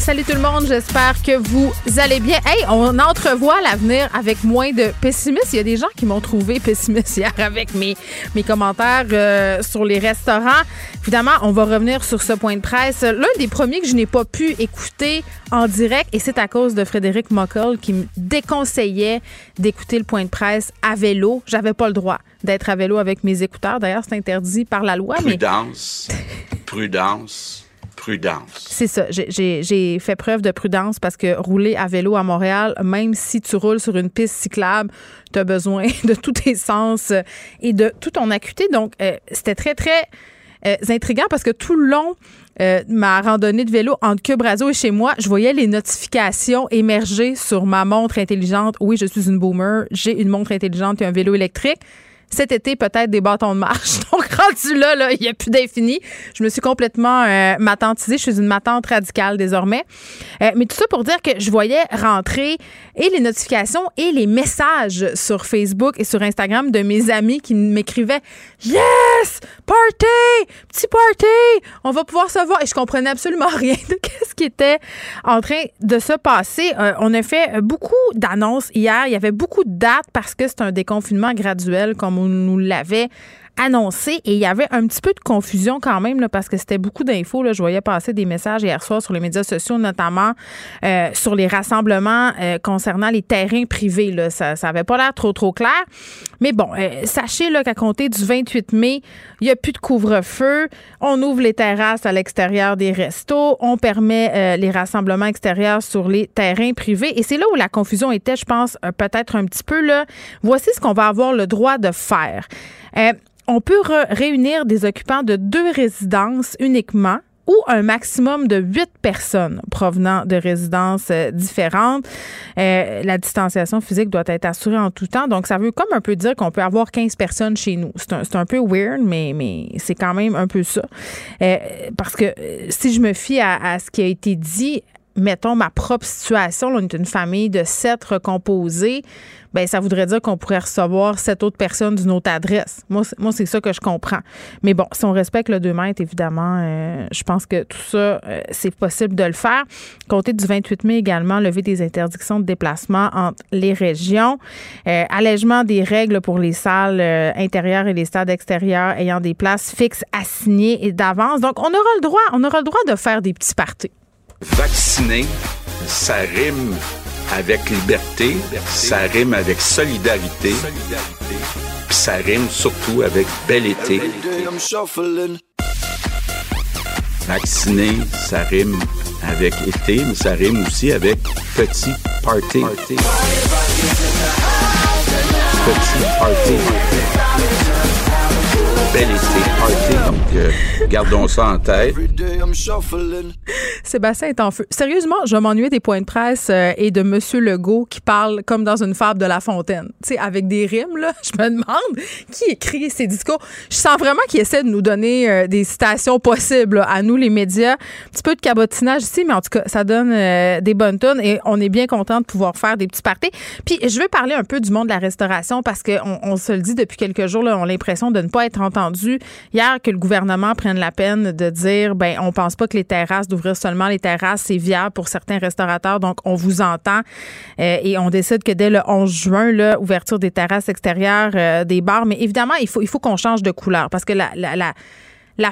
Salut tout le monde, j'espère que vous allez bien. Hey, on entrevoit l'avenir avec moins de pessimisme. Il y a des gens qui m'ont trouvé pessimiste hier avec mes, mes commentaires euh, sur les restaurants. Évidemment, on va revenir sur ce point de presse. L'un des premiers que je n'ai pas pu écouter en direct, et c'est à cause de Frédéric Mockel qui me déconseillait d'écouter le point de presse à vélo. J'avais pas le droit d'être à vélo avec mes écouteurs. D'ailleurs, c'est interdit par la loi. Prudence. Prudence C'est ça. J'ai fait preuve de prudence parce que rouler à vélo à Montréal, même si tu roules sur une piste cyclable, tu as besoin de tous tes sens euh, et de toute ton acuité. Donc, euh, c'était très, très euh, intriguant parce que tout le long ma randonnée de vélo entre Cube et chez moi, je voyais les notifications émerger sur ma montre intelligente. Oui, je suis une boomer. J'ai une montre intelligente et un vélo électrique cet été, peut-être des bâtons de marche. Donc, rendu là, là il n'y a plus d'infini. Je me suis complètement euh, matantisée. Je suis une matante radicale désormais. Euh, mais tout ça pour dire que je voyais rentrer et les notifications et les messages sur Facebook et sur Instagram de mes amis qui m'écrivaient Yes! Party! Petit party! On va pouvoir se voir. Et je comprenais absolument rien de ce qui était en train de se passer. Euh, on a fait beaucoup d'annonces hier. Il y avait beaucoup de dates parce que c'est un déconfinement graduel, comme on nous l'avait annoncé et il y avait un petit peu de confusion quand même parce que c'était beaucoup d'infos. Je voyais passer des messages hier soir sur les médias sociaux, notamment euh, sur les rassemblements euh, concernant les terrains privés. Là. Ça n'avait pas l'air trop, trop clair. Mais bon, euh, sachez qu'à compter du 28 mai, il n'y a plus de couvre-feu. On ouvre les terrasses à l'extérieur des restos. On permet les rassemblements extérieurs sur les terrains privés. Et c'est là où la confusion était, je pense, peut-être un petit peu là. Voici ce qu'on va avoir le droit de faire on peut réunir des occupants de deux résidences uniquement ou un maximum de huit personnes provenant de résidences euh, différentes. Euh, la distanciation physique doit être assurée en tout temps. Donc, ça veut comme un peu dire qu'on peut avoir 15 personnes chez nous. C'est un, peu weird, mais, c'est quand même un peu ça. Euh, parce que si je me fie à, à, ce qui a été dit, mettons ma propre situation, on est une famille de sept recomposés ben ça voudrait dire qu'on pourrait recevoir cette autre personne d'une autre adresse. Moi, moi c'est ça que je comprends. Mais bon, si on respecte le 2 mètres, évidemment, euh, je pense que tout ça, euh, c'est possible de le faire. Compter du 28 mai également, lever des interdictions de déplacement entre les régions, euh, allègement des règles pour les salles intérieures et les stades extérieurs ayant des places fixes assignées et d'avance. Donc, on aura le droit, on aura le droit de faire des petits parties. Vacciner, ça rime avec liberté, ça rime avec solidarité, puis ça rime surtout avec bel été. Vacciner, ça rime avec été, mais ça rime aussi avec petit party. Petit party bel été party. Donc, euh, gardons ça en tête. Sébastien est en feu. Sérieusement, je m'ennuie des points de presse euh, et de Monsieur Legault qui parle comme dans une fable de La Fontaine. Tu sais, avec des rimes, là. Je me demande qui écrit ces discours. Je sens vraiment qu'il essaie de nous donner euh, des citations possibles à nous, les médias. Un petit peu de cabotinage ici, mais en tout cas, ça donne des bonnes tonnes et on est bien content de pouvoir faire des petits parties. Puis, je veux parler un peu du monde de la restauration parce qu'on on se le dit depuis quelques jours, là, on a l'impression de ne pas être entendu hier que le gouvernement prenne la peine de dire ben on pense pas que les terrasses d'ouvrir seulement les terrasses c'est viable pour certains restaurateurs. Donc on vous entend euh, et on décide que dès le 11 juin là ouverture des terrasses extérieures euh, des bars. Mais évidemment il faut il faut qu'on change de couleur parce que la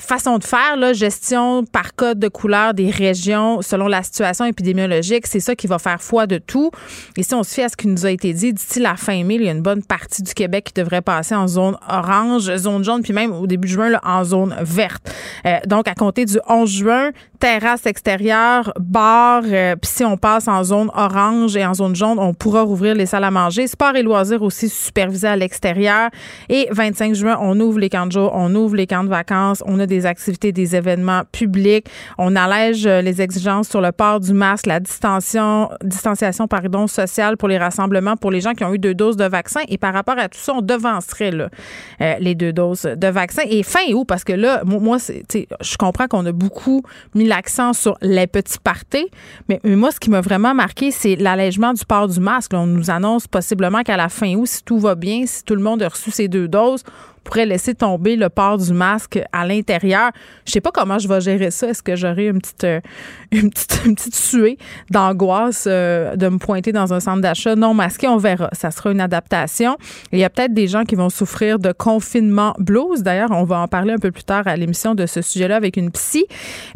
façon de faire, là, gestion par code de couleur des régions selon la situation épidémiologique, c'est ça qui va faire foi de tout. Et si on se fie à ce qui nous a été dit, d'ici la fin mai, il y a une bonne partie du Québec qui devrait passer en zone orange, zone jaune, puis même au début juin, là, en zone verte. Euh, donc, à compter du 11 juin, terrasse extérieure, bar, euh, puis si on passe en zone orange et en zone jaune, on pourra rouvrir les salles à manger. Sport et loisirs aussi supervisés à l'extérieur. Et 25 juin, on ouvre les camps de jour, on ouvre les camps de vacances, a des activités, des événements publics, on allège euh, les exigences sur le port du masque, la distanciation, distanciation pardon, sociale pour les rassemblements pour les gens qui ont eu deux doses de vaccin. Et par rapport à tout ça, on devancerait euh, les deux doses de vaccin. Et fin août, parce que là, moi, je comprends qu'on a beaucoup mis l'accent sur les petits parties, mais, moi, ce qui m'a vraiment marqué, c'est l'allègement du port du masque. on nous annonce possiblement qu'à la fin août, si tout va bien, si tout le monde a reçu ses deux doses, pourrait laisser tomber le port du masque à l'intérieur. Je sais pas comment je vais gérer ça. Est-ce que j'aurai une petite, euh, une petite, une suée d'angoisse euh, de me pointer dans un centre d'achat? Non masqué? On verra. Ça sera une adaptation. Il y a peut-être des gens qui vont souffrir de confinement blues. D'ailleurs, on va en parler un peu plus tard à l'émission de ce sujet-là avec une psy.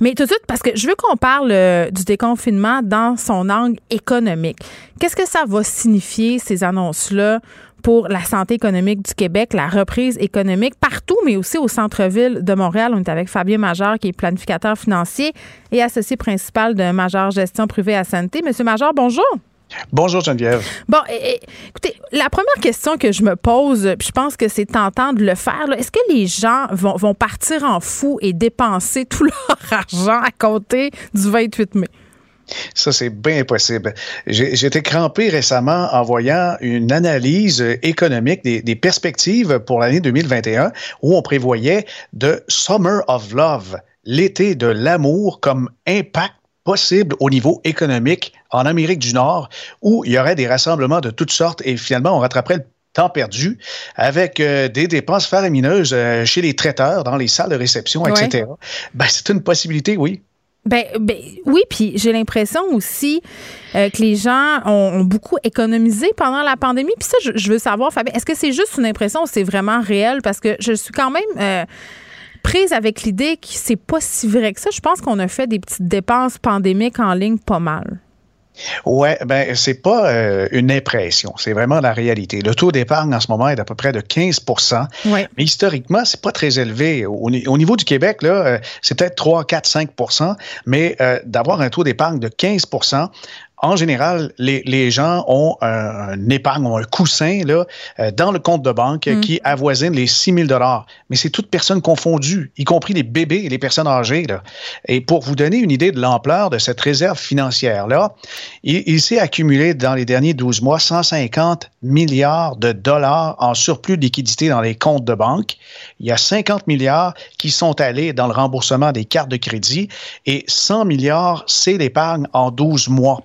Mais tout de suite, parce que je veux qu'on parle euh, du déconfinement dans son angle économique. Qu'est-ce que ça va signifier, ces annonces-là, pour la santé économique du Québec, la reprise économique partout, mais aussi au centre-ville de Montréal. On est avec Fabien Major, qui est planificateur financier et associé principal de Major Gestion Privée à Santé. Monsieur Major, bonjour. Bonjour Geneviève. Bon, écoutez, la première question que je me pose, puis je pense que c'est tentant de le faire, est-ce que les gens vont, vont partir en fou et dépenser tout leur argent à compter du 28 mai? Ça, c'est bien impossible. J'ai été crampé récemment en voyant une analyse économique des, perspectives pour l'année 2021 où on prévoyait de Summer of Love, l'été de l'amour comme impact possible au niveau économique en Amérique du Nord, où il y aurait des rassemblements de toutes sortes et finalement on rattraperait le temps perdu avec euh, des dépenses faramineuses euh, chez les traiteurs, dans les salles de réception, etc. Ben, c'est une possibilité, oui. Ben, ben, oui, puis j'ai l'impression aussi euh, que les gens ont, beaucoup économisé pendant la pandémie. Puis ça, je, veux savoir, Fabien, est-ce que c'est juste une impression ou c'est vraiment réel? Parce que je suis quand même euh, prise avec l'idée que c'est pas si vrai que ça. Je pense qu'on a fait des petites dépenses pandémiques en ligne pas mal. Ouais, ben c'est pas euh, une impression, c'est vraiment la réalité. Le taux d'épargne en ce moment est d'à peu près de 15% mais historiquement, c'est pas très élevé. Au, niveau du Québec, là, euh, c'est peut-être 3, 4, 5% mais euh, d'avoir un taux d'épargne de 15 en général, les, les gens ont un, épargne, ont un coussin là, euh, dans le compte de banque mm. qui avoisine les 6 000 Mais c'est toutes personnes confondues, y compris les bébés et les personnes âgées. Là. Et pour vous donner une idée de l'ampleur de cette réserve financière-là, il, il s'est accumulé dans les derniers 12 mois 150 milliards de dollars en surplus de liquidité dans les comptes de banque. Il y a 50 milliards qui sont allés dans le remboursement des cartes de crédit et 100 milliards, c'est l'épargne en 12 mois.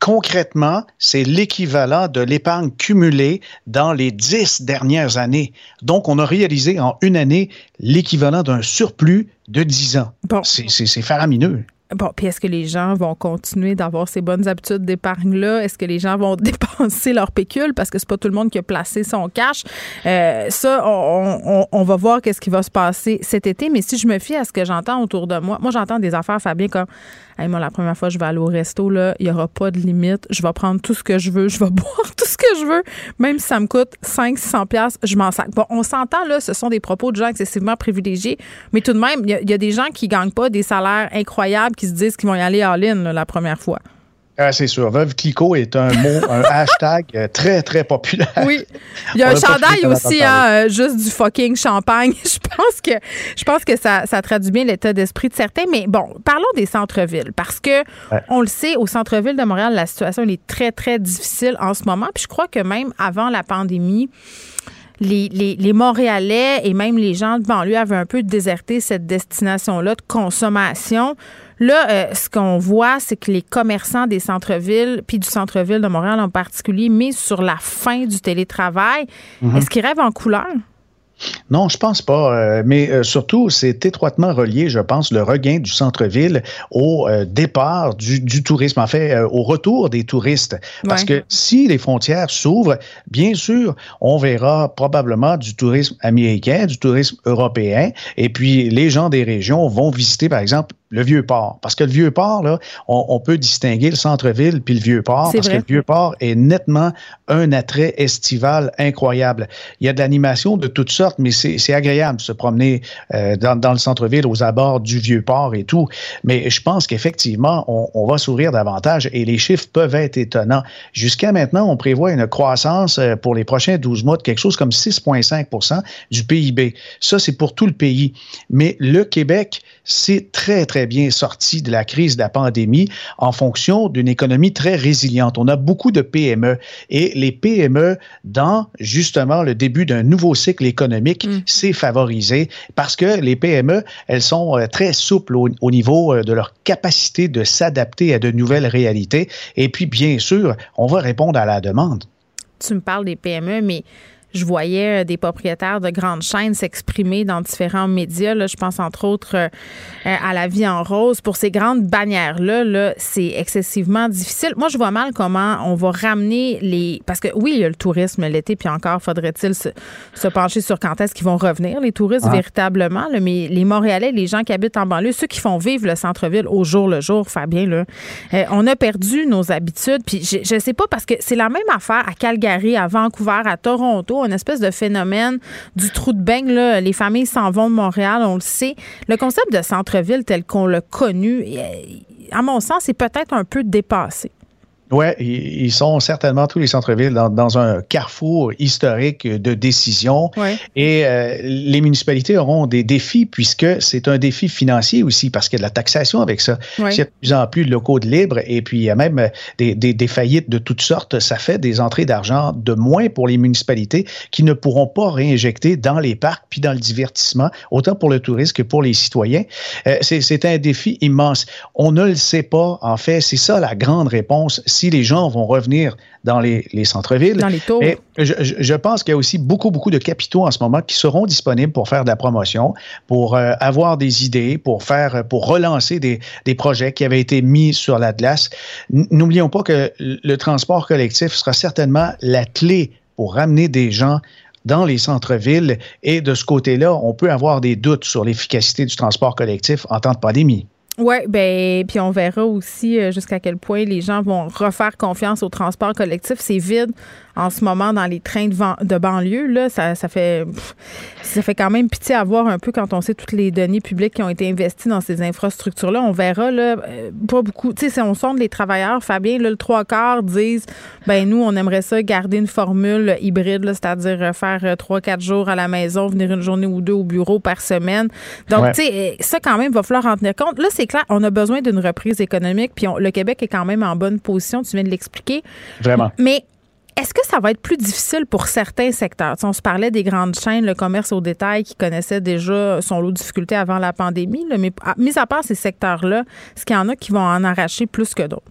Concrètement, c'est l'équivalent de l'épargne cumulée dans les dix dernières années. Donc, on a réalisé en une année l'équivalent d'un surplus de dix ans. C'est faramineux. Bon, puis est-ce que les gens vont continuer d'avoir ces bonnes habitudes d'épargne-là? Est-ce que les gens vont dépenser leur pécule parce que c'est pas tout le monde qui a placé son cash? Euh, ça, on, on, va voir qu'est-ce qui va se passer cet été. Mais si je me fie à ce que j'entends autour de moi, moi, j'entends des affaires, Fabien, comme moi, la première fois, je vais aller au resto, il n'y aura pas de limite. Je vais prendre tout ce que je veux. Je vais boire tout ce que je veux. Même si ça me coûte 5 600 je m'en sac. Bon, on s'entend, là, ce sont des propos de gens excessivement privilégiés. Mais tout de même, il y, a des gens qui ne gagnent pas des salaires incroyables qui se disent qu'ils vont y aller en ligne la première fois. Ah, c'est sûr. Veuve Clicquot est un mot, un hashtag très, très populaire. Oui. Il y a un chandail aussi, hein, juste du fucking champagne. je pense que, je pense que ça, ça traduit bien l'état d'esprit de certains. Mais bon, parlons des centres-villes. Parce que, on le sait, au centre-ville de Montréal, la situation est très, très difficile en ce moment. Puis je crois que même avant la pandémie, les, les, les, Montréalais et même les gens de banlieue avaient un peu déserté cette destination-là de consommation. Là, euh, ce qu'on voit, c'est que les commerçants des centres-villes, puis du centre-ville de Montréal en particulier, misent sur la fin du télétravail. Mhm. Est-ce qu'ils rêvent en couleur? Non, je pense pas. Euh, mais euh, surtout, c'est étroitement relié, je pense, le regain du centre-ville au euh, départ du, tourisme, en fait, au retour des touristes. Parce que si les frontières s'ouvrent, bien sûr, on verra probablement du tourisme américain, du tourisme européen, et puis les gens des régions vont visiter, par exemple, le vieux port. Parce que le vieux port, là, on, peut distinguer le centre-ville puis le vieux port parce que le vieux port est nettement un attrait estival incroyable. Il y a de l'animation de toutes sortes, mais c'est agréable de se promener euh, dans, dans, le centre-ville, aux abords du vieux port et tout. Mais je pense qu'effectivement, on, on, va sourire davantage et les chiffres peuvent être étonnants. Jusqu'à maintenant, on prévoit une croissance euh, pour les prochains 12 mois de quelque chose comme 6,5% du PIB. Ça, c'est pour tout le pays. Mais le Québec, c'est très, très bien sorti de la crise de la pandémie en fonction d'une économie très résiliente. On a beaucoup de PME et les PME, dans justement le début d'un nouveau cycle économique, mm. c'est favorisé parce que les PME, elles sont euh, très souples au, au niveau euh, de leur capacité de s'adapter à de nouvelles réalités. Et puis, bien sûr, on va répondre à la demande. Tu me parles des PME, mais je voyais euh, des propriétaires de grandes chaînes s'exprimer dans différents médias. Là, je pense entre autres euh, euh, à la vie en rose. Pour ces grandes bannières-là, -là, c'est excessivement difficile. Moi, je vois mal comment on va ramener les... Parce que oui, il y a le tourisme l'été, puis encore faudrait-il se, pencher sur quand est-ce qu'ils vont revenir, les touristes, ah. véritablement. mais les Montréalais, les gens qui habitent en banlieue, ceux qui font vivre le centre-ville au jour le jour, Fabien, là, on a perdu nos habitudes. Puis je ne sais pas, parce que c'est la même affaire à Calgary, à Vancouver, à Toronto une espèce de phénomène du trou de beigne. Là. Les familles s'en vont de Montréal, on le sait. Le concept de centre-ville tel qu'on l'a connu, à mon sens, est peut-être un peu dépassé. Oui, ils sont certainement tous les centres-villes dans, un carrefour historique de décision. Et euh, les municipalités auront des défis puisque c'est un défi financier aussi parce qu'il y a de la taxation avec ça. Il y a de plus en plus de locaux de libre et puis il y a même des, des, faillites de toutes sortes. Ça fait des entrées d'argent de moins pour les municipalités qui ne pourront pas réinjecter dans les parcs puis dans le divertissement, autant pour le tourisme que pour les citoyens. Euh, c'est un défi immense. On ne le sait pas. En fait, c'est ça la grande réponse si les gens vont revenir dans les, centres-villes. Dans les tours. je, pense qu'il y a aussi beaucoup, beaucoup de capitaux en ce moment qui seront disponibles pour faire de la promotion, pour euh, avoir des idées, pour faire, pour relancer des, des projets qui avaient été mis sur l'Atlas. N'oublions pas que le transport collectif sera certainement la clé pour ramener des gens dans les centres-villes. Et de ce côté-là, on peut avoir des doutes sur l'efficacité du transport collectif en temps de pandémie. Oui, ben puis on verra aussi euh, jusqu'à quel point les gens vont refaire confiance au transport collectif. C'est vide en ce moment dans les trains de, de banlieue. Là, ça, ça fait ça fait quand même pitié à voir un peu quand on sait toutes les données publiques qui ont été investies dans ces infrastructures-là. On verra là, euh, pas beaucoup. Tu sais, si on sonde les travailleurs, Fabien, là, le trois quarts disent ben nous, on aimerait ça garder une formule hybride, c'est-à-dire euh, faire trois, quatre jours à la maison, venir une journée ou deux au bureau par semaine. Donc, tu sais, ça quand même va falloir en tenir compte. Là, c'est clair, on a besoin d'une reprise économique, puis le Québec est quand même en bonne position, tu viens de l'expliquer. Vraiment. Mais est-ce que ça va être plus difficile pour certains secteurs? on se parlait des grandes chaînes, le commerce au détail qui connaissait déjà son lot de difficultés avant la pandémie, mais mis à part ces secteurs-là, est-ce qu'il y en a qui vont en arracher plus que d'autres?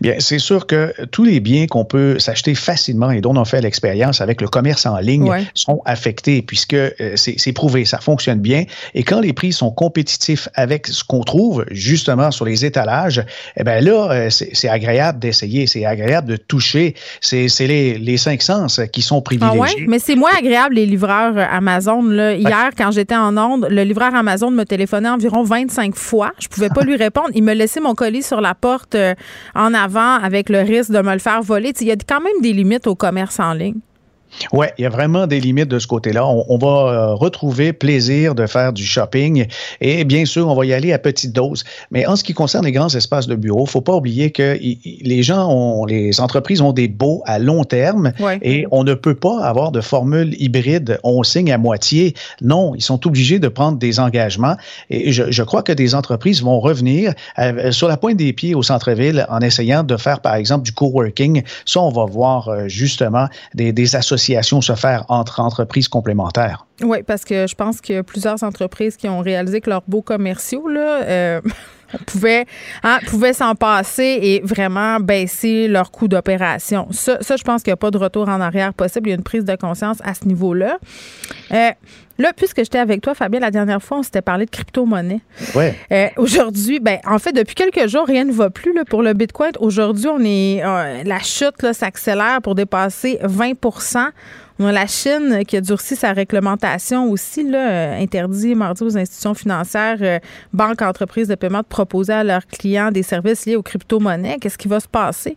Bien, c'est sûr que tous les biens qu'on peut s'acheter facilement et dont on fait l'expérience avec le commerce en ligne sont affectés puisque euh, c'est prouvé, ça fonctionne bien. Et quand les prix sont compétitifs avec ce qu'on trouve justement sur les étalages, eh bien là, euh, c'est agréable d'essayer, c'est agréable de toucher. C'est les, les cinq sens qui sont privilégiés. Ah ouais? Mais c'est moins agréable les livreurs euh, Amazon. Là. Hier, quand j'étais en Onde, le livreur Amazon me téléphonait environ 25 fois. Je pouvais pas lui répondre. Il me laissait mon colis sur la porte en avant avec le risque de me le faire voler. Il y a quand même des limites au commerce en ligne. Oui, il y a vraiment des limites de ce côté-là. On, va euh, retrouver plaisir de faire du shopping et bien sûr, on va y aller à petite dose. Mais en ce qui concerne les grands espaces de bureau, faut pas oublier que les gens ont, les entreprises ont des baux à long terme et on ne peut pas avoir de formule hybride. On signe à moitié. Non, ils sont obligés de prendre des engagements et je, crois que des entreprises vont revenir euh, sur la pointe des pieds au centre-ville en essayant de faire, par exemple, du coworking. Ça, on va voir euh, justement des, des associations se faire entre entreprises complémentaires. Oui, parce que je pense qu'il y a plusieurs entreprises qui ont réalisé que leurs beaux commerciaux, là, euh, pouvaient, hein, pouvaient s'en passer et vraiment baisser leur coût d'opération. Ça, ça, je pense qu'il n'y a pas de retour en arrière possible. Il y a une prise de conscience à ce niveau-là. Euh, Là, puisque j'étais avec toi, Fabien, la dernière fois, on s'était parlé de crypto-monnaie. Ouais. Euh, aujourd'hui, ben, en fait, depuis quelques jours, rien ne va plus là, pour le Bitcoin. Aujourd'hui, on est euh, la chute s'accélère pour dépasser 20 on a la Chine qui a durci sa réglementation aussi, euh, interdit mardi aux institutions financières, banques, entreprises de paiement de proposer à leurs clients des services liés aux crypto-monnaies. Qu'est-ce qui va se passer?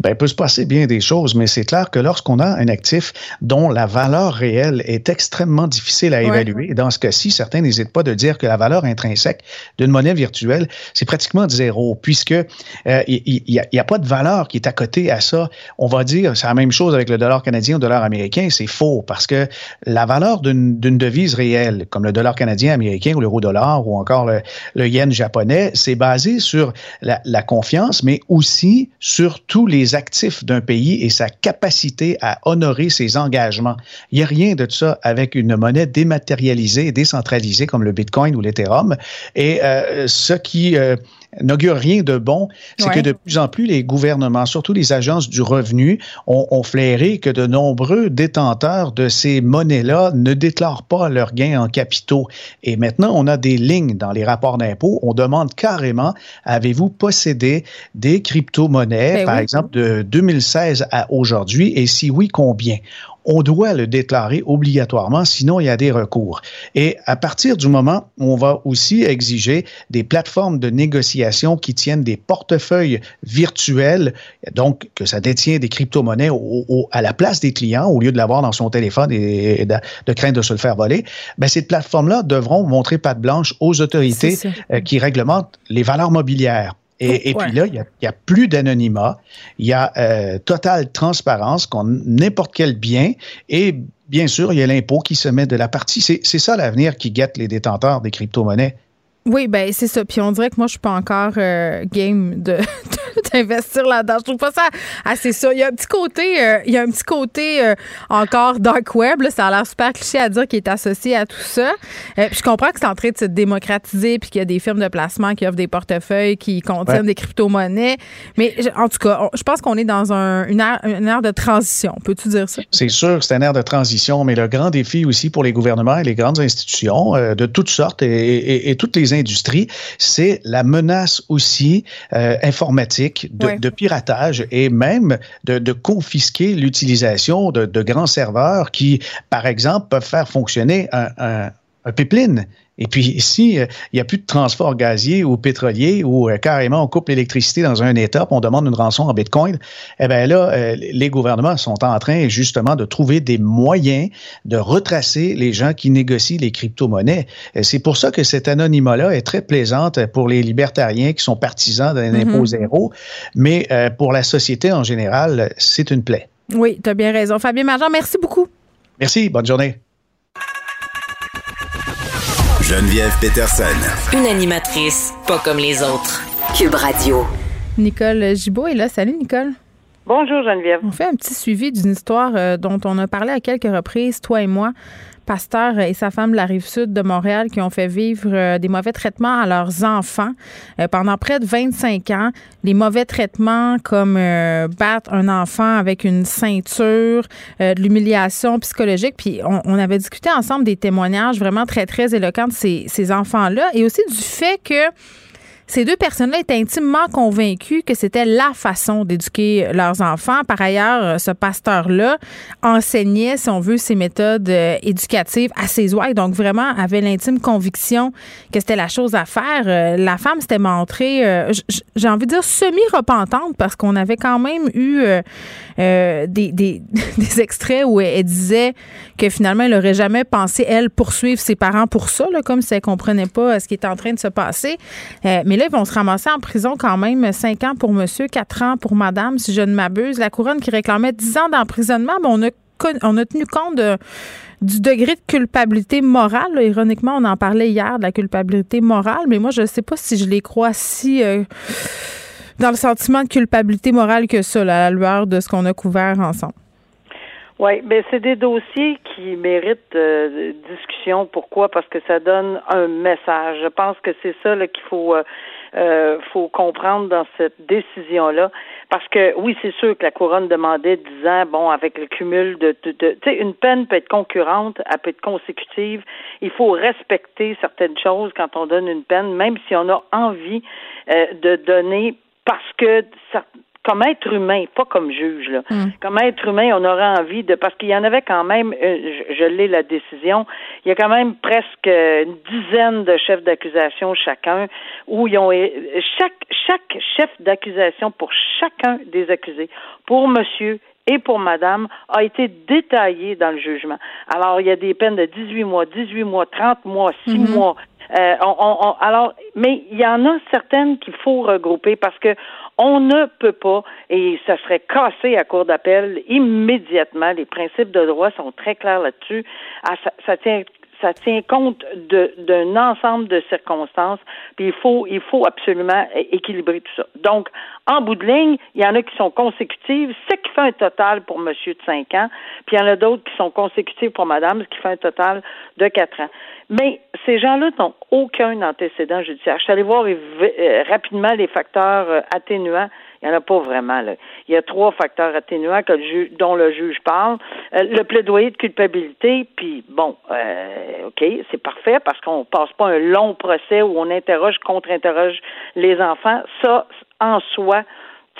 Bien, il peut se passer bien des choses, mais c'est clair que lorsqu'on a un actif dont la valeur réelle est extrêmement difficile à évaluer, dans ce cas-ci, certains n'hésitent pas de dire que la valeur intrinsèque d'une monnaie virtuelle, c'est pratiquement zéro, puisque euh, il n'y a, pas de valeur qui est à côté à ça. On va dire, c'est la même chose avec le dollar canadien ou le dollar américain, c'est faux, parce que la valeur d'une devise réelle, comme le dollar canadien, américain ou l'euro-dollar ou encore le, yen japonais, c'est basé sur la, la confiance, mais aussi sur tout les actifs d'un pays et sa capacité à honorer ses engagements. Il n'y a rien de ça avec une monnaie dématérialisée et décentralisée comme le Bitcoin ou l'Ethereum. Et euh, ce qui euh, n'augure rien de bon, c'est que de plus en plus les gouvernements, surtout les agences du revenu, ont, ont flairé que de nombreux détenteurs de ces monnaies-là ne déclarent pas leurs gains en capitaux. Et maintenant, on a des lignes dans les rapports d'impôts. On demande carrément, avez-vous possédé des crypto-monnaies, ben par exemple, de 2016 à aujourd'hui? Et si oui, combien? On doit le déclarer obligatoirement, sinon il y a des recours. Et à partir du moment où on va aussi exiger des plateformes de négociation qui tiennent des portefeuilles virtuels, donc que ça détient des crypto-monnaies à la place des clients au lieu de l'avoir dans son téléphone et, de, craindre de se le faire voler, ben ces plateformes-là devront montrer patte blanche aux autorités euh, qui réglementent les valeurs mobilières. Et, puis là, il n'y a, plus d'anonymat, il y a euh, totale transparence, qu'on n'importe quel bien, et bien sûr, il y a l'impôt qui se met de la partie. C'est ça l'avenir qui guette les détenteurs des crypto-monnaies. Oui, ben c'est ça. Puis on dirait que moi, je suis pas encore euh, game de, d'investir là-dedans. Je trouve pas ça assez ça. Il y a un petit côté, euh, il y a un petit côté euh, encore dark web. Ça a l'air super cliché à dire qu'il est associé à tout ça. puis je comprends que c'est en train de se démocratiser puis qu'il y a des firmes de placement qui offrent des portefeuilles qui contiennent des crypto-monnaies. Mais en tout cas, je pense qu'on est dans un, une, ère, de transition. Peux-tu dire ça? C'est sûr, c'est une ère de transition, mais le grand défi aussi pour les gouvernements et les grandes institutions de toutes sortes et, et toutes les industries, c'est la menace aussi euh, informatique de, piratage et même de, confisquer l'utilisation de, grands serveurs qui, par exemple, peuvent faire fonctionner un, un pipeline et puis, si euh, il n'y a plus de transport gazier ou pétrolier ou euh, carrément on coupe l'électricité dans un État, on demande une rançon en Bitcoin, eh bien là, euh, les gouvernements sont en train justement de trouver des moyens de retracer les gens qui négocient les crypto-monnaies. C'est pour ça que cet anonymat-là est très plaisante pour les libertariens qui sont partisans d'un mm-hmm. impôt zéro, mais pour la société en général, c'est une plaie. Oui, tu as bien raison. Fabien Marjan, merci beaucoup. Merci, bonne journée. Geneviève Peterson. Une animatrice pas comme les autres. Cube Radio. Nicole Gibault est là. Salut, Nicole. Bonjour, Geneviève. On fait un petit suivi d'une histoire euh, dont on a parlé à quelques reprises, toi et moi, pasteur et sa femme de la rive sud de Montréal qui ont fait vivre euh, des mauvais traitements à leurs enfants euh, pendant près de 25 ans. Les mauvais traitements comme euh, battre un enfant avec une ceinture, de l'humiliation psychologique. Puis on, avait discuté ensemble des témoignages vraiment très, très éloquents de ces, ces enfants-là et aussi du fait que ces deux personnes-là étaient intimement convaincues que c'était la façon d'éduquer leurs enfants. Par ailleurs, ce pasteur-là enseignait, si on veut, ses méthodes euh, éducatives à ses ouailles, donc vraiment avait l'intime conviction que c'était la chose à faire. Euh, la femme s'était montrée, euh, j'ai envie de dire, semi-repentante parce qu'on avait quand même eu des, des, extraits où elle, disait que finalement, elle n'aurait jamais pensé, elle, poursuivre ses parents pour ça, là, comme si elle comprenait pas ce qui était en train de se passer. mais là, ils vont se ramasser en prison quand même 5 ans pour monsieur, 4 ans pour madame, si je ne m'abuse. La couronne qui réclamait 10 ans d'emprisonnement, mais on a, on a tenu compte du degré de culpabilité morale. Ironiquement, on en parlait hier de la culpabilité morale, mais moi, je ne sais pas si je les crois si euh, dans le sentiment de culpabilité morale que ça, à la lueur de ce qu'on a couvert ensemble. Oui, ben c'est des dossiers qui méritent euh, discussion. Pourquoi? Parce que ça donne un message. Je pense que c'est ça qu'il faut euh, euh, faut comprendre dans cette décision-là. Parce que oui, c'est sûr que la couronne demandait 10 ans, bon, avec le cumul de, de, tu sais, une peine peut être concurrente, elle peut être consécutive. Il faut respecter certaines choses quand on donne une peine, même si on a envie euh, de donner parce que comme être humain, pas comme juge, là. Hmm. Comme être humain, on aurait envie de, parce qu'il y en avait quand même, euh, je, je l'ai la décision, il y a quand même presque une dizaine de chefs d'accusation chacun, où ils ont, chaque, chaque chef d'accusation pour chacun des accusés, pour monsieur et pour madame a été détaillé dans le jugement. Alors, il y a des peines de 18 mois, 18 mois, 30 mois, 6 hmm. mois, euh, on, alors, mais il y en a certaines qu'il faut regrouper parce que on ne peut pas, et ça serait cassé à court d'appel immédiatement. Les principes de droit sont très clairs là-dessus. Ah, ça, ça, tient ça tient compte d'un ensemble de circonstances, puis il faut, il faut absolument équilibrer tout ça. Donc, en bout de ligne, il y en a qui sont consécutives, ce qui fait un total pour monsieur de 5 ans, puis il y en a d'autres qui sont consécutives pour madame, ce qui fait un total de 4 ans. Mais ces gens-là n'ont aucun antécédent judiciaire. Je suis allée voir euh, rapidement les facteurs euh, atténuants il n'y en a pas vraiment. Là. Il y a trois facteurs atténuants dont le juge parle. Euh, le plaidoyer de culpabilité, puis bon, euh, OK, c'est parfait parce qu'on passe pas un long procès où on interroge, contre-interroge les enfants. Ça, en soi,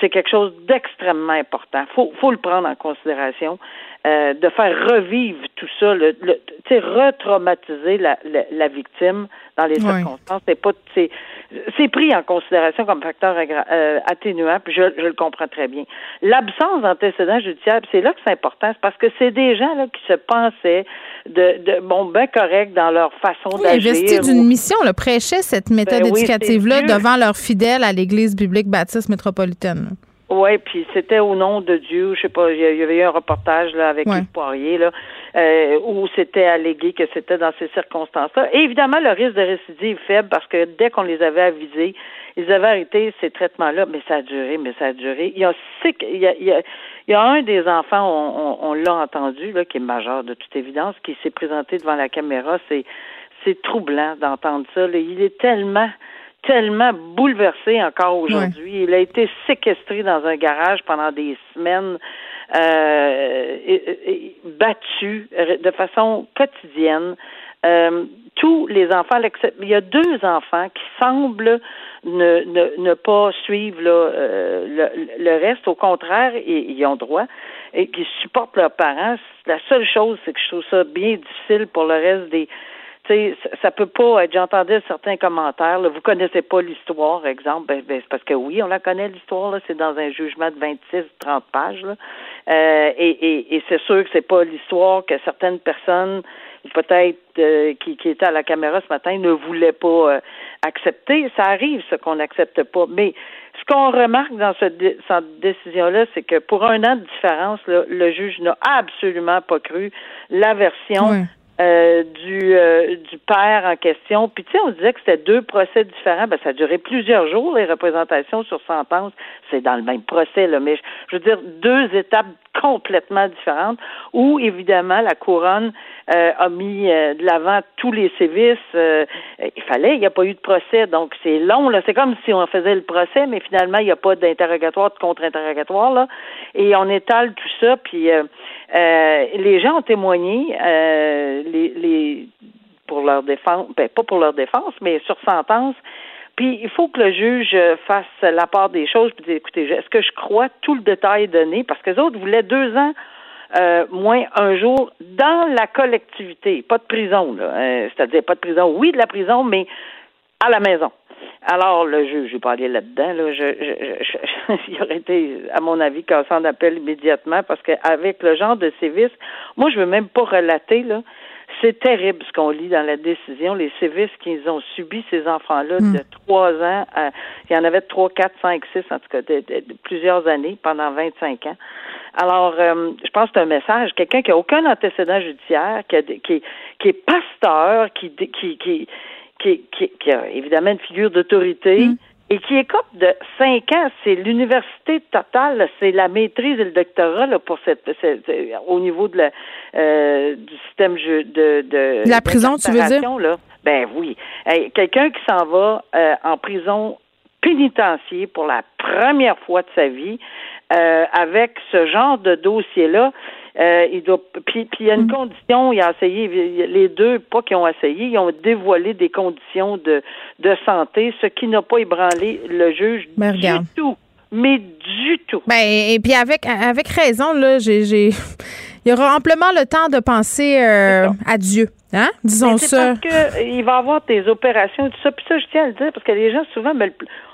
c'est quelque chose d'extrêmement important. Faut, faut le prendre en considération. Euh, de faire revivre tout ça, le, le retraumatiser la, la, la, victime dans les circonstances, c'est pas c'est pris en considération comme facteur euh, atténuant, puis je, je, le comprends très bien. L'absence d'antécédents judiciaires, c'est là que c'est important, parce que c'est des gens là qui se pensaient de, de bon ben correct dans leur façon oui, d'agir. Investis d'une mission, le prêchaient cette méthode ben éducative là devant leurs fidèles à l'Église biblique baptiste métropolitaine. Oui, puis c'était au nom de Dieu. Je sais pas, il y avait eu un reportage là avec ouais. Poirier là, euh, où c'était allégué que c'était dans ces circonstances-là. Et évidemment, le risque de récidive est faible parce que dès qu'on les avait avisés, ils avaient arrêté ces traitements-là, mais ça a duré, mais ça a duré. Il y a il y a, il y a, il y a un des enfants, on, on, on l'a entendu, là, qui est majeur de toute évidence, qui s'est présenté devant la caméra. C'est c'est troublant d'entendre ça. Là. Il est tellement tellement bouleversé encore aujourd'hui. Il a été séquestré dans un garage pendant des semaines, euh, battu de façon quotidienne. Euh, tous les enfants, il y a deux enfants qui semblent ne, ne, ne pas suivre là, euh, le, le, reste. Au contraire, ils, ils, ont droit et qui supportent leurs parents. La seule chose, c'est que je trouve ça bien difficile pour le reste des sais, ça peut pas être. J'entendais certains commentaires. Vous connaissez pas l'histoire, exemple. Ben, ben, c'est parce que oui, on la connaît l'histoire. C'est dans un jugement de 26-30 pages. Euh, et, c'est sûr que c'est pas l'histoire que certaines personnes peut-être euh, qui, étaient à la caméra ce matin ne voulaient pas euh, accepter. Ça arrive, ce qu'on n'accepte pas. Mais ce qu'on remarque dans cette, décision-là, c'est que pour un an de différence, le juge n'a absolument pas cru la version euh, du, euh, du père en question. Puis tu sais, on disait que c'était deux procès différents. Ben, ça a duré plusieurs jours, les représentations sur sentence. C'est dans le même procès, là, mais je veux dire, deux étapes complètement différentes où, évidemment, la couronne euh, a mis euh, de l'avant tous les sévices. Euh, il fallait, il n'y a pas eu de procès, donc c'est long. Là. C'est comme si on faisait le procès, mais finalement, il n'y a pas d'interrogatoire, de contre-interrogatoire. Là. Et on étale tout ça, puis les gens ont témoigné, les, les pour leur défense, ben, pas pour leur défense, mais sur sentence, puis il faut que le juge fasse la part des choses, puis dire, écoutez, est-ce que je crois tout le détail donné, parce que les autres voulaient deux ans euh, moins un jour dans la collectivité, pas de prison, là, euh, c'est-à-dire pas de prison, oui de la prison, mais à la maison. Alors, le juge, je vais pas aller là-dedans, là, je, je, je, il aurait été, à mon avis, cassant d'appel immédiatement, parce qu'avec le genre de sévices, moi, je veux même pas relater, là, c'est terrible ce qu'on lit dans la décision, les sévices qu'ils ont subis, ces enfants-là, mm. de trois ans, à, il y en avait trois, quatre, cinq, six, en tout cas, de, de, de plusieurs années, pendant 25 ans. Alors, euh, je pense que c'est un message. Quelqu'un qui a aucun antécédent judiciaire, qui, a, qui, qui est pasteur, qui, qui, qui, qui, qui, a évidemment une figure d'autorité, mm et qui écope de cinq ans. C'est l'université totale, c'est la maîtrise et le doctorat là, pour cette, cette, au niveau de la, euh, du système de, de la prison, tu veux dire? là. Ben oui, hey, quelqu'un qui s'en va euh, en prison pénitencier pour la première fois de sa vie euh, avec ce genre de dossier-là. Euh, il doit, puis, puis il y a une mm. condition, il a essayé, les deux, pas qui ont essayé, ils ont dévoilé des conditions de, de santé, ce qui n'a pas ébranlé le juge du tout. Mais du tout. Ben, et puis avec, avec raison, là, j'ai, j'ai... il y aura amplement le temps de penser euh, à Dieu. Hein? Disons ça. Parce que, il va y avoir des opérations et tout ça. Puis ça, je tiens à le dire, parce que les gens, souvent, me le,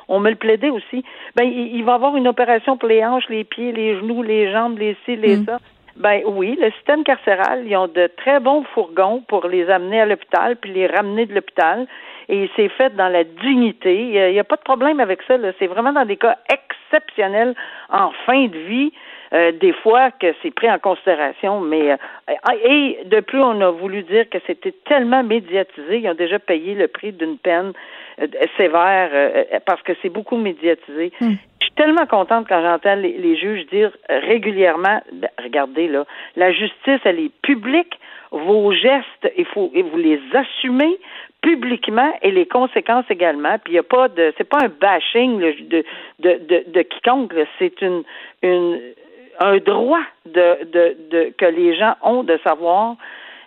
on me le plaidait aussi. Ben, il, il va y avoir une opération pour les hanches, les pieds, les genoux, les jambes, les ci, les mm. ça. Ben oui, le système carcéral, ils ont de très bons fourgons pour les amener à l'hôpital puis les ramener de l'hôpital. Et c'est fait dans la dignité. Il n'y a, pas de problème avec ça. C'est vraiment dans des cas exceptionnels en fin de vie. Euh, des fois que c'est pris en considération, mais euh, et de plus on a voulu dire que c'était tellement médiatisé, ils ont déjà payé le prix d'une peine euh, sévère parce que c'est beaucoup médiatisé. Hmm. Je suis tellement contente quand j'entends les, juges dire régulièrement, ben, regardez là, la justice elle est publique, vos gestes, il faut et vous les assumez publiquement et les conséquences également. Puis il y a pas de, c'est pas un bashing de, de, de, de quiconque. C'est une, une un droit de, de, de, que les gens ont de savoir.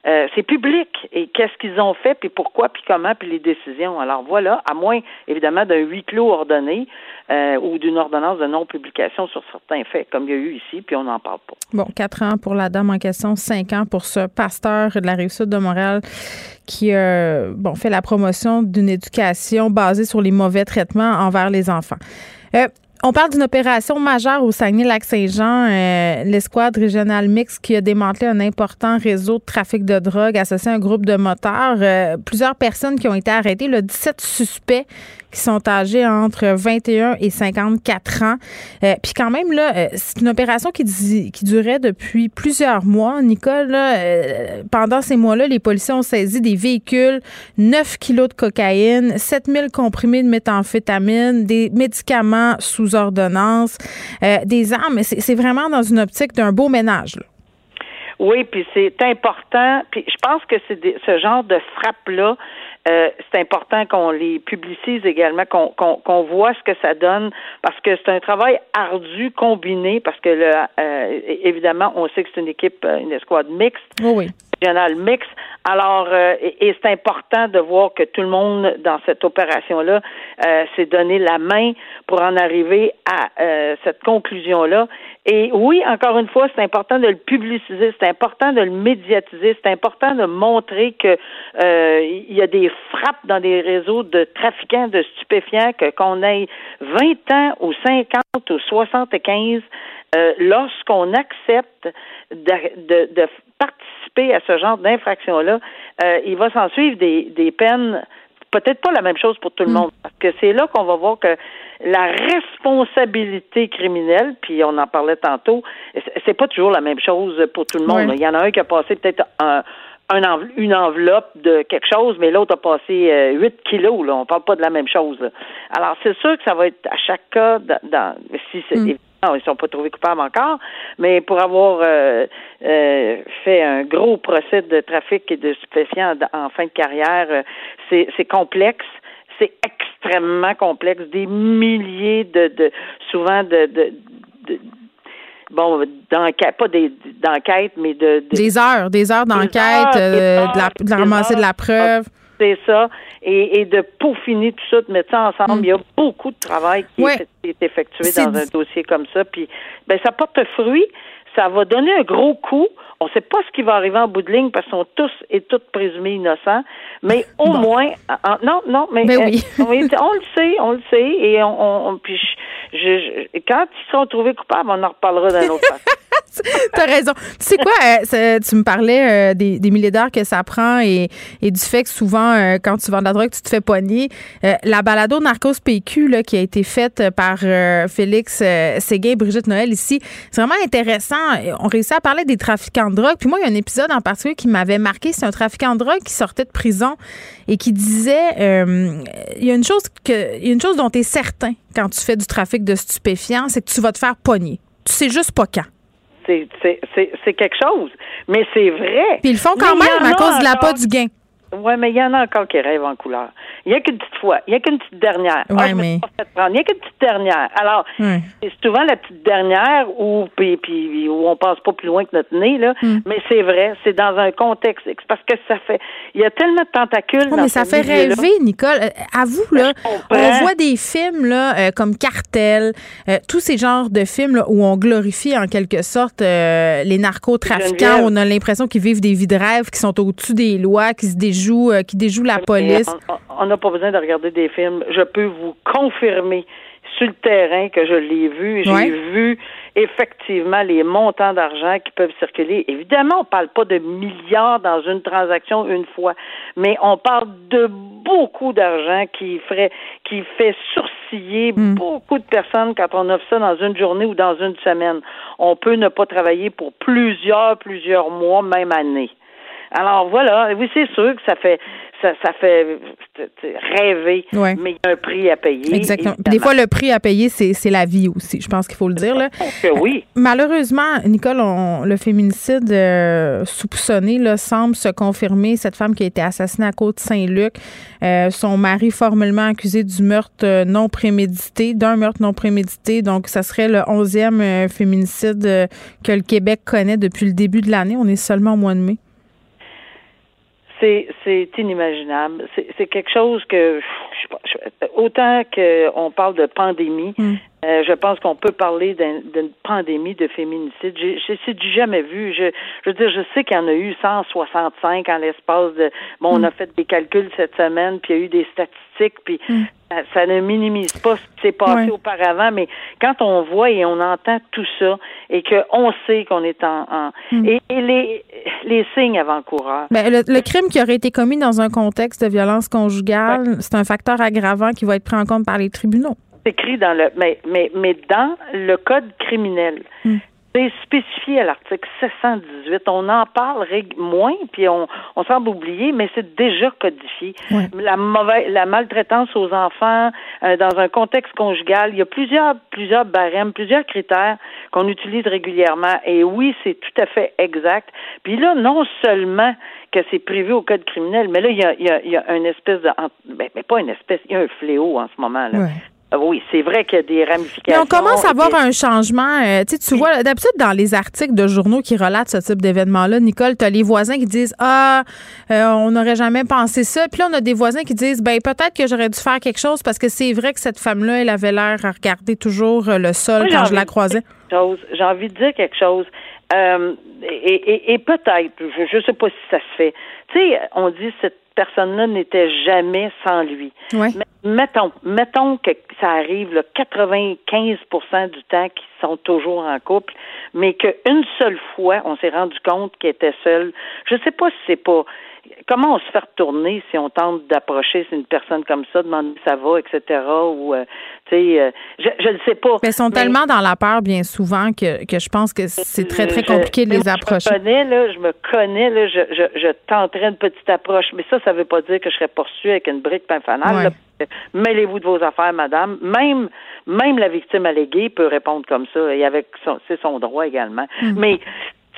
Euh, c'est public et qu'est-ce qu'ils ont fait, puis pourquoi, puis comment, puis les décisions? Alors voilà, à moins évidemment d'un huis clos ordonné euh, ou d'une ordonnance de non-publication sur certains faits, comme il y a eu ici, puis on n'en parle pas. Bon, quatre ans pour la dame en question, cinq ans pour ce pasteur de la Rive-Sud de Montréal qui euh, bon, fait la promotion d'une éducation basée sur les mauvais traitements envers les enfants. Euh, on parle d'une opération majeure au Saguenay-Lac-Saint-Jean, euh, l'escouade régionale mixte qui a démantelé un important réseau de trafic de drogue associé à un groupe de moteurs. Euh, plusieurs personnes qui ont été arrêtées, le 17 suspects qui sont âgés entre 21 et 54 ans. Euh, puis quand même, là, euh, c'est une opération qui, durait depuis plusieurs mois. Nicole, là, pendant ces mois-là, les policiers ont saisi des véhicules, 9 kilos de cocaïne, 7000 comprimés de méthamphétamine, des médicaments sous ordonnance, des armes. C'est vraiment dans une optique d'un beau ménage. Oui, puis c'est important. Puis je pense que c'est ce genre de frappe-là, euh, c'est important qu'on les publicise également, qu'on qu'on voit ce que ça donne, parce que c'est un travail ardu combiné, parce que le, euh, évidemment, on sait que c'est une équipe, euh, une escouade mixte, oui, oui. régionale mixte. Alors, et, c'est important de voir que tout le monde dans cette opération-là s'est donné la main pour en arriver à cette conclusion-là. Et oui, encore une fois, c'est important de le publiciser, c'est important de le médiatiser, c'est important de montrer que euh, il y a des frappes dans des réseaux de trafiquants de stupéfiants, que qu'on ait 20 ans ou 50 ou 75, euh, lorsqu'on accepte de, de, participer à ce genre d'infraction-là, euh, il va s'en suivre des, des peines peut-être pas la même chose pour tout le mm. monde, parce que c'est là qu'on va voir que la responsabilité criminelle, puis on en parlait tantôt, c'est pas toujours la même chose pour tout le monde. Il y en a un qui a passé peut-être un, une enveloppe de quelque chose, mais l'autre a passé euh, 8 kilos. Là. On parle pas de la même chose. Alors, c'est sûr que ça va être à chaque cas, dans, si c'est mm. Ils sont pas trouvés coupables encore, mais pour avoir euh, euh, fait un gros procès de trafic et de stupéfiants en fin de carrière, euh, c'est complexe. C'est extrêmement complexe, des milliers de, de souvent de, de, de bon, d'enquête, pas des d'enquête, mais de, Des heures, des heures d'enquête, euh, de, la, de la ramasser de la preuve. Ça. Et, et, de peaufiner tout ça, de mettre ça ensemble. Mm. Il y a beaucoup de travail qui, est, effectué dans un dossier comme ça. Puis, ben, ça porte fruit. Ça va donner un gros coup on ne sait pas ce qui va arriver en bout de ligne parce qu'ils sont tous et toutes présumés innocents, mais au moins, non, non, mais, ben oui. Euh, on le sait, on le sait, et on, on puis je, quand ils seront trouvés coupables, on en reparlera d'un autre T'as raison. Tu sais quoi, euh, tu me parlais euh, des, milliers d'heures que ça prend et, et, du fait que souvent, euh, quand tu vends de la drogue, tu te fais pogner. la balado Narcos PQ là, qui a été faite par Félix Séguin et Brigitte Noël ici, c'est vraiment intéressant. On réussit à parler des trafiquants de drogue. Puis moi, il y a un épisode en particulier qui m'avait marqué. C'est un trafiquant de drogue qui sortait de prison et qui disait il y a une chose que il y a une chose dont tu es certain quand tu fais du trafic de stupéfiants, c'est que tu vas te faire pogner. Tu sais juste pas quand c'est quelque chose. Mais c'est vrai. Puis ils le font quand même à cause de la pas du gain. Oui, mais il y en a encore qui rêvent en couleur. Il n'y a qu'une petite fois. Il n'y a qu'une petite dernière. Ouais, ah, mais... Il n'y a qu'une petite dernière. Alors, c'est souvent la petite dernière où, puis, puis, où on passe pas plus loin que notre nez, là. Hmm. Mais c'est vrai, c'est dans un contexte. Parce que ça fait. Il y a tellement de tentacules. mais ça fait rêver, Nicole. Euh, à vous, là, on voit des films là, euh, comme Cartel, euh, tous ces genres de films là, où on glorifie en quelque sorte les narcotrafiquants. On a l'impression qu'ils vivent des vies de rêve, qui sont au-dessus des lois, qui se déjouent, qui déjouent la police. On n'a pas besoin de regarder des films. Je peux vous confirmer sur le terrain que je l'ai vu. J'ai vu effectivement les montants d'argent qui peuvent circuler. Évidemment, on ne parle pas de milliards dans une transaction une fois, mais on parle de beaucoup d'argent qui ferait, qui fait sourciller hmm. beaucoup de personnes quand on offre ça dans une journée ou dans une semaine. On peut ne pas travailler pour plusieurs, plusieurs mois, même années. Alors voilà, oui, c'est sûr que ça fait ça, ça fait rêver, mais il y a un prix à payer. Exactement. Des fois, le prix à payer, c'est la vie aussi. Je pense qu'il faut le dire. Là. oui. Malheureusement, Nicole, le féminicide euh, soupçonné là, semble se confirmer. Cette femme qui a été assassinée à Côte-Saint-Luc, euh, son mari formellement accusé du meurtre euh, non prémédité, d'un meurtre non prémédité. Donc, ça serait le onzième féminicide que le Québec connaît depuis le début de l'année. On est seulement au mois de mai c'est c'est inimaginable. C'est quelque chose que je, autant qu'on parle de pandémie, mm. Euh, je pense qu'on peut parler d'une pandémie de féminicide. J'ai du jamais vu. Je, je veux dire, je sais qu'il y en a eu 165 en l'espace de. Bon, on mm. a fait des calculs cette semaine, puis il y a eu des statistiques, puis mm ça, ne minimise pas ce qui s'est passé auparavant, mais quand on voit et on entend tout ça et qu'on sait qu'on est en, hmm. et, les, les signes avant-coureurs. Ben, le, crime qui aurait été commis dans un contexte de violence conjugale, c'est un facteur aggravant qui va être pris en compte par les tribunaux. Écrit dans le mais mais mais dans le code criminel. Hmm. C'est spécifié à l'article 718. On en parle moins, puis on, on semble oublier, mais c'est déjà codifié. La mauvaise, la maltraitance aux enfants euh, dans un contexte conjugal, il y a plusieurs, plusieurs barèmes, plusieurs critères qu'on utilise régulièrement. Et oui, c'est tout à fait exact. Puis là, non seulement que c'est prévu au code criminel, mais là, il y a, il y a, une espèce de, ben, mais pas une espèce, il y a un fléau en ce moment là. Oui, c'est vrai qu'il y a des ramifications. Mais on commence à voir un changement. Euh, tu vois, d'habitude, dans les articles de journaux qui relatent ce type d'événement-là, Nicole, tu as les voisins qui disent Ah, euh, on n'aurait jamais pensé ça. Puis là, on a des voisins qui disent Ben, peut-être que j'aurais dû faire quelque chose parce que c'est vrai que cette femme-là, elle avait l'air à regarder toujours euh, le sol quand je la croisais. J'ai envie de dire quelque chose. Et, et peut-être, je ne sais pas si ça se fait. Tu sais, on dit cette personne-là n'était jamais sans lui. Mais mettons, mettons que ça arrive le 95% du temps qu'ils sont toujours en couple, mais qu'une seule fois, on s'est rendu compte qu'il était seul. Je sais pas si c'est pas comment on se fait retourner si on tente d'approcher une personne comme ça, demander si ça va, etc. Ou euh, tu sais, euh, je ne sais pas. Mais ils sont tellement dans la peur bien souvent que, que je pense que c'est très très compliqué de les approcher. Je me connais là, je me connais là, je, je, je tenterai une petite approche, mais ça, ça veut pas dire que je serais poursuivie avec une brique pain fanale. Mêlez-vous de vos affaires, madame. Même même la victime alléguée peut répondre comme ça et avec c'est son droit également. Mm. Mais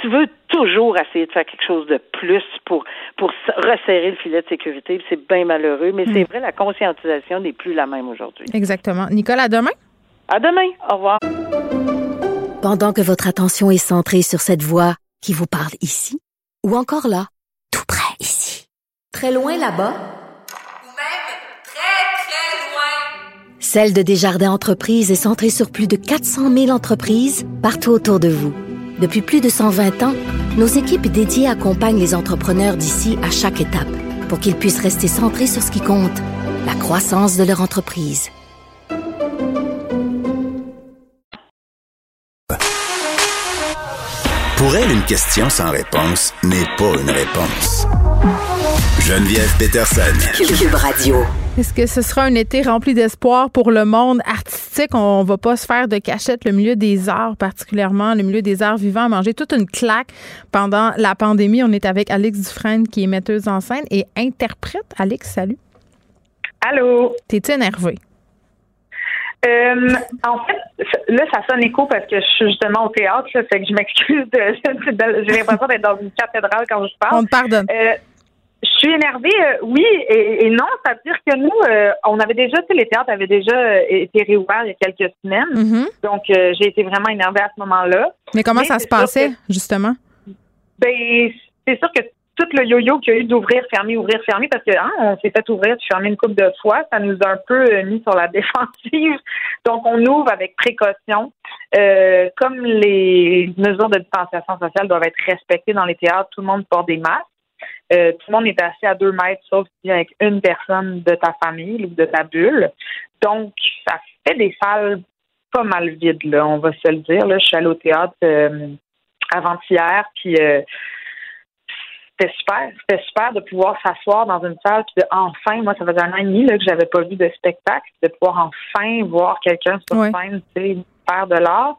tu veux toujours essayer de faire quelque chose de plus pour pour resserrer le filet de sécurité. C'est bien malheureux, mais c'est hmm. vrai, la conscientisation n'est plus la même aujourd'hui. Exactement. Nicole, à demain. À demain. Au revoir. Pendant que votre attention est centrée sur cette voix qui vous parle ici, ou encore là, tout près ici, très loin là-bas, ou même très, très loin, Celle de Desjardins Entreprises est centrée sur plus de 400 000 entreprises partout autour de vous. Depuis plus de 120 ans, nos équipes dédiées accompagnent les entrepreneurs d'ici à chaque étape pour qu'ils puissent rester centrés sur ce qui compte, la croissance de leur entreprise. Pour elle, une question sans réponse n'est pas une réponse. Geneviève Peterson. Cube Radio. Est-ce que ce sera un été rempli d'espoir pour le monde artistique? On va pas se faire de cachette. Le milieu des arts, particulièrement le milieu des arts vivants, a mangé toute une claque pendant la pandémie. On est avec Alex Dufresne, qui est metteuse en scène et interprète. Alex, salut. Allô? T'es-tu énervé? Euh, en fait, là, ça sonne écho parce que je suis justement au théâtre, ça fait que je m'excuse. De, j'ai l'impression d'être dans une cathédrale quand je parle. On te pardonne. Euh, je suis énervée, euh, oui et, non. Ça veut dire que nous, euh, on avait déjà, tu sais, les théâtres avaient déjà euh, été réouverts il y a quelques semaines. Mm-hmm. Donc, j'ai été vraiment énervée à ce moment-là. Mais comment ça se passait, justement? Ben, c'est sûr que tout le yo-yo qu'il y a eu d'ouvrir, fermer, ouvrir, fermer, parce que hein, on s'est fait ouvrir, fermer une coupe de fois, ça nous a un peu mis sur la défensive. Donc, on ouvre avec précaution. comme les mesures de distanciation sociale doivent être respectées dans les théâtres, tout le monde porte des masques. Euh, tout le monde est assis à deux mètres, sauf si avec une personne de ta famille ou de ta bulle. Donc, ça fait des salles pas mal vides, là, on va se le dire. Là. Je suis allée au théâtre euh, avant-hier, puis euh, c'était super. C'était super de pouvoir s'asseoir dans une salle, puis de enfin, moi, ça faisait un an et demi là, que j'avais pas vu de spectacle, de pouvoir enfin voir quelqu'un sur scène, tu sais, faire de l'art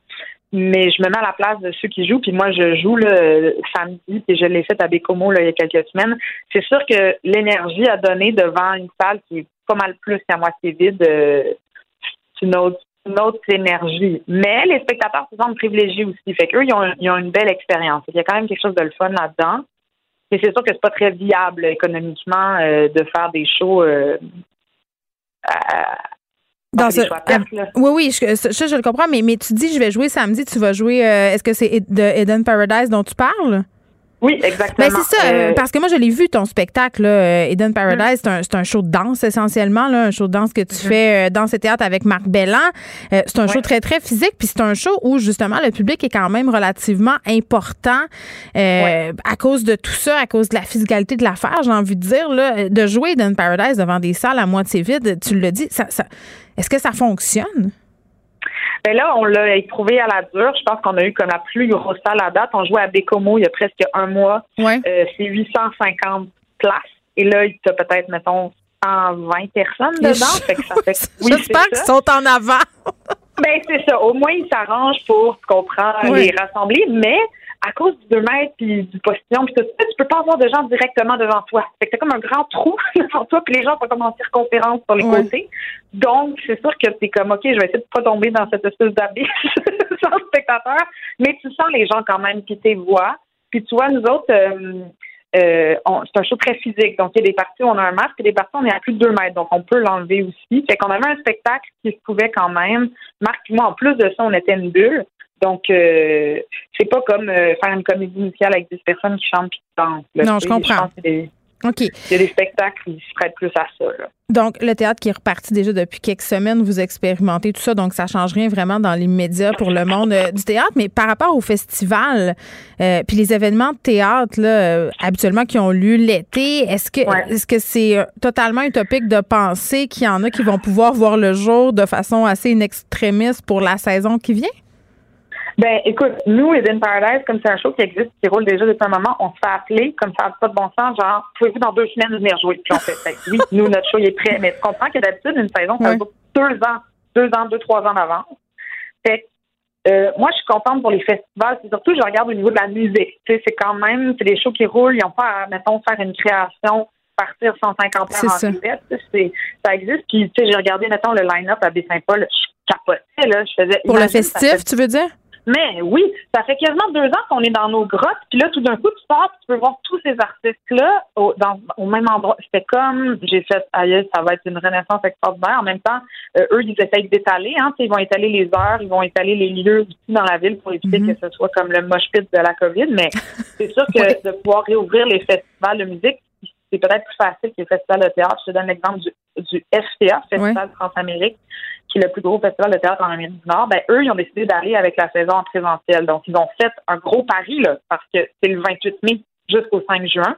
mais je me mets à la place de ceux qui jouent, puis moi je joue le samedi, puis je l'ai fait à Bécomo là, il y a quelques semaines. C'est sûr que l'énergie à donner devant une salle qui est pas mal plus qu'à moitié vide, euh, c'est une autre, une autre énergie. Mais les spectateurs se sentent privilégiés aussi. Fait qu'eux, ils ont, ils ont une belle expérience. Il y a quand même quelque chose de le fun là-dedans. Et c'est sûr que c'est pas très viable économiquement euh, de faire des shows euh, dans ce, oui, oui, je, je, le comprends, mais, mais tu dis je vais jouer samedi, tu vas jouer. Euh, est-ce que c'est de Eden Paradise dont tu parles? Oui, exactement. Ben c'est ça, euh, parce que moi, je l'ai vu, ton spectacle, là, euh, Eden Paradise. C'est un, show de danse, essentiellement, là, un show de danse que tu mm-hmm. fais dans ce théâtre avec Marc Bellan. c'est un show très, très physique, puis c'est un show où, justement, le public est quand même relativement important à cause de tout ça, à cause de la physicalité de l'affaire, j'ai envie de dire. Là, de jouer Eden Paradise devant des salles à moitié vides, tu le dis, ça, ça est-ce que ça fonctionne? Ben là, on l'a éprouvé à la dure. Je pense qu'on a eu comme la plus grosse salle à date. On jouait à Bécomo il y a presque un mois. Ouais. Euh, c'est 850 places. Et là, il y a peut-être, mettons, 120 personnes dedans. Fait que ça fait... Oui, J'espère qu'ils sont en avant. ben, c'est ça. Au moins, ils s'arrangent pour, tu comprends, les rassembler. Mais à cause du 2 mètres puis du postillon puis tout ça, tu peux pas avoir de gens directement devant toi. Fait que c'est comme un grand trou devant toi puis les gens sont comme en circonférence sur les côtés. Donc, c'est sûr que c'est comme, OK, je vais essayer de pas tomber dans cette espèce d'abysse sans spectateur, mais tu sens les gens quand même qui tes voix. Puis tu vois, nous autres, euh, euh, c'est un show très physique. Donc, il y a des parties où on a un masque et des parties où on est à plus de 2 mètres. Donc, on peut l'enlever aussi. Fait qu'on avait un spectacle qui se pouvait quand même. Marc et moi, en plus de ça, on était une bulle. Donc, euh, c'est pas comme euh, faire une comédie musicale avec des personnes qui chantent et qui dansent. non, je comprends. OK. Il y a des spectacles qui se prêtent plus à ça. Donc, le théâtre qui est reparti déjà depuis quelques semaines, vous expérimentez tout ça, donc ça change rien vraiment dans l'immédiat pour le monde euh, du théâtre. Mais par rapport au festival, puis les événements de théâtre, là, habituellement qui ont lieu l'été, est-ce que est-ce que c'est totalement utopique de penser qu'il y en a qui vont pouvoir voir le jour de façon assez inextrémiste pour la saison qui vient? Ben, écoute, nous, Eden Paradise, comme c'est un show qui existe, qui roule déjà depuis un moment, on se fait appeler, comme ça n'a pas de bon sens, genre, pouvez-vous dans deux semaines venir jouer? Puis on fait, ben, oui, nous, notre show, il est prêt. Mais tu comprends que d'habitude, une saison, ça ouais. deux ans, deux ans, deux, trois ans d'avance. Fait euh, moi, je suis contente pour les festivals. C'est surtout, je regarde au niveau de la musique. Tu sais, c'est quand même, c'est des shows qui roulent. Ils n'ont pas à, mettons, faire une création, partir 150 heures en ça. Ça existe. Puis, tu sais, j'ai regardé, mettons, le line-up à Baie-Saint-Paul. Je capotais, là. Je faisais. Pour le festif, tu veux dire? Mais oui, ça fait quasiment deux ans qu'on est dans nos grottes, puis là, tout d'un coup, tu pars, tu peux voir tous ces artistes-là au, dans, au même endroit. C'était comme, j'ai fait, aïe, ça va être une renaissance extraordinaire. En même temps, euh, eux, ils essayent d'étaler, hein, ils vont étaler les heures, ils vont étaler les lieux dans la ville pour éviter mm-hmm. que ce soit comme le mosh pit de la COVID, mais c'est sûr que de pouvoir réouvrir les festivals de musique, c'est peut-être plus facile que les festivals de théâtre. Je te donne l'exemple du, du FTA, Festival de France-Amérique qui est le plus gros festival de théâtre en Amérique du Nord, ben eux, ils ont décidé d'aller avec la saison en présentiel. Donc, ils ont fait un gros pari, là, parce que c'est le 28 mai jusqu'au 5 juin.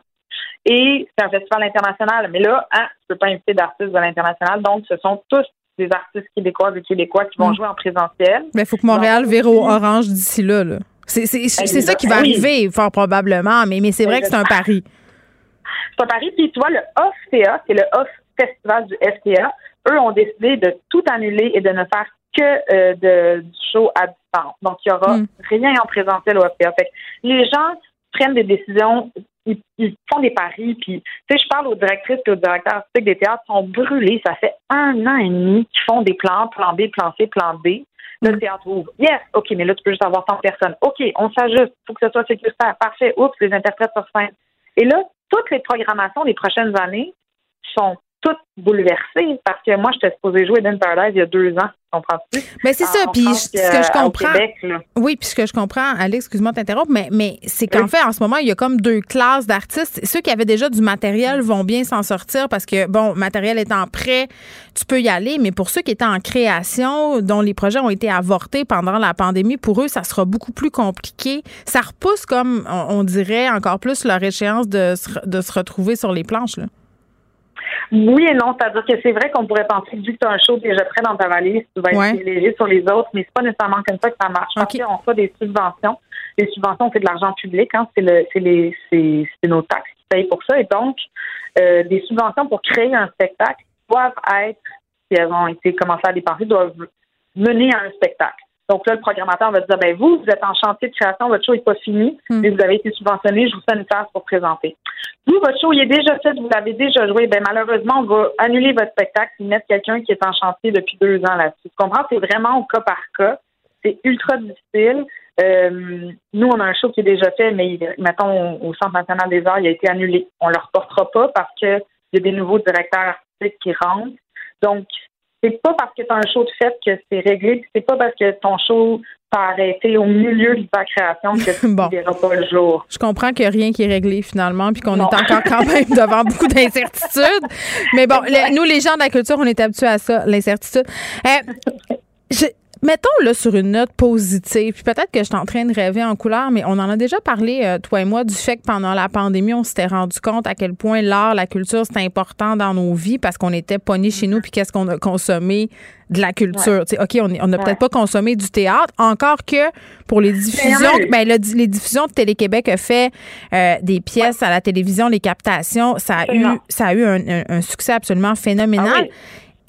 Et c'est un festival international. Mais là, hein, tu peux pas inviter d'artistes de l'international. Donc, ce sont tous des artistes québécois et québécois qui vont mm. jouer en présentiel. Mais il faut que Montréal vire au orange d'ici là. là. C'est ça qui va arriver, fort probablement. Mais, mais c'est vrai que c'est un pari. C'est un pari. Puis, tu vois, le OFTA, c'est le Off Festival du FTA eux ont décidé de tout annuler et de ne faire que euh, de, du show à distance. Donc, il n'y aura hmm. rien en présentiel au FPA. Fait les gens prennent des décisions, ils, font des paris, puis, tu sais, je parle aux directrices et aux directeurs artistiques des théâtres, sont brûlés. Ça fait un an et demi qu'ils font des plans, plan B, plan C, plan D. Le hmm. théâtre ouvre. Yes, OK, mais là, tu peux juste avoir 100 personnes. OK, on s'ajuste. Il faut que ce soit sécuritaire. Parfait. Oups, les interprètes sur scène. Et là, toutes les programmations des prochaines années sont toutes bouleversées parce que moi, j'étais supposée jouer dans Paradise il y a deux ans. Comprends-tu? Mais c'est ça, puis ce que je comprends. oui, puis ce que je comprends, Alex, excuse-moi de t'interrompre, mais, mais c'est qu'en fait, en ce moment, il y a comme deux classes d'artistes. Ceux qui avaient déjà du matériel vont bien s'en sortir parce que, bon, matériel étant prêt, tu peux y aller, mais pour ceux qui étaient en création, dont les projets ont été avortés pendant la pandémie, pour eux, ça sera beaucoup plus compliqué. Ça repousse, comme on, dirait, encore plus leur échéance de, de se retrouver sur les planches, là. Oui et non, c'est-à-dire que c'est vrai qu'on pourrait penser que vu que tu as un show déjà prêt dans ta valise, tu vas être léger sur les autres, mais c'est pas nécessairement comme ça que ça marche. Okay. on fait des subventions. Les subventions, c'est de l'argent public, hein, c'est le c'est les c'est nos taxes qui payent pour ça. Et donc, euh, des subventions pour créer un spectacle doivent être, si elles ont été commencées à dépenser, doivent mener à un spectacle. Donc là, le programmateur va dire, ben vous, vous êtes en chantier de création, votre show n'est pas fini, hmm. mais vous avez été subventionné, je vous fais une place pour présenter. Vous, votre show, il est déjà fait, vous l'avez déjà joué, ben malheureusement, on va annuler votre spectacle et mettre quelqu'un qui est en chantier depuis deux ans là-dessus. Tu comprends? C'est vraiment au cas par cas. C'est ultra difficile. Euh, nous, on a un show qui est déjà fait, mais mettons au Centre national des arts, il a été annulé. On ne le reportera pas parce qu'il y a des nouveaux directeurs artistiques qui rentrent. Donc, c'est pas parce que tu as un show de fête que c'est réglé, c'est pas parce que ton show t'a arrêté au milieu de ta création que tu ne verras pas le jour. Je comprends qu'il n'y a rien qui est réglé finalement, puis qu'on est encore quand même devant beaucoup d'incertitudes. Mais bon, nous, les gens de la culture, on est habitués à ça, l'incertitude. Euh, je, Mettons là sur une note positive, puis peut-être que je suis en train de rêver en couleur, mais on en a déjà parlé, euh, toi et moi, du fait que pendant la pandémie, on s'était rendu compte à quel point l'art, la culture, c'était important dans nos vies parce qu'on était pognés chez nous, puis qu'est-ce qu'on a consommé de la culture. OK, on n'a peut-être pas consommé du théâtre, encore que pour les diffusions, ben, les diffusions de Télé-Québec a fait euh, des pièces à la télévision, les captations, ça a eu, ça a eu un, succès absolument phénoménal. Ah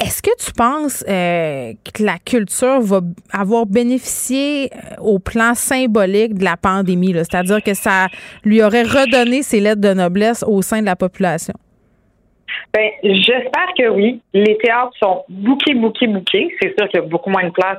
est-ce que tu penses euh, que la culture va avoir bénéficié euh, au plan symbolique de la pandémie? C'est-à-dire que ça lui aurait redonné ses lettres de noblesse au sein de la population? Ben, j'espère que oui. Les théâtres sont bouqués, bouqués, bouqués. C'est sûr qu'il y a beaucoup moins de place.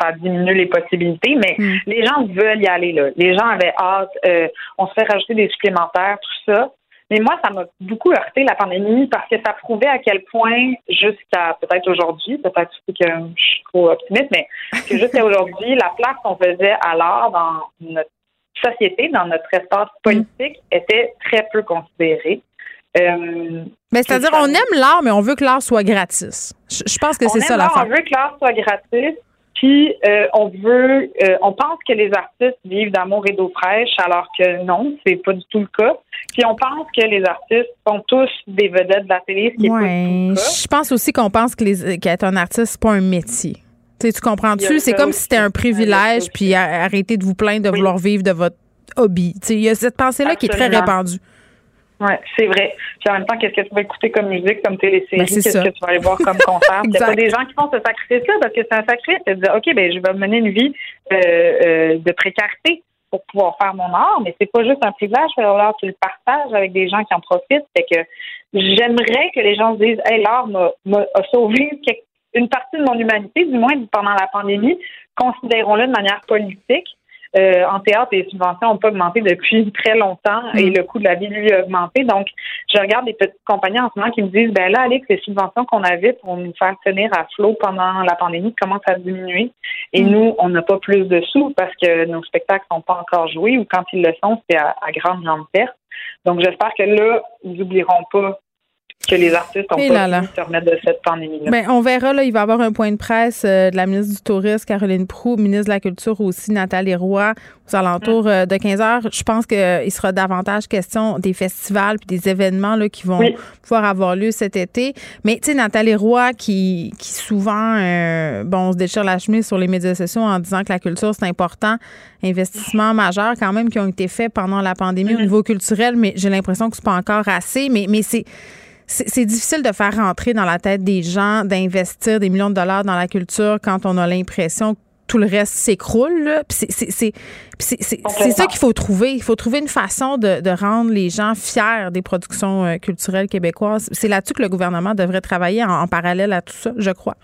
Ça diminue les possibilités, mais hmm. les gens veulent y aller. Là. Les gens avaient hâte. Euh, on se fait rajouter des supplémentaires, tout ça. Mais moi, ça m'a beaucoup heurté la pandémie parce que ça prouvait à quel point, jusqu'à peut-être aujourd'hui, peut-être que je suis trop optimiste, mais que jusqu'à aujourd'hui, la place qu'on faisait à l'art dans notre société, dans notre espace politique, était très peu considérée. Euh, mais c'est-à-dire, on aime l'art, mais on veut que l'art soit gratis. Je, pense que c'est ça l'affaire. On veut que l'art soit gratis, puis euh, on veut, euh, on pense que les artistes vivent d'amour et d'eau fraîche, alors que non, c'est pas du tout le cas. Puis on pense que les artistes sont tous des vedettes de la télé, ce qui est pas du tout le cas. Je pense aussi qu'on pense que les, qu'être un artiste, c'est pas un métier. tu comprends-tu? C'est comme si c'était un privilège, puis arrêtez de vous plaindre de vouloir vivre de votre hobby. Il y a cette pensée-là qui est très répandue. Oui, c'est vrai. Puis en même temps, qu'est-ce que tu vas écouter comme musique, comme télésérie? Ben, qu'est-ce que tu vas aller voir comme concert? Il y a des gens qui font ce sacrifice-là parce que c'est un sacrifice. de dire, OK, ben, je vais mener une vie euh, euh, de précarité pour pouvoir faire mon art, mais c'est pas juste un privilège. Alors, tu le partages avec des gens qui en profitent. C'est que j'aimerais que les gens se disent, hey, l'art m'a sauvé une partie de mon humanité, du moins pendant la pandémie. Considérons-le de manière politique. Euh, en théâtre, les subventions n'ont pas augmenté depuis très longtemps et mm. le coût de la vie, lui, a augmenté. Donc, je regarde des petites compagnies en ce moment qui me disent, ben là, Alex, les subventions qu'on avait pour nous faire tenir à flot pendant la pandémie commencent à diminuer. Et mm. nous, on n'a pas plus de sous parce que nos spectacles sont pas encore joués ou quand ils le sont, c'est à, à grande, grande perte. Donc, j'espère que là, ils n'oublieront pas que les artistes ont pas là, se remettre de cette pandémie-là. Ben, on verra, là, il va y avoir un point de presse euh, de la ministre du Tourisme, Caroline Proux, ministre de la Culture aussi, Nathalie Roy, aux alentours euh, de 15 heures. Je pense qu'il euh, sera davantage question des festivals puis des événements là, qui vont pouvoir avoir lieu cet été. Mais, tu sais, Nathalie Roy, qui, qui souvent, bon, on se déchire la chemise sur les médias sociaux en disant que la culture, c'est important, investissements majeurs quand même qui ont été faits pendant la pandémie au mm-hmm. niveau culturel, mais j'ai l'impression que c'est pas encore assez. Mais, mais c'est c'est difficile de faire rentrer dans la tête des gens d'investir des millions de dollars dans la culture quand on a l'impression que tout le reste s'écroule. C'est ça qu'il faut trouver. Il faut trouver une façon de, rendre les gens fiers des productions euh, culturelles québécoises. C'est là-dessus que le gouvernement devrait travailler en, parallèle à tout ça, je crois.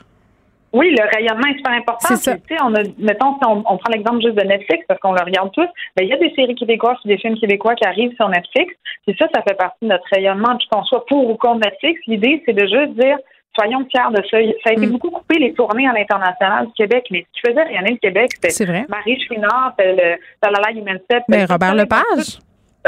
Oui, le rayonnement est super important. Ça. on a, mettons, si on, prend l'exemple juste de Netflix, parce qu'on le regarde tous, ben, il y a des séries québécoises des films québécois qui arrivent sur Netflix. C'est ça, ça fait partie de notre rayonnement. Puis qu'on soit pour ou contre Netflix, l'idée, c'est de juste dire soyons fiers de ça. Ça a été mm. beaucoup coupé les tournées à l'international du Québec, mais ce qui faisait rayonner le Québec, c'était Marie Chouinard, c'était le Human Step. Mais Robert Lepage.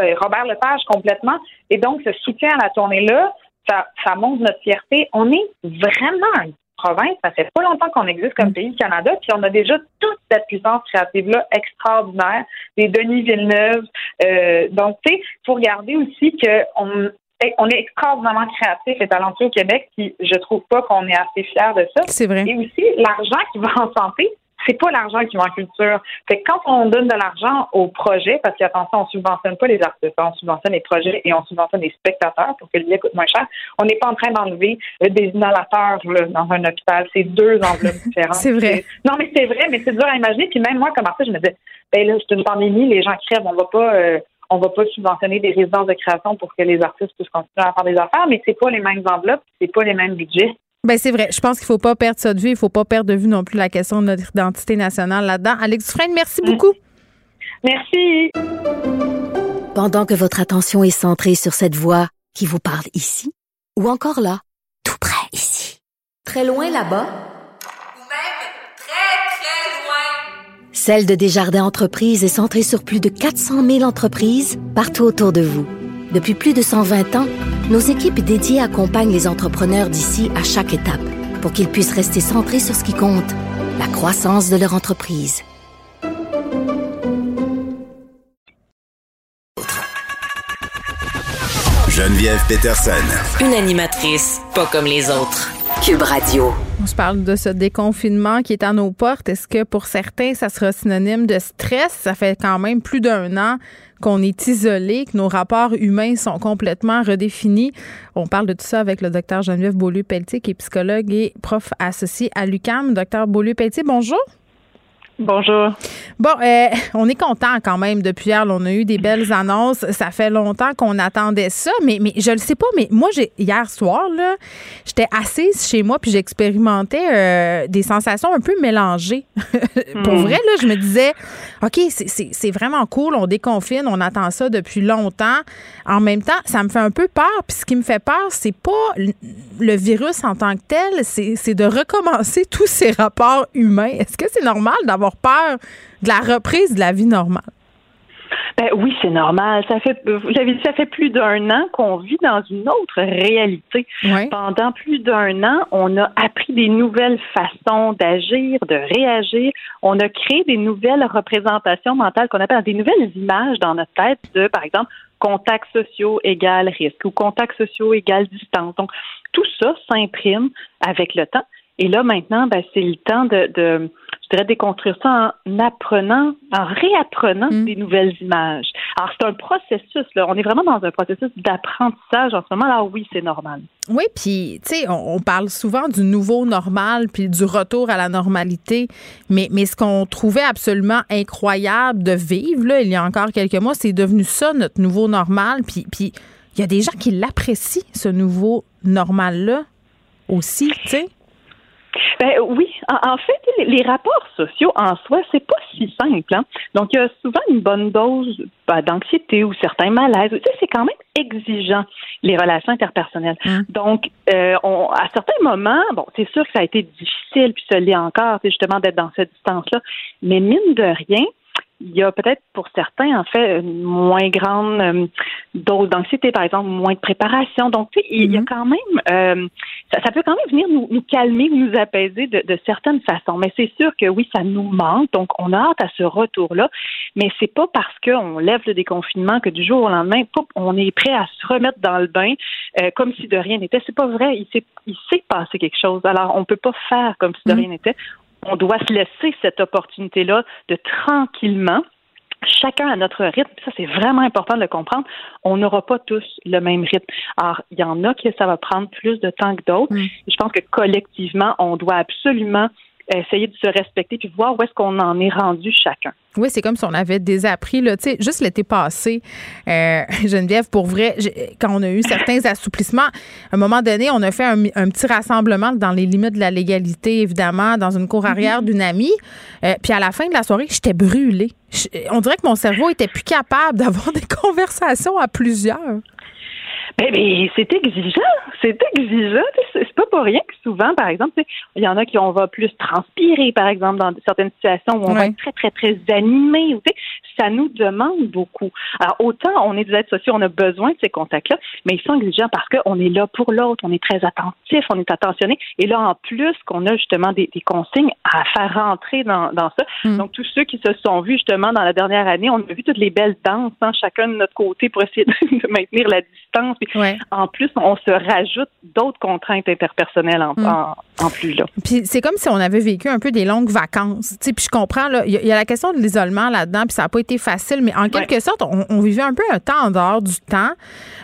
Euh, Robert Lepage complètement. Et donc, ce soutien à la tournée-là, ça, ça montre notre fierté. On est vraiment province. Ça fait pas longtemps qu'on existe comme mm. pays, Canada, puis on a déjà toute cette puissance créative-là extraordinaire. Des Denis Villeneuve. Euh, donc, tu sais, il faut regarder aussi qu'on on est extraordinairement créatif et talentueux au Québec, puis je trouve pas qu'on est assez fiers de ça. C'est vrai. Et aussi, l'argent qui va en santé, c'est pas l'argent qui va en culture. Fait quand on donne de l'argent aux projets, parce qu'attention, on subventionne pas les artistes, on subventionne les projets et on subventionne les spectateurs pour que le billet coûte moins cher. On n'est pas en train d'enlever des inhalateurs dans un hôpital. C'est deux enveloppes différentes. c'est vrai. Non, mais c'est vrai, mais c'est dur à imaginer. Puis même moi, comme artiste, je me disais, ben là, c'est une pandémie, les gens crèvent, on va pas. Euh, on va pas subventionner des résidences de création pour que les artistes puissent continuer à faire des affaires, mais c'est pas les mêmes enveloppes, c'est pas les mêmes budgets. Ben c'est vrai. Je pense qu'il faut pas perdre ça de vue. Il faut pas perdre de vue non plus la question de notre identité nationale là-dedans. Alex Dufresne, merci beaucoup. Merci. Pendant que votre attention est centrée sur cette voix qui vous parle ici, ou encore là, tout près ici, très loin là-bas, ou même très, très loin, Celle de Desjardins Entreprises est centrée sur plus de 400 000 entreprises partout autour de vous. Depuis plus de 120 ans, nos équipes dédiées accompagnent les entrepreneurs d'ici à chaque étape pour qu'ils puissent rester centrés sur ce qui compte, la croissance de leur entreprise. Geneviève Peterson. Une animatrice pas comme les autres. Cube Radio. On se parle de ce déconfinement qui est à nos portes. Est-ce que pour certains, ça sera synonyme de stress? Ça fait quand même plus d'un an qu'on est isolé, que nos rapports humains sont complètement redéfinis. On parle de tout ça avec le docteur Geneviève Beaulieu-Pelletier, qui est psychologue et prof associé à l'UCAM. Docteur Beaulieu-Pelletier, bonjour. Bonjour. Bon, euh, on est content quand même depuis hier. on a eu des belles annonces. Ça fait longtemps qu'on attendait ça, mais, mais je le sais pas. Mais moi, j'ai hier soir, là, j'étais assise chez moi puis j'expérimentais euh, des sensations un peu mélangées. Pour hmm. vrai, là, je me disais, OK, c'est vraiment cool. On déconfine, on attend ça depuis longtemps. En même temps, ça me fait un peu peur. Puis ce qui me fait peur, c'est pas le virus en tant que tel, c'est de recommencer tous ces rapports humains. Est-ce que c'est normal d'avoir peur de la reprise de la vie normale? Ben oui, c'est normal. Ça fait, j'avais dit, ça fait plus d'un an qu'on vit dans une autre réalité. Pendant plus d'un an, on a appris des nouvelles façons d'agir, de réagir. On a créé des nouvelles représentations mentales qu'on appelle des nouvelles images dans notre tête de, par exemple, contacts sociaux égale risque ou contacts sociaux égale distance. Donc, tout ça s'imprime avec le temps. Et là, maintenant, ben, c'est le temps de, dirais, déconstruire ça en apprenant, en réapprenant mm. des nouvelles images. Alors, c'est un processus, là. On est vraiment dans un processus d'apprentissage en ce moment. Alors, oui, c'est normal. Oui, puis, tu sais, on, parle souvent du nouveau normal puis du retour à la normalité. Mais, mais ce qu'on trouvait absolument incroyable de vivre, là, il y a encore quelques mois, c'est devenu ça, notre nouveau normal. Puis, puis, il y a des gens qui l'apprécient, ce nouveau normal-là aussi, tu sais. Ben oui, en, fait, les, rapports sociaux en soi, c'est pas si simple. Hein? Donc, il y a souvent une bonne dose ben, d'anxiété ou certains malaises. Tu sais, c'est quand même exigeant les relations interpersonnelles. Hum. Donc, euh, on, à certains moments, bon, c'est sûr que ça a été difficile, puis ça l'est encore, justement d'être dans cette distance-là. Mais mine de rien, il y a peut-être pour certains, en fait, une moins grande euh, dose d'anxiété, par exemple, moins de préparation. Donc, tu sais, il y a mm-hmm. quand même, euh, ça, peut quand même venir nous, nous calmer, nous apaiser de, de certaines façons. Mais c'est sûr que oui, ça nous manque. Donc, on a hâte à ce retour-là. Mais c'est pas parce qu'on lève le déconfinement que du jour au lendemain, on est prêt à se remettre dans le bain euh, comme si de rien n'était. C'est pas vrai. Il s'est, il s'est passé quelque chose. Alors, on peut pas faire comme si de mm-hmm. rien n'était on doit se laisser cette opportunité-là de tranquillement chacun à notre rythme. Ça, c'est vraiment important de le comprendre. On n'aura pas tous le même rythme. Alors, il y en a qui ça va prendre plus de temps que d'autres. Mm. Je pense que collectivement, on doit absolument essayer de se respecter puis voir où est-ce qu'on en est rendu chacun. Oui, c'est comme si on avait désappris, là, juste l'été passé, euh, Geneviève, pour vrai, quand on a eu certains assouplissements, à un moment donné, on a fait un, petit rassemblement dans les limites de la légalité, évidemment, dans une cour arrière mm-hmm. d'une amie. Euh, puis à la fin de la soirée, j'étais brûlée. on dirait que mon cerveau était plus capable d'avoir des conversations à plusieurs. Ben, ben, c'est exigeant, c'est exigeant. C'est pas pour rien que souvent, par exemple, il y en a qui on va plus transpirer, par exemple, dans certaines situations où on va être très, très, très animé. Ça nous demande beaucoup. Alors, autant on est des êtres sociaux, on a besoin de ces contacts-là, mais ils sont exigeants parce qu'on est là pour l'autre, on est très attentif, on est attentionné. Et là, en plus, qu'on a justement des, consignes à faire rentrer dans, dans ça. Mm. Donc, tous ceux qui se sont vus justement dans la dernière année, on a vu toutes les belles danses, hein, chacun de notre côté pour essayer de, maintenir la distance. En plus, on se rajoute d'autres contraintes interpersonnelles en, mm. plus là. Puis c'est comme si on avait vécu un peu des longues vacances. puis je comprends, il y, a la question de l'isolement là-dedans, puis ça n'a pas été facile, mais en quelque sorte, on, vivait un peu un temps en dehors du temps.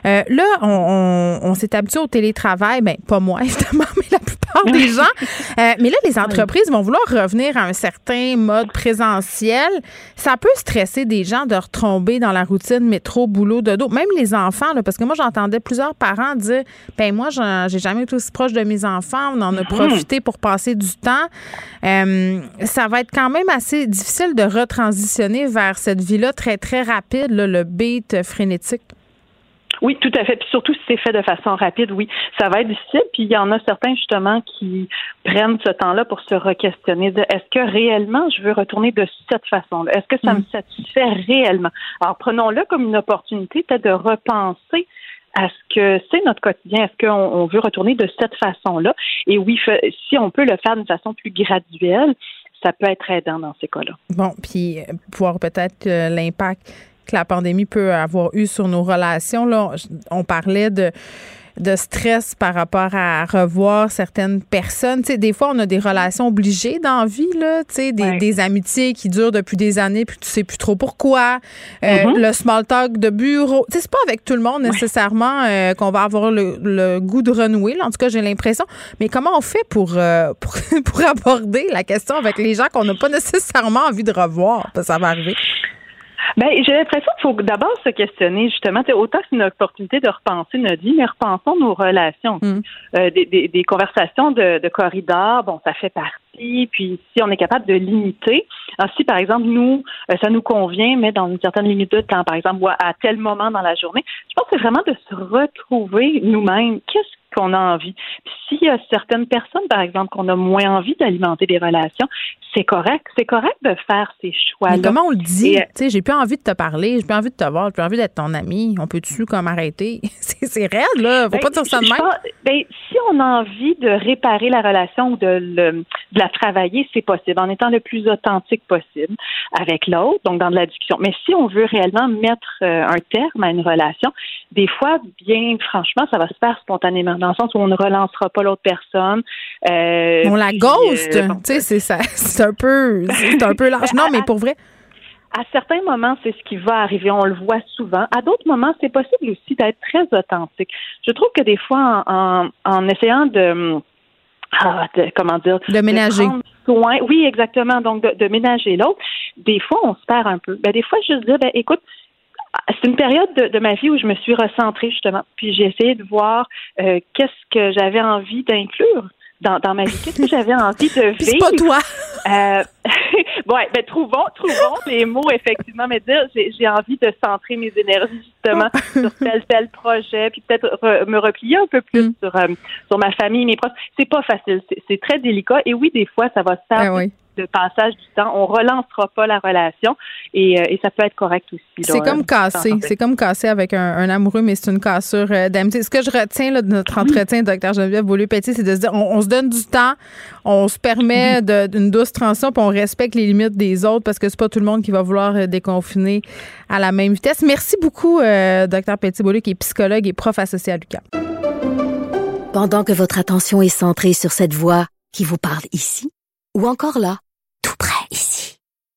Euh, là, on, s'est habitué au télétravail, ben pas moi évidemment, des gens. Euh, mais là, les entreprises vont vouloir revenir à un certain mode présentiel. Ça peut stresser des gens de retomber dans la routine métro, boulot, dodo, même les enfants, là, parce que moi, j'entendais plusieurs parents dire ben moi, j'ai jamais été aussi proche de mes enfants, on en a mhm. profité pour passer du temps. Euh, ça va être quand même assez difficile de retransitionner vers cette vie-là très, très rapide, le beat frénétique. Oui, tout à fait. Puis surtout si c'est fait de façon rapide, oui, ça va être difficile. Puis il y en a certains justement qui prennent ce temps-là pour se re-questionner de est-ce que réellement je veux retourner de cette façon-là? Est-ce que ça me mm. satisfait réellement? Alors prenons-le comme une opportunité peut-être de repenser à ce que c'est notre quotidien? Est-ce qu'on veut retourner de cette façon-là? Et oui, si on peut le faire d'une façon plus graduelle, ça peut être aidant dans ces cas-là. Bon, puis euh, voir peut-être euh, l'impact que la pandémie peut avoir eu sur nos relations. Là, on parlait de de stress par rapport à revoir certaines personnes. Tu sais, des fois, on a des relations obligées dans la vie, là, tu sais, des, amitiés qui durent depuis des années, puis tu sais plus trop pourquoi. Euh, mm-hmm. Le small talk de bureau. Tu sais, c'est pas avec tout le monde nécessairement euh, qu'on va avoir le, goût de renouer. en tout cas, j'ai l'impression. Mais comment on fait pour, euh, pour, pour, aborder la question avec les gens qu'on n'a pas nécessairement envie de revoir? Ça va arriver. Ben, j'ai l'impression qu'il faut d'abord se questionner, justement. Autant c'est une opportunité de repenser notre vie, mais repensons nos relations. Mm. Euh, des, des, des, conversations de, de corridor, bon, ça fait partie. Puis si on est capable de limiter, si par exemple nous, euh, ça nous convient, mais dans une certaine limite de temps, par exemple, à tel moment dans la journée, je pense que c'est vraiment de se retrouver nous-mêmes. Qu'est-ce qu'on a envie? Puis s'il y a certaines personnes, par exemple, qu'on a moins envie d'alimenter des relations, c'est correct. C'est correct de faire ces choix-là. comment on le dit? Euh, tu sais, j'ai plus envie de te parler, j'ai plus envie de te voir, j'ai plus envie d'être ton ami. On peut-tu comme arrêter? c'est réel, là. Faut ben, pas dire ça de même. Ben, si on a envie de réparer la relation ou de, de la travailler, c'est possible en étant le plus authentique possible avec l'autre, donc dans de la discussion. Mais si on veut réellement mettre euh, un terme à une relation, des fois, bien franchement, ça va se faire spontanément, dans le sens où on ne relancera pas l'autre personne. Euh, on la ghost, tu sais, c'est ça un peu, c'est un peu large. Non, mais pour vrai. À certains moments, c'est ce qui va arriver. On le voit souvent. À d'autres moments, c'est possible aussi d'être très authentique. Je trouve que des fois, en, essayant ah, de, comment dire, de ménager. soin, oui, exactement. Donc, de, ménager l'autre. Des fois, on se perd un peu. Ben, des fois, je dis, ben, écoute, c'est une période de, ma vie où je me suis recentrée justement, puis j'ai essayé de voir euh, qu'est-ce que j'avais envie d'inclure dans, dans ma vie. Qu'est-ce que j'avais envie de vivre? C'est pas toi. Euh, ouais, ben trouvons, trouvons les mots effectivement, mais dire j'ai envie de centrer mes énergies justement sur tel tel projet, puis peut-être me replier un peu plus mm. sur euh, sur ma famille, mes proches. C'est pas facile, c'est très délicat. Et oui, des fois, ça va se faire. Ben de passage du temps. On relancera pas la relation et, euh, et ça peut être correct aussi. C'est comme casser. C'est comme casser avec un, amoureux, mais c'est une cassure euh, d'amitié. Ce que je retiens là, de notre entretien, docteur Geneviève Beaulieu-Petit, c'est de se dire on, se donne du temps, on se permet d'une douce transition, puis on respecte les limites des autres parce que c'est pas tout le monde qui va vouloir euh, déconfiner à la même vitesse. Merci beaucoup, docteur Petit-Beaulieu, qui est psychologue et prof associé à Lucas. Pendant que votre attention est centrée sur cette voix qui vous parle ici, ou encore là,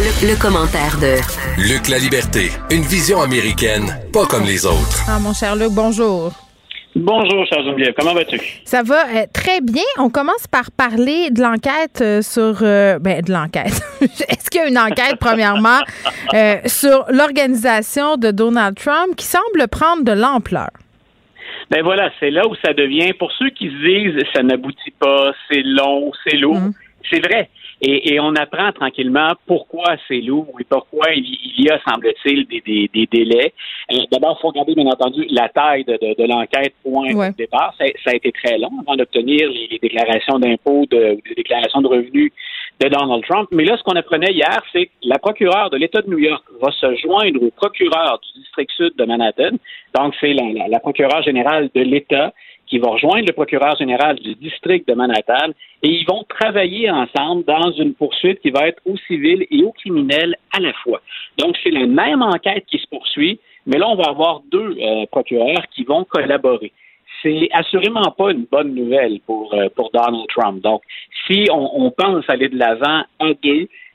Le, le commentaire de Luc La Liberté, une vision américaine, pas comme les autres. Ah, mon cher Luc, bonjour. Bonjour, cher Geneviève. Comment vas-tu? Ça va euh, très bien. On commence par parler de l'enquête euh, sur. euh, ben, de l'enquête. Est-ce qu'il y a une enquête, premièrement, euh, sur l'organisation de Donald Trump qui semble prendre de l'ampleur? Ben voilà, c'est là où ça devient, pour ceux qui se disent ça n'aboutit pas, c'est long, c'est lourd, c'est vrai. Et, et on apprend tranquillement pourquoi c'est lourd et pourquoi il, il y a, semble-t-il, des, des, des délais. Euh, D'abord, il faut regarder, bien entendu, la taille de, de, de l'enquête point Ouais. de départ. Ça, ça a été très long avant d'obtenir les, les déclarations d'impôts, de, les déclarations de revenus de Donald Trump. Mais là, ce qu'on apprenait hier, c'est que la procureure de l'État de New York va se joindre au procureur du district sud de Manhattan. Donc, c'est la, la, la procureure générale de l'État qui va rejoindre le procureur général du district de Manhattan et ils vont travailler ensemble dans une poursuite qui va être au civil et au criminel à la fois. Donc, c'est la même enquête qui se poursuit, mais là, on va avoir deux euh, procureurs qui vont collaborer c'est assurément pas une bonne nouvelle pour, euh, pour Donald Trump. Donc, si on, on pense aller de l'avant à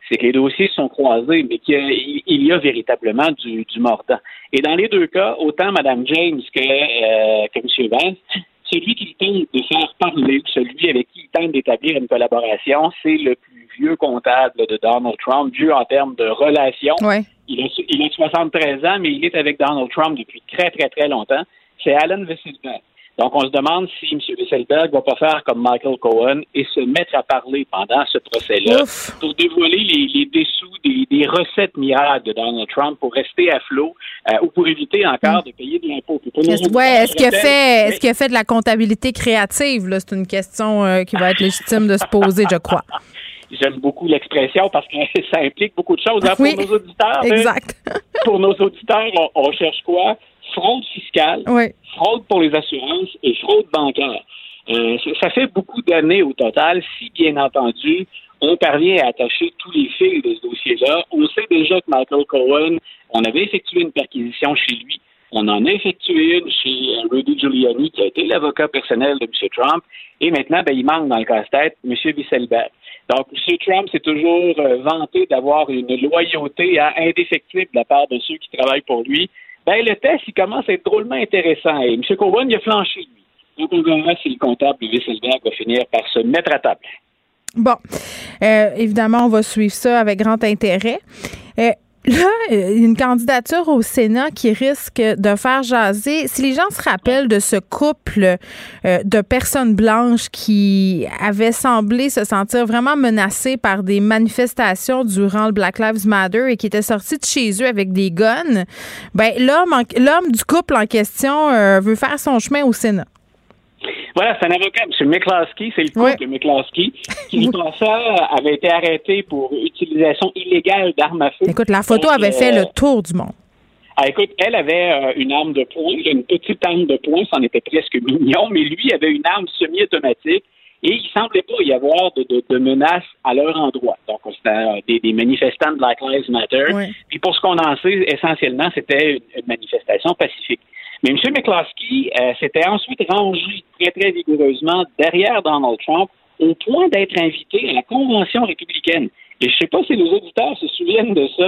c'est que les dossiers sont croisés, mais qu'il y a, il y a véritablement du, du mordant. Et dans les deux cas, autant Mme James que, euh, que M. Vance, celui qui tente de faire parler, celui avec qui il tente d'établir une collaboration, c'est le plus vieux comptable de Donald Trump, vieux en termes de relations. Ouais. Il a, il a 73 ans, mais il est avec Donald Trump depuis très, très, très longtemps. C'est Alan Weisselberg. Donc, on se demande si M. Weisselberg va pas faire comme Michael Cohen et se mettre à parler pendant ce procès-là pour dévoiler les, les dessous des, des recettes miracles de Donald Trump pour rester à flot euh, ou pour éviter encore de payer de l'impôt. Est-ce, ouais, qu'il a fait, qu'il a fait de la comptabilité créative? C'est une question euh, qui va être légitime de se poser, je crois. J'aime beaucoup l'expression parce que ça implique beaucoup de choses. hein, Oui, pour nos auditeurs, hein. exact. pour nos auditeurs, on, on cherche quoi? Fraude fiscale, Oui. fraude pour les assurances et fraude bancaire. Euh, ça- fait beaucoup d'années au total, si bien entendu, on parvient à attacher tous les fils de ce dossier-là. On sait déjà que Michael Cohen, on avait effectué une perquisition chez lui. On en a effectué une chez euh, Rudy Giuliani, qui a été l'avocat personnel de M. Trump. Et maintenant, ben, il manque dans le casse-tête M. Wieselberg. Donc, M. Trump s'est toujours euh, vanté d'avoir une loyauté indéfectible de la part de ceux qui travaillent pour lui. Ben, le test, il commence à être drôlement intéressant. Et M. Cohen, il a flanché, lui. Donc, on verra si le comptable de Wieselberg va finir par se mettre à table. Bon, Euh, évidemment, on va suivre ça avec grand intérêt. Euh, Là, euh, une candidature au Sénat qui risque de faire jaser. Si les gens se rappellent de ce couple euh, de personnes blanches qui avaient semblé se sentir vraiment menacés par des manifestations durant le Black Lives Matter et qui étaient sortis de chez eux avec des guns, ben l'homme, en- l'homme du couple en question euh, veut faire son chemin au Sénat. Voilà, c'est un avocat, M. McCloskey, c'est le couple de McCloskey, qui, passant, avait été arrêté pour utilisation illégale d'armes à feu. Écoute, la photo Donc, avait fait euh, le tour du monde. Ah, écoute, elle avait euh, une arme de poing, une petite arme de poing, c'en était presque mignon, mais lui avait une arme semi-automatique et il semblait pas y avoir de, de, de menaces à leur endroit. Donc, c'était euh, des, des manifestants de Black Lives Matter. Puis pour ce qu'on en sait, essentiellement, c'était une, une manifestation pacifique. Mais M. McCloskey euh, s'était ensuite rangé très, très vigoureusement derrière Donald Trump au point d'être invité à la convention républicaine. Et je ne sais pas si les auditeurs se souviennent de ça.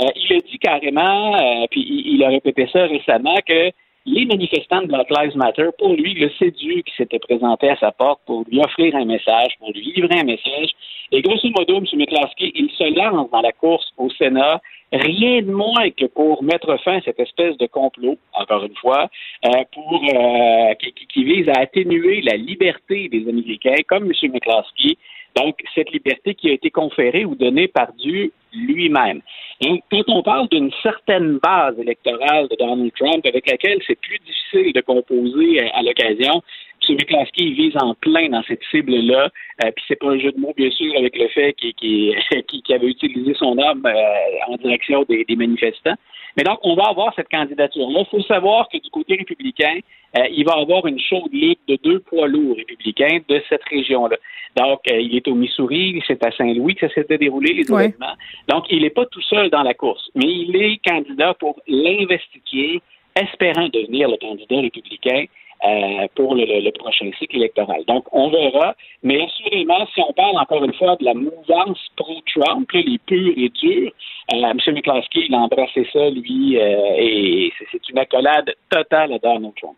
Euh, il a dit carrément, euh, puis il, il, a répété ça récemment, que les manifestants de Black Lives Matter, pour lui, le séduit qui s'était présenté à sa porte pour lui offrir un message, pour lui livrer un message. Et grosso modo, M. McCloskey, il se lance dans la course au Sénat, rien de moins que pour mettre fin à cette espèce de complot, encore une fois, euh, pour euh, qui, qui, vise à atténuer la liberté des Américains, comme M. McCloskey. Donc, cette liberté qui a été conférée ou donnée par Dieu lui-même. Donc, quand on parle d'une certaine base électorale de Donald Trump avec laquelle c'est plus difficile de composer à, à l'occasion, M. McClaskey vise en plein dans cette cible-là. Euh, puis c'est pas un jeu de mots, bien sûr, avec le fait qu'il qui, avait utilisé son arme euh, en direction des, manifestants. Mais donc, on va avoir cette candidature-là. Il faut savoir que du côté républicain, euh, il va avoir une chaude ligue de deux poids lourds républicains de cette région-là. Donc, il est au Missouri, c'est à Saint-Louis que ça s'était déroulé, les événements. Donc, il n'est pas tout seul dans la course, mais il est candidat pour l'investiquer, espérant devenir le candidat républicain euh, pour le, prochain cycle électoral. Donc, on verra. Mais assurément, si on parle encore une fois de la mouvance pro-Trump, les purs et durs, euh, M. McCloskey, il a embrassé ça, lui, euh, et c'est une accolade totale à Donald Trump.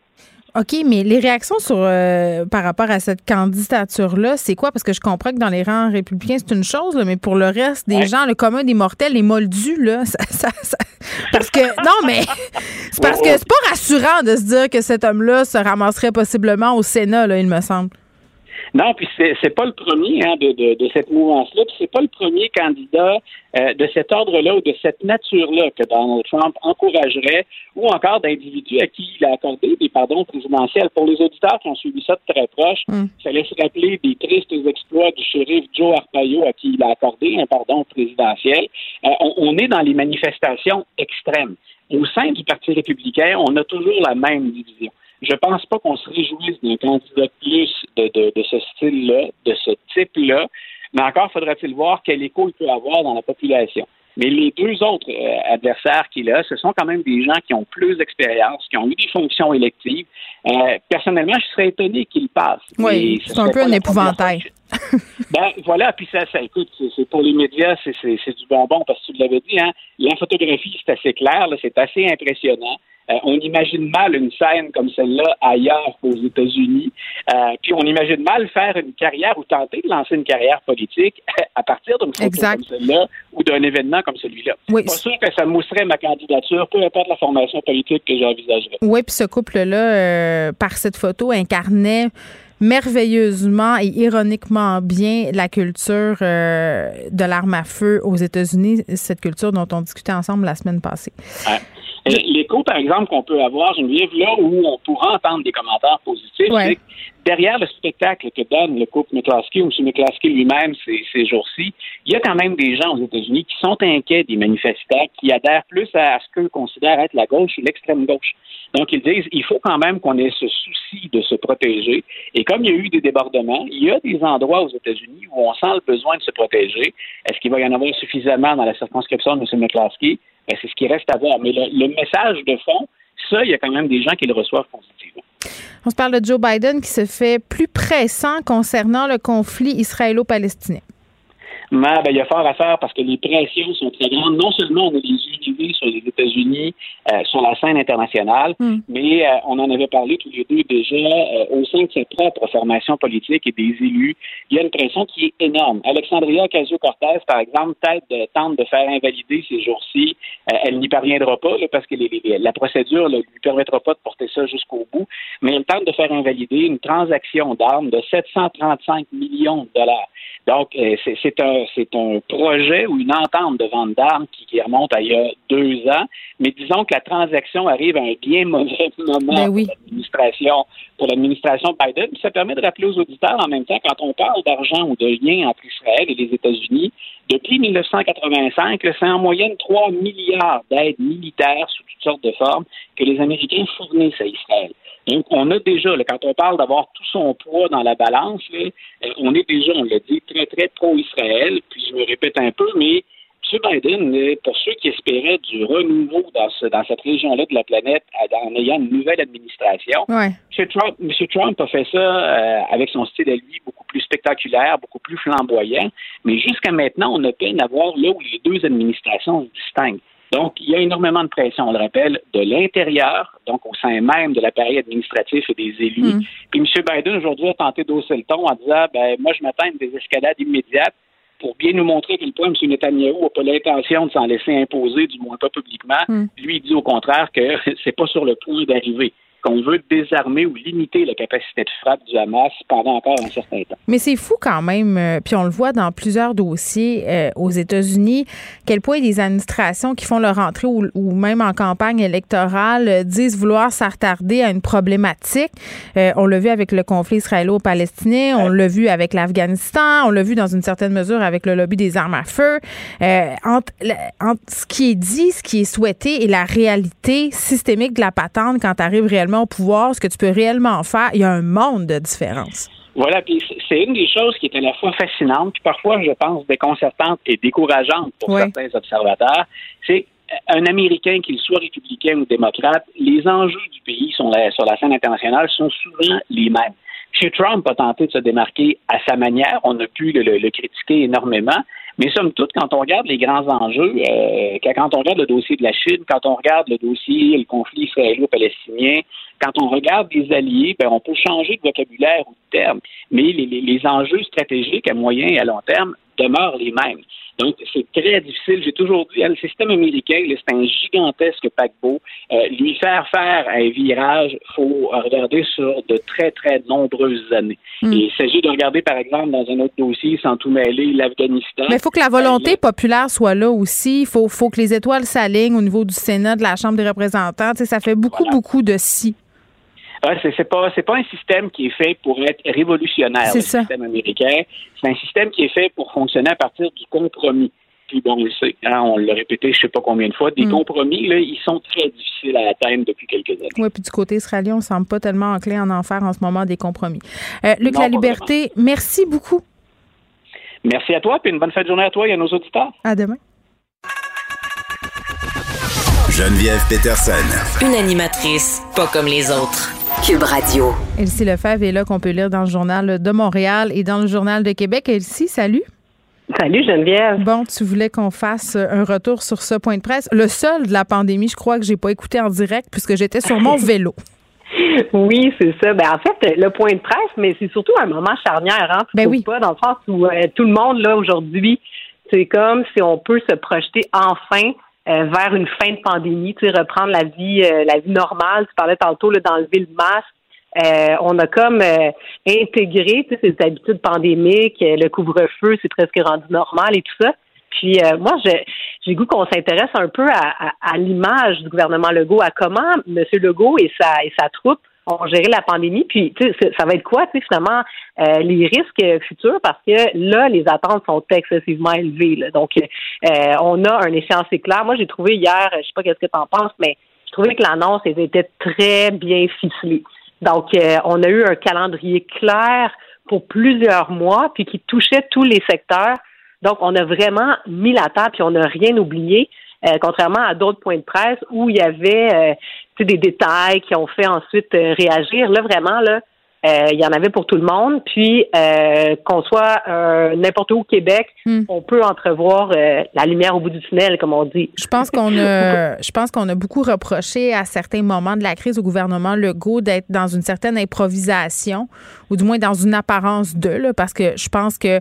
OK, mais les réactions sur euh, par rapport à cette candidature-là, c'est quoi? Parce que je comprends que dans les rangs républicains, c'est une chose, mais pour le reste des gens, le commun des mortels, les moldus, là, ça, parce que non, mais c'est parce que c'est pas rassurant de se dire que cet homme-là se ramasserait possiblement au Sénat, là, il me semble. Non, puis c'est, c'est pas le premier hein, de, de, de, cette mouvance-là, puis c'est pas le premier candidat euh, de cet ordre-là ou de cette nature-là que Donald Trump encouragerait, ou encore d'individus à qui il a accordé des pardons présidentiels. Pour les auditeurs qui ont suivi ça de très proche, mm. ça laisse rappeler des tristes exploits du shérif Joe Arpaio à qui il a accordé un pardon présidentiel. Euh, on, on est dans les manifestations extrêmes. Au sein du Parti républicain, on a toujours la même division. Je pense pas qu'on se réjouisse d'un candidat plus de, de, ce style-là, de ce type-là, mais encore faudra-t-il voir quel écho il peut avoir dans la population. Mais les deux autres euh, adversaires qu'il a, ce sont quand même des gens qui ont plus d'expérience, qui ont eu des fonctions électives. Euh, personnellement, je serais étonné qu'ils passent. Oui, c'est un peu un épouvantail. ben voilà, puis ça, ça écoute, c'est pour les médias, c'est du bonbon parce que tu l'avais dit, hein. La photographie, c'est assez clair, c'est assez impressionnant. Euh, on imagine mal une scène comme celle-là ailleurs qu'aux États-Unis. Euh, puis on imagine mal faire une carrière ou tenter de lancer une carrière politique à partir d'une photo comme celle-là ou d'un événement comme celui-là. Oui. Pas sûr que ça mousserait ma candidature, peu importe la formation politique que j'envisagerais. Oui, puis ce couple-là, euh, par cette photo, incarnait merveilleusement et ironiquement bien la culture de l'arme à feu aux États-Unis, cette culture dont on discutait ensemble la semaine passée. L'écho, par exemple, qu'on peut avoir, Geneviève, là où on pourra entendre des commentaires positifs, c'est que derrière le spectacle que donne le couple McCloskey ou M. McCloskey lui-même ces, ces jours-ci, il y a quand même des gens aux États-Unis qui sont inquiets des manifestants, qui adhèrent plus à, ce qu'eux considèrent être la gauche ou l'extrême gauche. Donc, ils disent il faut quand même qu'on ait ce souci de se protéger. Et comme il y a eu des débordements, il y a des endroits aux États-Unis où on sent le besoin de se protéger. Est-ce qu'il va y en avoir suffisamment dans la circonscription de M. McCloskey? Ben, c'est ce qui reste à voir. Mais le, message de fond, ça, il y a quand même des gens qui le reçoivent positivement. On se parle de Joe Biden qui se fait plus pressant concernant le conflit israélo-palestinien. Mais ben, il y a fort à faire parce que les pressions sont très grandes. Non seulement on a des unités sur les États-Unis, euh, sur la scène internationale, hmm. mais euh, on en avait parlé tous les deux déjà euh, au sein de ses propre formation politique et des élus. Il y a une pression qui est énorme. Alexandria Ocasio-Cortez, par exemple, tente de faire invalider ces jours-ci. elle n'y parviendra pas parce que la procédure ne lui permettra pas de porter ça jusqu'au bout. Mais elle tente de faire invalider une transaction d'armes de 735 millions de dollars. Donc, c'est un c'est un projet ou une entente de vente d'armes qui, remonte à il y a deux ans, mais disons que la transaction arrive à un bien mauvais moment ben pour l'administration pour l'administration Biden. ça permet de rappeler aux auditeurs en même temps, quand on parle d'argent ou de lien entre Israël et les États-Unis, depuis 1985, c'est en moyenne 3 milliards d'aides militaires sous toutes sortes de formes que les Américains fournissent à Israël. Donc, on a déjà, quand on parle d'avoir tout son poids dans la balance, euh, on est déjà, on l'a dit, très, très pro-Israël. Puis je me répète un peu, mais M. Biden, pour ceux qui espéraient du renouveau dans, cette région-là de la planète en ayant une nouvelle administration, M. Trump, a fait ça euh, avec son style à lui beaucoup plus spectaculaire, beaucoup plus flamboyant. Mais jusqu'à maintenant, on a peine à voir là où les deux administrations se distinguent. Donc, il y a énormément de pression, on le rappelle, de l'intérieur, donc au sein même de l'appareil administratif et des élus. Mm. Puis M. Biden, aujourd'hui, a tenté d'hausser le ton en disant, ben, moi, je m'attends à des escalades immédiates pour bien nous montrer à quel point M. Netanyahu n'a pas l'intention de s'en laisser imposer, du moins pas publiquement. Mm. Lui, il dit au contraire que c'est pas sur le point d'arriver. Qu'on veut désarmer ou limiter la capacité de frappe du Hamas pendant encore un certain temps. Mais c'est fou quand même, euh, puis on le voit dans plusieurs dossiers euh, aux États-Unis, quel point des administrations qui font leur entrée ou, même en campagne électorale euh, disent vouloir s'attarder à une problématique. on l'a vu avec le conflit israélo-palestinien, on l'a vu avec l'Afghanistan, on l'a vu dans une certaine mesure avec le lobby des armes à feu. entre, ce qui est dit, ce qui est souhaité et la réalité systémique de la patente quand tu arrives réellement au pouvoir, ce que tu peux réellement faire, il y a un monde de différence. Voilà, puis c'est une des choses qui est à la fois fascinante, puis parfois, je pense, déconcertante et décourageante pour certains observateurs. C'est un Américain, qu'il soit républicain ou démocrate, les enjeux du pays sur la scène internationale sont souvent les mêmes. M. Trump a tenté de se démarquer à sa manière. On a pu le critiquer énormément. Mais somme toute, quand on regarde les grands enjeux, euh, quand on regarde le dossier de la Chine, quand on regarde le dossier, le conflit israélo-palestinien, quand on regarde les alliés, ben, on peut changer de vocabulaire ou de terme, mais les, les enjeux stratégiques à moyen et à long terme demeurent les mêmes. Donc, c'est très difficile. J'ai toujours dit, le système américain, c'est un gigantesque paquebot. Euh, lui faire faire un virage, faut regarder sur de très, très nombreuses années. Hmm. il s'agit de regarder, par exemple, dans un autre dossier, sans tout mêler, l'Afghanistan. Mais il faut que la volonté populaire soit là aussi. Il faut, faut que les étoiles s'alignent au niveau du Sénat, de la Chambre des représentants. ça fait beaucoup, beaucoup de si. Ouais, c'est pas c'est pas un système qui est fait pour être révolutionnaire, le système américain. C'est un système qui est fait pour fonctionner à partir du compromis. Puis bon, on le sait, hein, on l'a répété je sais pas combien de fois, des mm. compromis, là, ils sont très difficiles à atteindre depuis quelques années. Oui, puis du côté israélien, on semble pas tellement enclin à en faire en ce moment des compromis. Euh, Luc La Liberté, merci beaucoup. Merci à toi, puis une bonne fin de journée à toi et à nos auditeurs. À demain. Geneviève Peterson. Une animatrice pas comme les autres. Cube Radio. Elsie Lefebvre est là qu'on peut lire dans le journal de Montréal et dans le journal de Québec. Elsie, salut. Salut Geneviève. Bon, tu voulais qu'on fasse un retour sur ce point de presse. Le seul de la pandémie, je crois que j'ai pas écouté en direct puisque j'étais sur mon vélo. Oui, c'est ça. Ben, en fait, le point de presse, mais c'est surtout un moment charnière, hein? ben oui. pas, dans le sens où euh, tout le monde, là, aujourd'hui, c'est comme si on peut se projeter enfin euh, vers une fin de pandémie, tu sais, reprendre la vie, euh, la vie normale. Tu parlais tantôt d'enlever le masque. Euh, on a comme intégré tu sais, ces habitudes pandémiques, le couvre-feu, c'est presque rendu normal et tout ça. Puis moi, j'ai goût qu'on s'intéresse un peu à, à l'image du gouvernement Legault, à comment M. Legault et sa et sa troupe on gérer la pandémie. Puis, ça va être quoi, finalement, euh, les risques futurs, parce que là, les attentes sont excessivement élevées. Donc, euh, on a un échéancier clair. Moi, j'ai trouvé hier, je sais pas qu'est-ce que tu en penses, mais je trouvais que l'annonce était très bien ficelée. Donc, euh, on a eu un calendrier clair pour plusieurs mois, puis qui touchait tous les secteurs. Donc, on a vraiment mis la table, puis on n'a rien oublié. contrairement à d'autres points de presse où il y avait des détails qui ont fait ensuite euh, réagir. Là, vraiment, là, euh, il y en avait pour tout le monde. Puis euh, qu'on soit n'importe où au Québec, hmm. on peut entrevoir la lumière au bout du tunnel, comme on dit. Je pense qu'on a, je pense qu'on a beaucoup reproché à certains moments de la crise au gouvernement Legault d'être dans une certaine improvisation, ou du moins dans une apparence de, là, parce que je pense que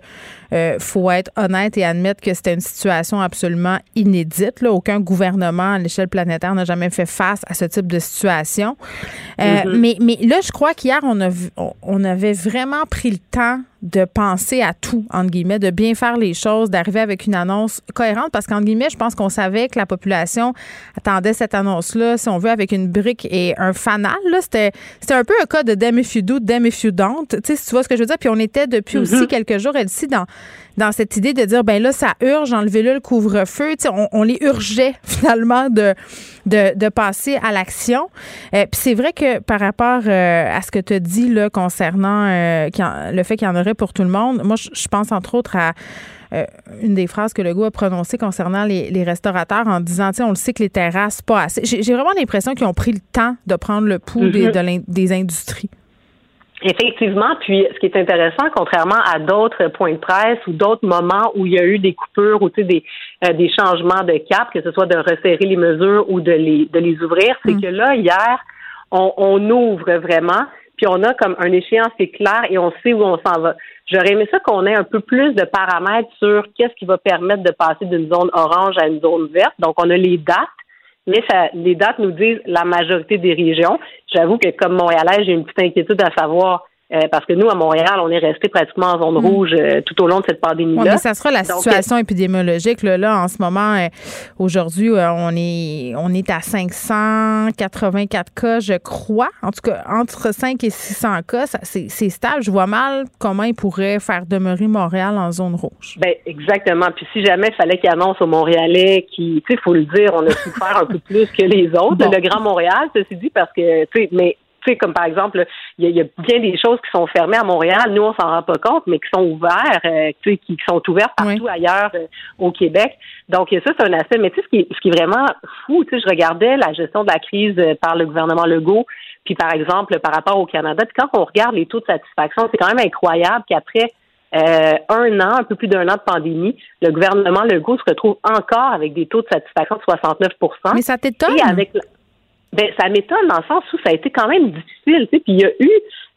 faut être honnête et admettre que c'était une situation absolument inédite. Là. Aucun gouvernement à l'échelle planétaire n'a jamais fait face à ce type de situation. Mm-hmm. mais, mais là, je crois qu'hier, on a vu on avait vraiment pris le temps de penser à tout, entre guillemets, de bien faire les choses, d'arriver avec une annonce cohérente, parce qu'entre guillemets, je pense qu'on savait que la population attendait cette annonce-là, si on veut, avec une brique et un fanal. C'était, un peu un cas de damn if you do, damn if you don't. Tu sais, si tu vois ce que je veux dire. Puis on était depuis mm-hmm. aussi quelques jours, elle-ci, dans, dans cette idée de dire, ben là, ça urge, enlevez-le le couvre-feu. Tu sais, on, les urgeait finalement de, de, passer à l'action. Euh, puis c'est vrai que par rapport euh, à ce que tu as dit là, concernant euh, le fait qu'il y en aurait pour tout le monde. Moi, je, pense entre autres à euh, une des phrases que le goût a prononcées concernant les, restaurateurs en disant, on le sait que les terrasses, pas assez. J'ai vraiment l'impression qu'ils ont pris le temps de prendre le pouls des, mhm. des industries. Effectivement, puis ce qui est intéressant, contrairement à d'autres points de presse ou d'autres moments où il y a eu des coupures ou des, euh, des changements de cap, que ce soit de resserrer les mesures ou de les, de les ouvrir, c'est mm. que là, hier, on, on ouvre vraiment puis on a comme un échéancier clair et on sait où on s'en va. J'aurais aimé ça qu'on ait un peu plus de paramètres sur qu'est-ce qui va permettre de passer d'une zone orange à une zone verte. Donc, on a les dates, mais ça, les dates nous disent la majorité des régions. J'avoue que comme Montréalais, j'ai une petite inquiétude à savoir euh, parce que nous, à Montréal, on est resté pratiquement en zone mm. rouge euh, tout au long de cette pandémie-là. mais ça sera la situation épidémiologique. Là, là, en ce moment, euh, aujourd'hui, on est on est à 584 cas, je crois. En tout cas, entre 5 et 600 cas, c'est stable. Je vois mal comment ils pourraient faire demeurer Montréal en zone rouge. Ben exactement. Puis si jamais il fallait qu'ils annoncent aux Montréalais qui, tu sais, faut le dire, on a souffert un peu plus que les autres, le Grand Montréal, ceci dit, parce que, tu sais, mais tu sais, comme par exemple, il y, a bien des choses qui sont fermées à Montréal, nous on s'en rend pas compte, mais qui sont ouvertes, euh, tu sais, qui, sont ouvertes partout ailleurs euh, au Québec. Donc ça c'est un aspect. Mais tu sais, ce qui, ce qui est vraiment fou, tu sais, je regardais la gestion de la crise euh, par le gouvernement Legault, puis par exemple par rapport au Canada. Puis quand on regarde les taux de satisfaction, c'est quand même incroyable qu'après un an, un peu plus d'un an de pandémie, le gouvernement Legault se retrouve encore avec des taux de satisfaction de 69% Mais ça t'étonne? Et avec ben, ça m'étonne dans le sens où ça a été quand même difficile, tu sais, puis il y a eu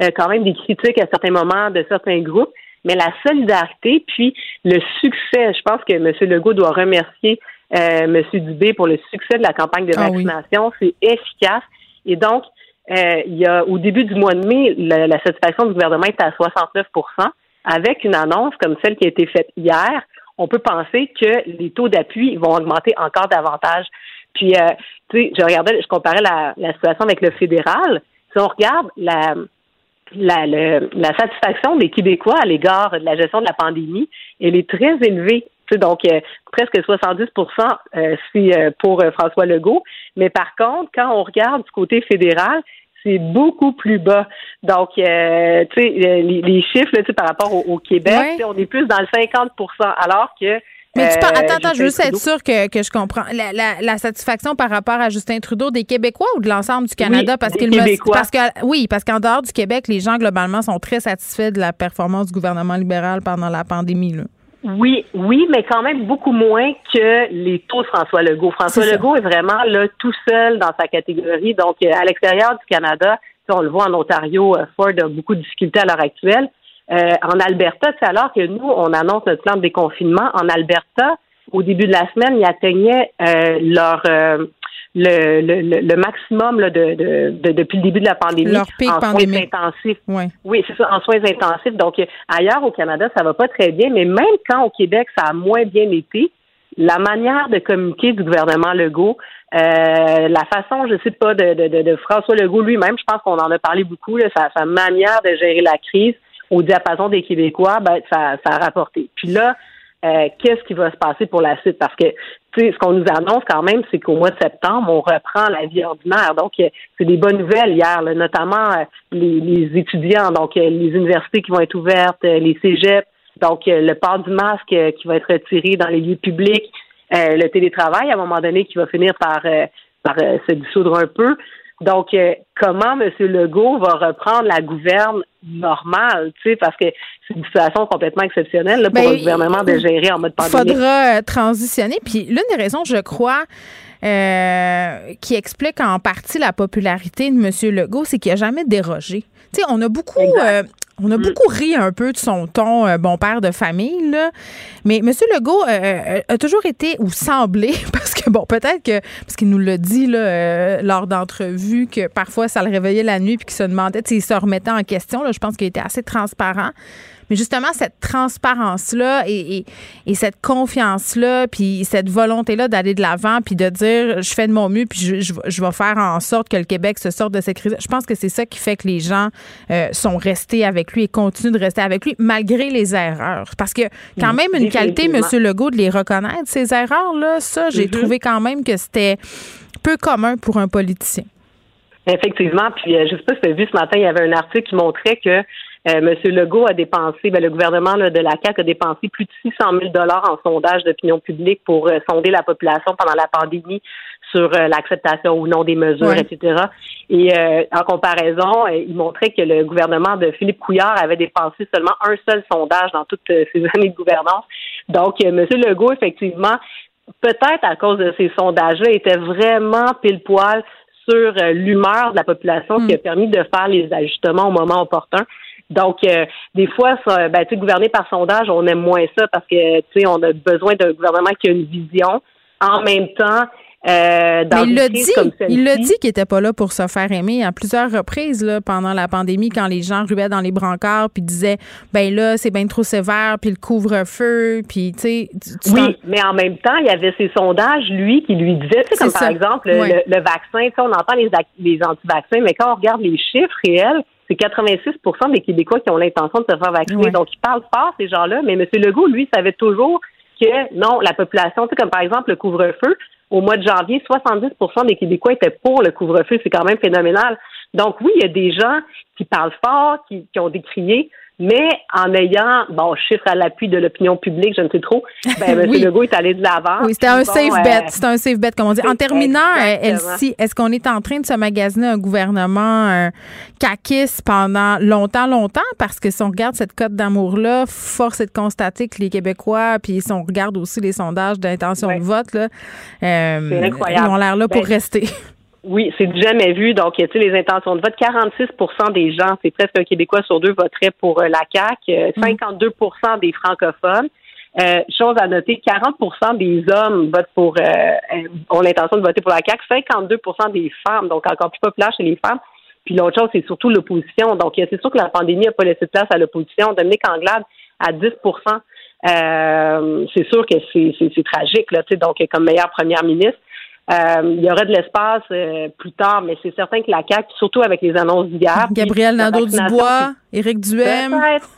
euh, quand même des critiques à certains moments de certains groupes, mais la solidarité, puis le succès, je pense que M. Legault doit remercier euh, M. Dubé pour le succès de la campagne de ah vaccination, c'est efficace, et donc, euh, il y a au début du mois de mai, la, la satisfaction du gouvernement est à 69% avec une annonce comme celle qui a été faite hier, on peut penser que les taux d'appui vont augmenter encore davantage. Puis, euh, tu sais, je regardais, je comparais la, la situation avec le fédéral. Si on regarde la, la, la satisfaction des Québécois à l'égard de la gestion de la pandémie, elle est très élevée. Tu sais, donc, euh, presque 70 euh, si, euh, pour François Legault. Mais par contre, quand on regarde du côté fédéral, c'est beaucoup plus bas. Donc, tu sais, les, chiffres là, par rapport au, Québec, on est plus dans le 50% alors que mais tu parles, attends, attends, je veux juste être sûr que, que je comprends. La, la, la, satisfaction par rapport à Justin Trudeau des Québécois ou de l'ensemble du Canada? parce qu'il me, parce que oui, parce qu'en dehors du Québec, les gens globalement sont très satisfaits de la performance du gouvernement libéral pendant la pandémie. Là. Oui, oui, mais quand même beaucoup moins que les taux de François Legault. François Legault est vraiment là tout seul dans sa catégorie. Donc, euh, à l'extérieur du Canada, on le voit en Ontario, euh, Ford a beaucoup de difficultés à l'heure actuelle. Euh, en Alberta, c'est alors que nous, on annonce notre plan de déconfinement. En Alberta, au début de la semaine, ils atteignaient euh, leur euh, le, le, le, maximum là, de, de, depuis le début de la pandémie leur pic en soins intensifs. Oui, c'est ça, en soins intensifs. Donc ailleurs au Canada, ça va pas très bien, mais même quand au Québec, ça a moins bien été, la manière de communiquer du gouvernement Legault, euh, la façon, je sais pas, de, de, de, François Legault lui-même, je pense qu'on en a parlé beaucoup, là, sa, sa manière de gérer la crise, au diapason des Québécois, ben, ça, ça a rapporté. Puis là, euh, qu'est-ce qui va se passer pour la suite? Parce que, ce qu'on nous annonce quand même, c'est qu'au mois de septembre, on reprend la vie ordinaire. Donc, euh, c'est des bonnes nouvelles hier, notamment euh, les, étudiants, donc les universités qui vont être ouvertes, les cégeps, donc le port du masque qui va être retiré dans les lieux publics, le télétravail à un moment donné qui va finir par, par se dissoudre un peu. Donc, euh, comment M. Legault va reprendre la gouverne normale, tu sais, parce que c'est une situation complètement exceptionnelle pour ben, un gouvernement de gérer en mode pandémie. Il faudra euh, transitionner. Puis l'une des raisons, je crois, euh, qui explique en partie la popularité de M. Legault, c'est qu'il n'a jamais dérogé. Tu sais, on a beaucoup, on a mm. beaucoup ri un peu de son ton euh, bon père de famille, là. Mais M. Legault euh, euh, a toujours été, ou semblé, parce que, bon, peut-être que, parce qu'il nous l'a dit là, lors d'entrevues, que parfois ça le réveillait la nuit puis qu'il se demandait s'il se remettait en question. Là, je pense qu'il était assez transparent. Mais justement, cette transparence-là et, cette confiance-là, puis cette volonté-là d'aller de l'avant, puis de dire je fais de mon mieux, puis je, vais faire en sorte que le Québec se sorte de cette crise. Je pense que c'est ça qui fait que les gens euh, sont restés avec lui et continuent de rester avec lui malgré les erreurs. Parce que quand même une qualité, M. Legault, de les reconnaître, ces erreurs-là, ça, j'ai mm-hmm. trouvé quand même que c'était peu commun pour un politicien. Effectivement, puis euh, je sais pas si tu as vu ce matin, il y avait un article qui montrait que euh, Monsieur Legault a dépensé, ben, le gouvernement de la CAQ a dépensé plus de 600 000 dollars en sondage d'opinion publique pour euh, sonder la population pendant la pandémie sur euh, l'acceptation ou non des mesures, etc. Et en comparaison, il montrait que le gouvernement de Philippe Couillard avait dépensé seulement un seul sondage dans toutes ces années de gouvernance. Donc, Monsieur Legault, effectivement, peut-être à cause de ces sondages-là, était vraiment pile poil sur l'humeur de la population, qui a mm. permis de faire les ajustements au moment opportun. Donc, euh, des fois, ça, ben, tu gouverner par sondage, on aime moins ça parce que, tu sais, on a besoin d'un gouvernement qui a une vision. En même temps, Euh, Mais il l'a dit, il l'a dit qu'il était pas là pour se faire aimer à plusieurs reprises là, pendant la pandémie quand les gens ruaient dans les brancards puis disaient ben là c'est bien trop sévère puis le couvre-feu puis tu sais oui mais en même temps il y avait ces sondages lui qui lui disaient comme par exemple le, vaccin on entend les les anti-vaccins mais quand on regarde les chiffres réels c'est 86% des Québécois qui ont l'intention de se faire vacciner. Donc, ils parlent fort, ces gens-là, mais M. Legault, lui, savait toujours que non, la population, tu sais, comme par exemple le couvre-feu, au mois de janvier, 70% des Québécois étaient pour le couvre-feu. C'est quand même phénoménal. Donc oui, il y a des gens qui parlent fort, qui, qui ont décrié, mais en ayant, bon, chiffre à l'appui de l'opinion publique, je ne sais trop, ben, M. Legault est allé de l'avant. Oui, c'était un safe bet. Euh, c'était un safe bet, comme on dit. En terminant, euh, Elsie, est-ce qu'on est en train de se magasiner un gouvernement euh, pendant longtemps, longtemps? Parce que si on regarde cette cote d'amour-là, force est de constater que les Québécois, puis si on regarde aussi les sondages d'intention de vote, là, euh, ils ont l'air là pour ben, rester. Oui, c'est jamais vu. Donc, tu sais, les intentions de vote, 46 des gens, c'est presque un Québécois sur deux voterait pour euh, la CAQ, 52 euh, mm. des francophones. Euh, chose à noter, 40 des hommes votent pour ont l'intention de voter pour la CAQ, 52 des femmes, donc encore plus populaire chez les femmes. Puis l'autre chose, c'est surtout l'opposition. Donc, c'est sûr que la pandémie n'a pas laissé de place à l'opposition. Dominique Anglade à 10 c'est sûr que c'est tragique, là, tu sais, donc comme meilleure première ministre. Euh, il y aurait de l'espace euh, plus tard, mais c'est certain que la CAQ, surtout avec les annonces d'hier. Gabriel Nadeau-Dubois, Éric Duhem. Peut-être,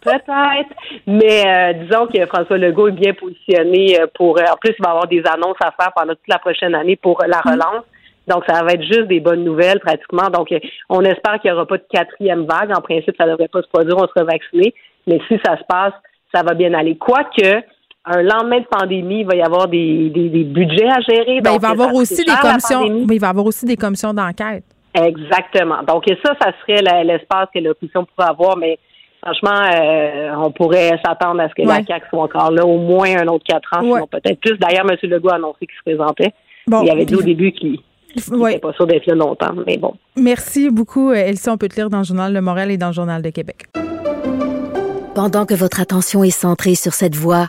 peut-être. Mais euh, disons que François Legault est bien positionné pour... en plus, il va avoir des annonces à faire pendant toute la prochaine année pour la mm. relance. Donc, ça va être juste des bonnes nouvelles pratiquement. Donc, on espère qu'il n'y aura pas de quatrième vague. En principe, ça ne devrait pas se produire, on sera vacciné. Mais si ça se passe, ça va bien aller. Quoique, un lendemain de pandémie, il va y avoir des, des, budgets à gérer. Ben, il va y avoir aussi des commissions. Mais il va avoir aussi des commissions d'enquête. Exactement. Donc ça, ça serait l'espace que l'opposition pourrait avoir, mais franchement, euh, on pourrait s'attendre à ce que la CAQ soit encore là au moins un autre quatre ans, sinon peut-être plus. D'ailleurs, M. Legault a annoncé qu'il se présentait. il y avait dit au début qu'il n'était pas sûr d'être là longtemps, mais bon. Merci beaucoup, Elsie. On peut te lire dans le Journal Le Montréal et dans le Journal de Québec. Pendant que votre attention est centrée sur cette voix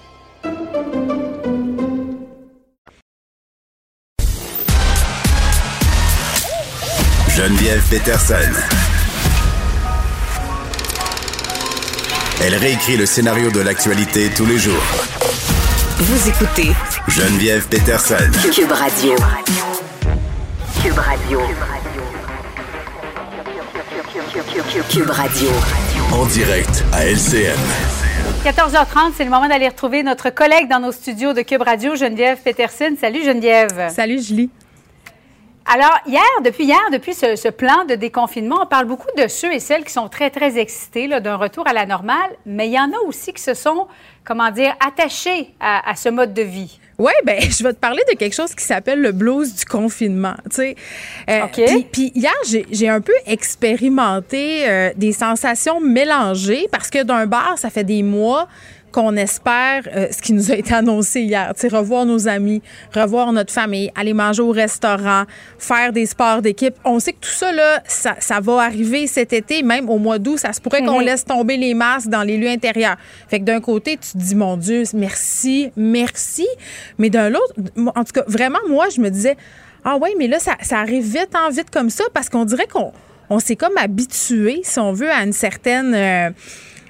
Geneviève Peterson. Elle réécrit le scénario de l'actualité tous les jours. Vous écoutez Geneviève Peterson. Cube Radio. Cube Radio. Cube Radio. En direct à LCN. 14h30, c'est le moment d'aller retrouver notre collègue dans nos studios de Cube Radio, Geneviève Peterson. Salut Geneviève. Salut Julie. Alors, hier, depuis hier, depuis ce, plan de déconfinement, on parle beaucoup de ceux et celles qui sont très, très excités d'un retour à la normale, mais il y en a aussi qui se sont, comment dire, attachés à, ce mode de vie. Oui, ben je vais te parler de quelque chose qui s'appelle le blues du confinement. Tu sais, euh, puis hier, j'ai un peu expérimenté euh, des sensations mélangées parce que d'un bar, ça fait des mois qu'on espère euh, ce qui nous a été annoncé hier. Tu sais, revoir nos amis, revoir notre famille, aller manger au restaurant, faire des sports d'équipe. On sait que tout ça, là, ça, ça va arriver cet été, même au mois d'août. Ça se pourrait qu'on mhm. laisse tomber les masques dans les lieux intérieurs. Fait que d'un côté, tu te dis, mon Dieu, merci, merci. Mais d'un autre, en tout cas, vraiment, moi, je me disais, ah oui, mais là, ça, ça arrive vite en vite comme ça parce qu'on dirait qu'on on s'est comme habitué, si on veut, à une certaine... Euh,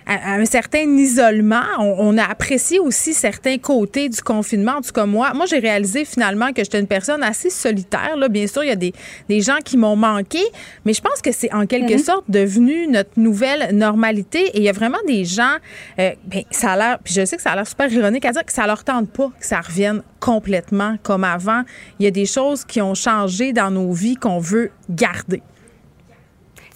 à, un certain isolement. On, a apprécié aussi certains côtés du confinement. En tout cas, moi, moi j'ai réalisé finalement que j'étais une personne assez solitaire. Là. Bien sûr, il y a des, des gens qui m'ont manqué, mais je pense que c'est en quelque mm-hmm. sorte devenu notre nouvelle normalité. Et il y a vraiment des gens, euh, ben, ça a l'air, puis je sais que ça a l'air super ironique à dire que ça leur tente pas que ça revienne complètement comme avant. Il y a des choses qui ont changé dans nos vies qu'on veut garder.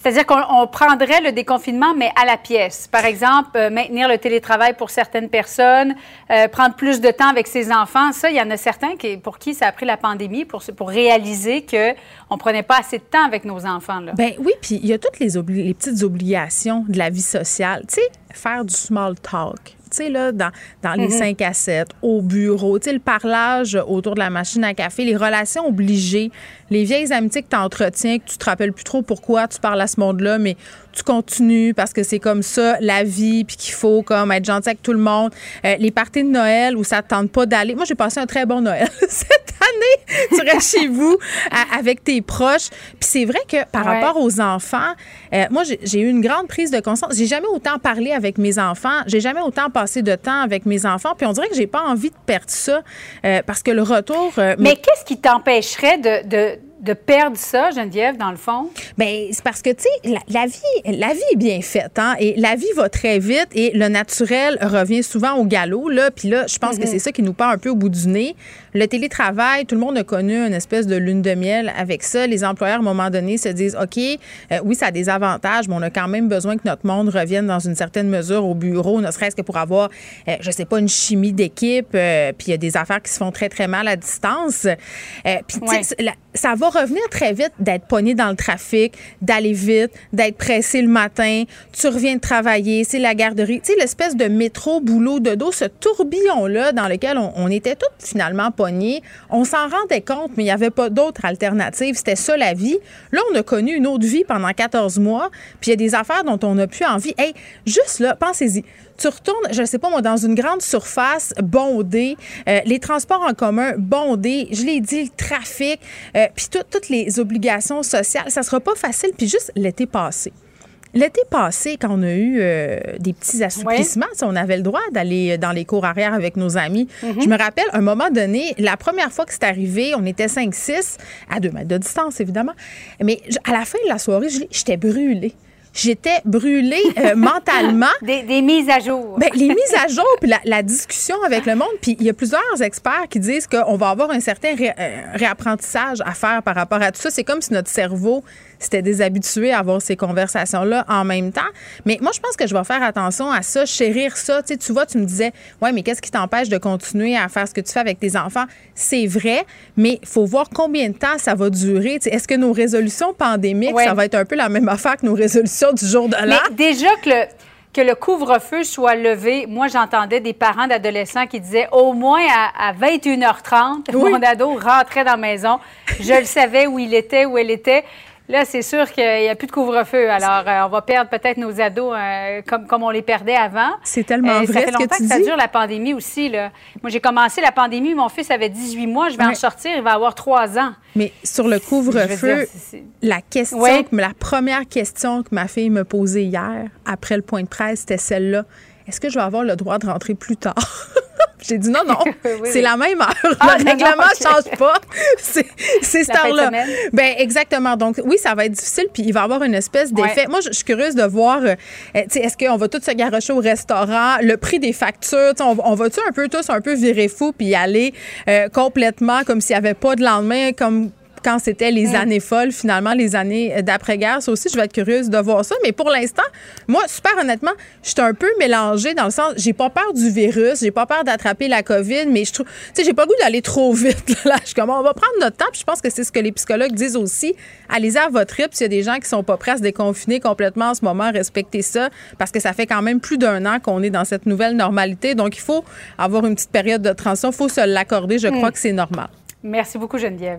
C'est-à-dire qu'on prendrait le déconfinement, mais à la pièce. Par exemple, euh, maintenir le télétravail pour certaines personnes, euh, prendre plus de temps avec ses enfants. Ça, il y en a certains qui, pour qui ça a pris la pandémie pour, pour réaliser qu'on ne prenait pas assez de temps avec nos enfants. Là. Ben oui, puis il y a toutes les, petites obligations de la vie sociale. Tu sais, faire du small talk sais, là, dans, dans les 5 mm-hmm. à 7, au bureau, tu sais, le parlage autour de la machine à café, les relations obligées, les vieilles amitiés que tu entretiens, que tu te rappelles plus trop pourquoi tu parles à ce monde-là, mais tu continues parce que c'est comme ça la vie, puis qu'il faut comme être gentil avec tout le monde. Euh, les parties de Noël où ça te tente pas d'aller. Moi, j'ai passé un très bon Noël cette année. Tu restes chez vous avec tes proches. Puis c'est vrai que par rapport aux enfants, euh, moi, j'ai eu une grande prise de conscience. J'ai jamais autant parlé avec mes enfants. J'ai jamais autant passé de temps avec mes enfants. Puis on dirait que j'ai pas envie de perdre ça euh, parce que le retour. mais qu'est-ce qui t'empêcherait de de perdre ça, Geneviève, dans le fond? Bien, c'est parce que, tu sais, la, vie, la vie est bien faite, hein, et la vie va très vite, et le naturel revient souvent au galop, là. Puis là, je pense que mm-hmm. c'est ça qui nous part un peu au bout du nez. Le télétravail, tout le monde a connu une espèce de lune de miel avec ça. Les employeurs, à un moment donné, se disent, OK, euh, oui, ça a des avantages, mais on a quand même besoin que notre monde revienne dans une certaine mesure au bureau, ne serait-ce que pour avoir, euh, je sais pas, une chimie d'équipe, euh, puis il y a des affaires qui se font très, très mal à distance. puis, ça va revenir très vite d'être pogné dans le trafic, d'aller vite, d'être pressé le matin. Tu reviens de travailler, c'est la garderie. Tu sais, l'espèce de métro, boulot, de dos, ce tourbillon-là dans lequel on, était tous finalement On s'en rendait compte, mais il n'y avait pas d'autre alternative. C'était ça la vie. Là, on a connu une autre vie pendant 14 mois, puis il y a des affaires dont on n'a plus envie. Hey, juste là, pensez-y tu retournes, je ne sais pas moi, dans une grande surface bondée, euh, les transports en commun bondés, je l'ai dit, le trafic, euh, puis toutes les obligations sociales, ça sera pas facile. Puis juste l'été passé. L'été passé, quand on a eu euh, des petits assouplissements, on avait le droit d'aller dans les cours arrière avec nos amis. Mm-hmm. Je me rappelle, un moment donné, la première fois que c'est arrivé, on était 5-6, à deux mètres de distance, évidemment. Mais à la fin de la soirée, j'étais brûlée j'étais brûlée euh, mentalement. Des, mises à jour. Ben, les mises à jour, puis la, discussion avec le monde. Puis il y a plusieurs experts qui disent qu'on va avoir un certain euh, réapprentissage à faire par rapport à tout ça. C'est comme si notre cerveau c'était déshabitué à avoir ces conversations-là en même temps. Mais moi, je pense que je vais faire attention à ça, chérir ça. Tu, sais, tu vois, tu me disais, ouais, mais qu'est-ce qui t'empêche de continuer à faire ce que tu fais avec tes enfants? C'est vrai, mais il faut voir combien de temps ça va durer. Est-ce que nos résolutions pandémiques, ça va être un peu la même affaire que nos résolutions du jour de l'an? Déjà que le que le couvre-feu soit levé, moi, j'entendais des parents d'adolescents qui disaient au moins à, 21h30, mon ado rentrait dans la maison. Je le savais où il était, où elle était. Là, c'est sûr qu'il n'y a plus de couvre-feu. Alors, euh, on va perdre peut-être nos ados euh, comme, comme on les perdait avant. C'est tellement vrai. Ça fait longtemps que, ça dure la pandémie aussi. Là. Moi, j'ai commencé la pandémie, mon fils avait 18 mois, je vais en sortir, il va avoir 3 ans. Mais sur le couvre-feu, la question, la première question que ma fille me posait hier, après le point de presse, c'était celle-là. Est-ce que je vais avoir le droit de rentrer plus tard? J'ai dit non, non, c'est la même heure. Ah, le règlement ne change pas. C'est cette heure-là. Ben exactement. Donc, oui, ça va être difficile, puis il va y avoir une espèce d'effet. Moi, je suis curieuse de voir, euh, est-ce qu'on va tous se garocher au restaurant, le prix des factures, on, on va-tu un peu tous un peu virer fou, puis y aller euh, complètement comme s'il n'y avait pas de lendemain, comme quand c'était les mm. années folles, finalement, les années d'après-guerre. Ça aussi, je vais être curieuse de voir ça. Mais pour l'instant, moi, super honnêtement, je suis un peu mélangée dans le sens, j'ai pas peur du virus, j'ai pas peur d'attraper la COVID, mais je trouve, tu sais, j'ai pas le goût d'aller trop vite. Là, je comme, on va prendre notre temps. Puis je pense que c'est ce que les psychologues disent aussi. Allez-y à votre rythme. S'il y a des gens qui sont pas prêts à se déconfiner complètement en ce moment, respectez ça, parce que ça fait quand même plus d'un an qu'on est dans cette nouvelle normalité. Donc, il faut avoir une petite période de transition. Il faut se l'accorder. Je crois mm. que c'est normal. Merci beaucoup, Geneviève.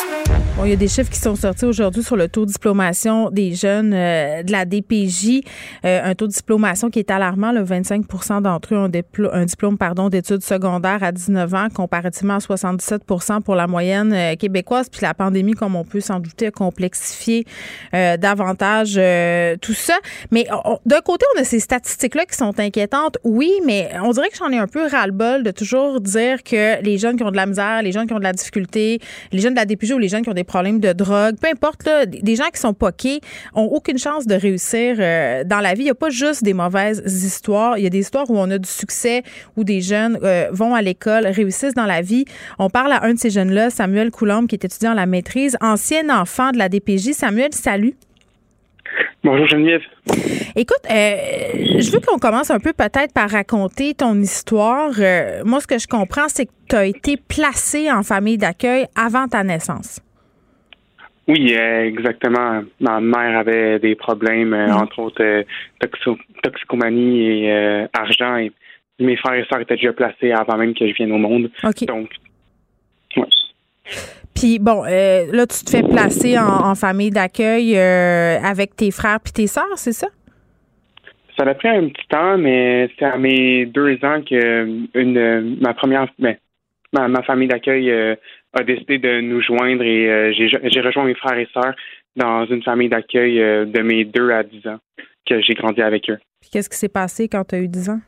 Il y a des chiffres qui sont sortis aujourd'hui sur le taux de diplomation des jeunes euh, de la DPJ. Euh, un taux de diplomation qui est alarmant. Le 25% d'entre eux ont un diplôme pardon, d'études secondaires à 19 ans, comparativement à 77% pour la moyenne euh, québécoise. Puis la pandémie, comme on peut s'en douter, a complexifié davantage tout ça. Mais d'un côté, on a ces statistiques-là qui sont inquiétantes, oui, mais on dirait que j'en ai un peu ras-le-bol de toujours dire que les jeunes qui ont de la misère, les jeunes qui ont de la difficulté, les jeunes de la DPJ ou les jeunes qui ont des problèmes de drogue, peu importe, là, des gens qui sont poqués ont aucune chance de réussir euh, dans la vie. Il n'y a pas juste des mauvaises histoires. Il y a des histoires où on a du succès, où des jeunes euh, vont à l'école, réussissent dans la vie. On parle à un de ces jeunes-là, Samuel Coulombe, qui est étudiant à la maîtrise, ancien enfant de la DPJ. Samuel, salut. Bonjour Geneviève. Écoute, euh, je veux qu'on commence un peu peut-être par raconter ton histoire. Euh, moi, ce que je comprends, c'est que tu as été placé en famille d'accueil avant ta naissance. Oui, euh, exactement. Ma mère avait des problèmes, entre autres toxicomanie et argent. Et mes frères et sœurs étaient déjà placés avant même que je vienne au monde. Donc, ouais. Puis bon, euh, là, tu te fais placer en, famille d'accueil euh, avec tes frères puis tes sœurs, c'est ça? Ça a pris un petit temps, mais c'est à mes deux ans que une ma première ben, ma, famille d'accueil euh, a décidé de nous joindre et j'ai rejoint mes frères et sœurs dans une famille d'accueil de mes deux à dix ans que j'ai grandi avec eux. Qu'est-ce qui s'est passé quand tu as eu dix ans?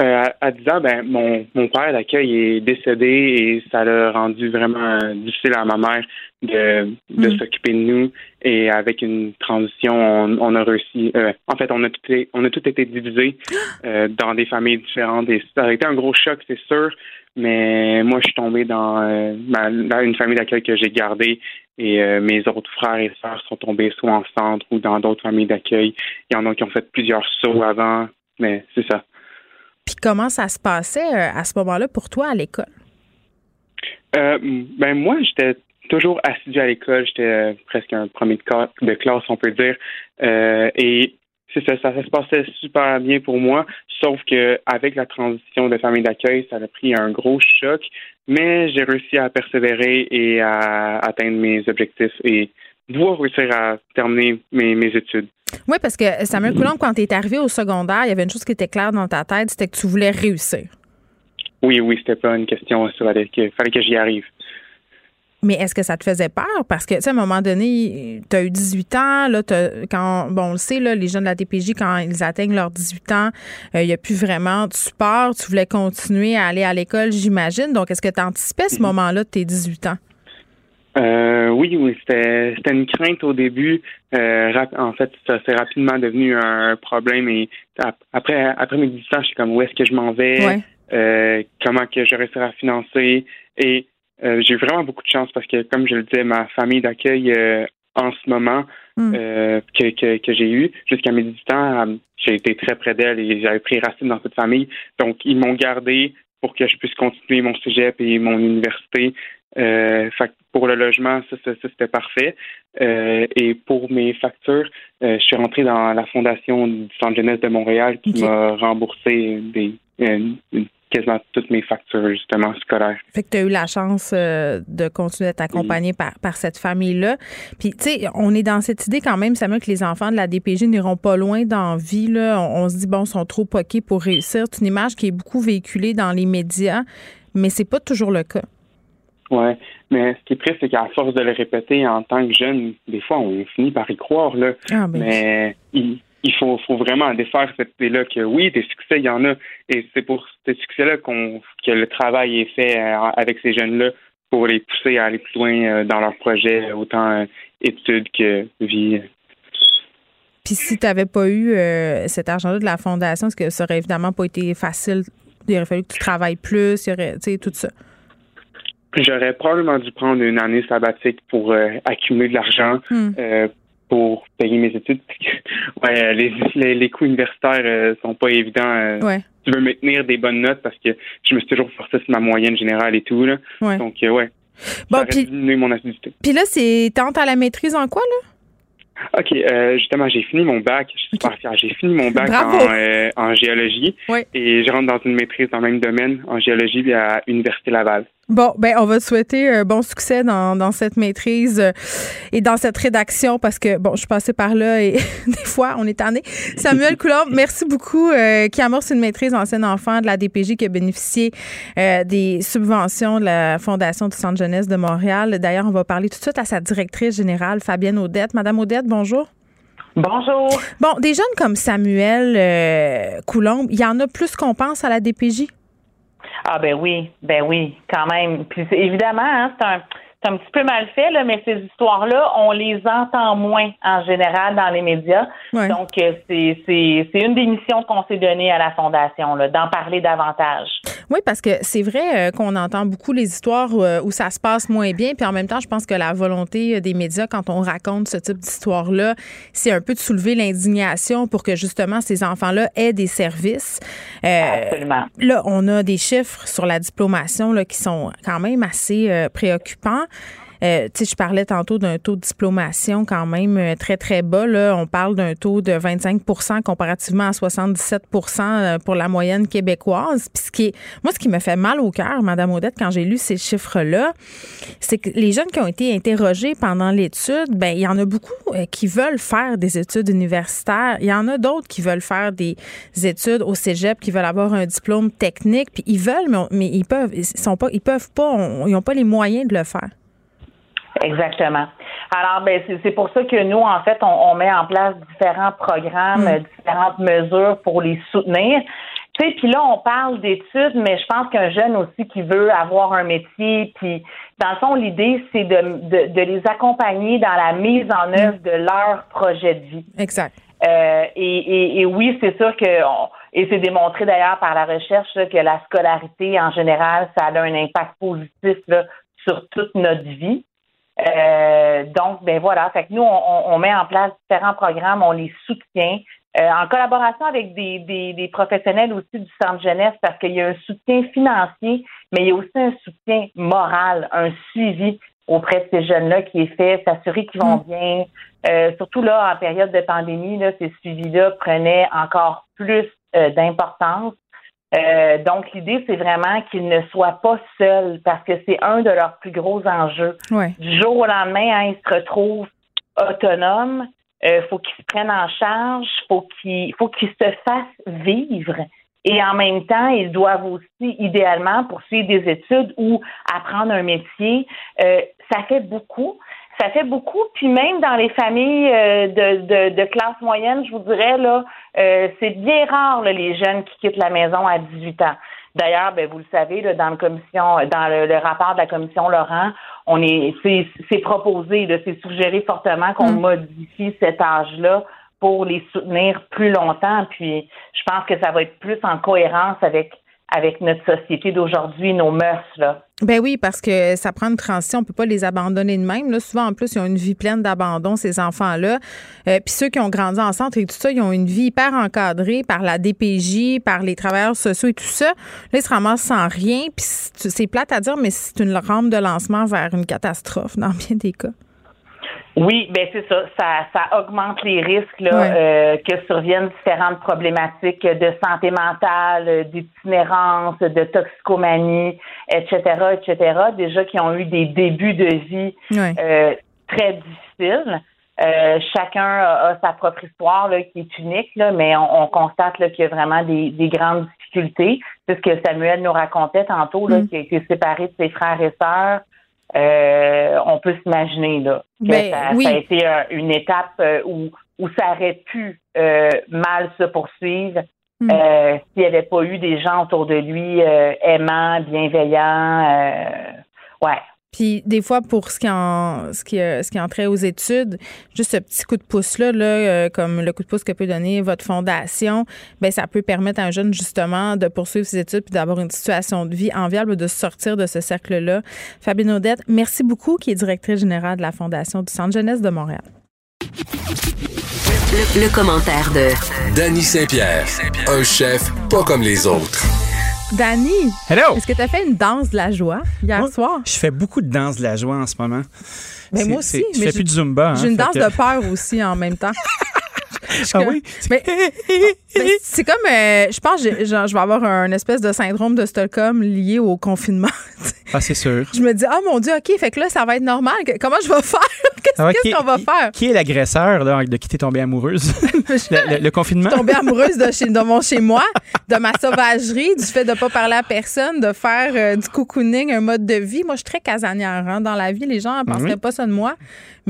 Euh, à 10 ans, ben, mon, mon père d'accueil est décédé et ça l'a rendu vraiment difficile à ma mère de, de mm. s'occuper de nous. Et avec une transition, on, a réussi. Euh, en fait, on a tout, été, on a tout été divisé euh, dans des familles différentes. Et ça a été un gros choc, c'est sûr. Mais moi, je suis tombé dans, dans une famille d'accueil que j'ai gardée et mes autres frères et sœurs sont tombés soit en centre ou dans d'autres familles d'accueil. Il y en a qui ont fait plusieurs sauts avant, mais c'est ça. Puis comment ça se passait euh, à ce moment-là pour toi à l'école? Euh, ben moi, j'étais toujours assidu à l'école. J'étais euh, presque un premier de classe, on peut dire. et c'est ça, ça, se passait super bien pour moi, sauf que avec la transition de famille d'accueil, ça a pris un gros choc, mais j'ai réussi à persévérer et à atteindre mes objectifs et pouvoir réussir à terminer mes, mes études. Oui, parce que Samuel Coulomb, quand tu es arrivé au secondaire, il y avait une chose qui était claire dans ta tête, c'était que tu voulais réussir. Oui, oui, c'était pas une question, il fallait que, fallait que j'y arrive. Mais est-ce que ça te faisait peur? Parce que, tu sais, à un moment donné, tu as eu 18 ans, là, quand, bon, on le sait, là, les jeunes de la DPJ, quand ils atteignent leurs 18 ans, euh, il n'y a plus vraiment de support. Tu voulais continuer à aller à l'école, j'imagine. Donc, est-ce que tu anticipais ce mhm. moment-là de tes 18 ans? Euh, oui, oui, c'était c'était une crainte au début. Euh, en fait, ça s'est rapidement devenu un problème. Et après après mes 18 ans, je suis comme où est-ce que je m'en vais, euh, comment que je réussirai à financer? Et euh, j'ai vraiment beaucoup de chance parce que, comme je le disais, ma famille d'accueil euh, en ce moment hmm. que, que, que j'ai eu jusqu'à mes 18 ans, j'ai été très près d'elle et j'avais pris racine dans cette famille. Donc, ils m'ont gardé pour que je puisse continuer mon cégep et mon université. Euh, pour le logement, ça, ça, c'était parfait. Euh, et pour mes factures, euh, je suis rentré dans la fondation du Centre jeunesse de Montréal qui m'a remboursé des, quasiment toutes mes factures, justement, scolaires. Fait que tu as eu la chance de continuer d'être accompagné par, par cette famille-là. Puis, tu sais, on est dans cette idée quand même, Samuel, que les enfants de la DPJ n'iront pas loin dans la vie. Là. On, se dit, bon, ils sont trop poqués pour réussir. C'est une image qui est beaucoup véhiculée dans les médias, mais c'est pas toujours le cas. Oui, mais ce qui est triste, c'est qu'à force de le répéter en tant que jeune, des fois, on finit par y croire. Là. Ah, ben mais il, faut, faut, vraiment défaire cette idée-là que oui, des succès, il y en a. Et c'est pour ces succès-là qu'on que le travail est fait euh, avec ces jeunes-là pour les pousser à aller plus loin euh, dans leur projet, autant euh, études que vie. Puis si tu n'avais pas eu cet argent-là de la fondation, est-ce que ça aurait évidemment pas été facile? Il aurait fallu que tu travailles plus, il aurait, tu sais, tout ça. J'aurais probablement dû prendre une année sabbatique pour euh, accumuler de l'argent hmm. euh, pour payer mes études. ouais, les, les, coûts universitaires euh, sont pas évidents. Ouais. Tu veux maintenir des bonnes notes parce que je me suis toujours forcé sur ma moyenne générale et tout. Là. Donc, ouais. Bon, puis, mon acidité. Puis là, c'est tente à la maîtrise en quoi, là? OK, euh, justement, j'ai fini mon bac. Je suis super fière. J'ai fini mon bac en, en, géologie et je rentre dans une maîtrise dans le même domaine en géologie à l'Université Laval. Bon, ben on va te souhaiter un bon succès dans, dans cette maîtrise euh, et dans cette rédaction parce que, bon, je suis passée par là et des fois, on est tanné. Samuel Coulomb, merci beaucoup, euh, qui amorce une maîtrise ancien enfant de la DPJ qui a bénéficié euh, des subventions de la Fondation du Centre jeunesse de Montréal. D'ailleurs, on va parler tout de suite à sa directrice générale, Fabienne Audette. Madame Audette, bonjour. Bonjour. Bon, des jeunes comme Samuel Coulomb, il y en a plus qu'on pense à la DPJ? Ah ben oui, ben oui, quand même. Puis évidemment, hein, c'est un c'est un petit peu mal fait, là, mais ces histoires-là, on les entend moins en général dans les médias. Donc, euh, c'est, c'est, c'est une des missions qu'on s'est donnée à la Fondation, là, d'en parler davantage. Oui, parce que c'est vrai euh, qu'on entend beaucoup les histoires euh, où, ça se passe moins bien. Puis en même temps, je pense que la volonté des médias, quand on raconte ce type d'histoire-là, c'est un peu de soulever l'indignation pour que justement ces enfants-là aient des services. Absolument. Là, on a des chiffres sur la diplomation là, qui sont quand même assez préoccupants. Euh, je parlais tantôt d'un taux de diplomation quand même euh, très, très bas. Là. On parle d'un taux de 25% comparativement à 77% euh, pour la moyenne québécoise. Puis ce qui moi, ce qui me fait mal au cœur, Madame Odette, quand j'ai lu ces chiffres-là, c'est que les jeunes qui ont été interrogés pendant l'étude, ben il y en a beaucoup qui veulent faire des études universitaires. Il y en a d'autres qui veulent faire des études au cégep, qui veulent avoir un diplôme technique. Puis ils veulent, mais, mais ils peuvent, ils sont pas, ils peuvent pas, ils n'ont pas les moyens de le faire. Exactement. Alors, ben, c'est pour ça que nous, en fait, on, met en place différents programmes, mm. différentes mesures pour les soutenir. Tu sais, puis là, on parle d'études, mais je pense qu'un jeune aussi qui veut avoir un métier, puis dans le fond, l'idée, c'est de, de, les accompagner dans la mise en œuvre de leur projet de vie. Exact. Euh, et, et, oui, c'est sûr que, et c'est démontré d'ailleurs par la recherche que la scolarité en général, ça a un impact positif là, sur toute notre vie. Euh, donc, ben voilà, fait que nous, on, met en place différents programmes, on les soutient. Euh, en collaboration avec des, des, professionnels aussi du centre jeunesse parce qu'il y a un soutien financier, mais il y a aussi un soutien moral, un suivi auprès de ces jeunes-là qui est fait, s'assurer qu'ils vont mm. bien. Euh, surtout là, en période de pandémie, là, ces suivis-là prenaient encore plus d'importance. Euh, donc, l'idée, c'est vraiment qu'ils ne soient pas seuls parce que c'est un de leurs plus gros enjeux. Du jour au lendemain, hein, ils se retrouvent autonomes. Il euh, faut qu'ils se prennent en charge, faut qu'ils faut qu'ils se fassent vivre. Et en même temps, ils doivent aussi, idéalement, poursuivre des études ou apprendre un métier. Euh, ça fait beaucoup ça fait beaucoup. Puis même dans les familles euh, de, de, classe moyenne, je vous dirais, là, euh, c'est bien rare les jeunes qui quittent la maison à 18 ans. D'ailleurs, ben, vous le savez, là, dans, le commission, dans le, rapport de la commission Laurent, on est, c'est, proposé, c'est suggéré fortement qu'on mm. modifie cet âge-là pour les soutenir plus longtemps. Puis, je pense que ça va être plus en cohérence avec avec notre société d'aujourd'hui, nos mœurs. Là. Ben oui, parce que ça prend une transition, on peut pas les abandonner de même. Là, souvent, en plus, ils ont une vie pleine d'abandon, ces enfants-là. Euh, puis ceux qui ont grandi en centre et tout ça, ils ont une vie hyper encadrée par la DPJ, par les travailleurs sociaux et tout ça. Là, ils se ramassent sans rien. Puis c'est plate à dire, mais c'est une rampe de lancement vers une catastrophe dans bien des cas. Oui, ben c'est ça. ça. Ça augmente les risques là, euh, que surviennent différentes problématiques de santé mentale, d'itinérance, de toxicomanie, etc., etc. Déjà qui ont eu des débuts de vie euh, très difficiles. Euh, chacun a, sa propre histoire là, qui est unique, là, mais on, constate qu'il y a vraiment des, grandes difficultés. C'est ce que Samuel nous racontait tantôt, là, mm. qui a été séparé de ses frères et sœurs. Euh, on peut s'imaginer là que ben, ça, a été une étape euh, où, où ça aurait pu euh, mal se poursuivre hmm. s'il n'y avait pas eu des gens autour de lui aimants, bienveillants. ouais. Puis des fois, pour ce qui en ce qui ce qui entrait aux études, juste ce petit coup de pouce là, là euh, comme le coup de pouce que peut donner votre fondation, ben ça peut permettre à un jeune justement de poursuivre ses études puis d'avoir une situation de vie enviable, de sortir de ce cercle-là. Fabienne Odette, merci beaucoup, qui est directrice générale de la fondation du Centre jeunesse de Montréal. Le, commentaire de Danny Saint-Pierre, un chef pas comme les autres. Danny, Hello. est-ce que tu as fait une danse de la joie hier soir? Je fais beaucoup de danse de la joie en ce moment. Mais ben, moi aussi. Tu fais plus de Zumba. J'ai hein, une danse de peur aussi en même temps. ah oui? Mais Ben, c'est comme, euh, je pense, que je vais avoir un espèce de syndrome de Stockholm lié au confinement. ah, c'est sûr. Je me dis, oh mon Dieu, OK, fait que là, ça va être normal. Comment je vais faire? Qu'est-ce qu'on va faire? Qui est l'agresseur de qui t'es tombée amoureuse? le, confinement? tombée amoureuse de, chez, de mon chez moi, de ma sauvagerie, du fait de ne pas parler à personne, de faire euh, du cocooning, un mode de vie. Moi, je suis très casanière. Hein. Dans la vie, les gens ne penseraient pas ça de moi.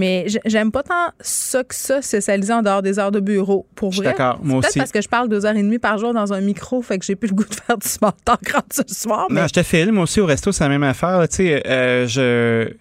Mais j'aime pas tant ça que ça, socialiser en dehors des heures de bureau. Pour vrai. D'accord, moi aussi. Peut-être parce que je parle deux heures et demie par jour dans un micro, fait que j'ai plus le goût de faire du small talk ce soir. Mais... Non, je te filme. Moi aussi, au resto, c'est la même affaire. Tu sais, euh, je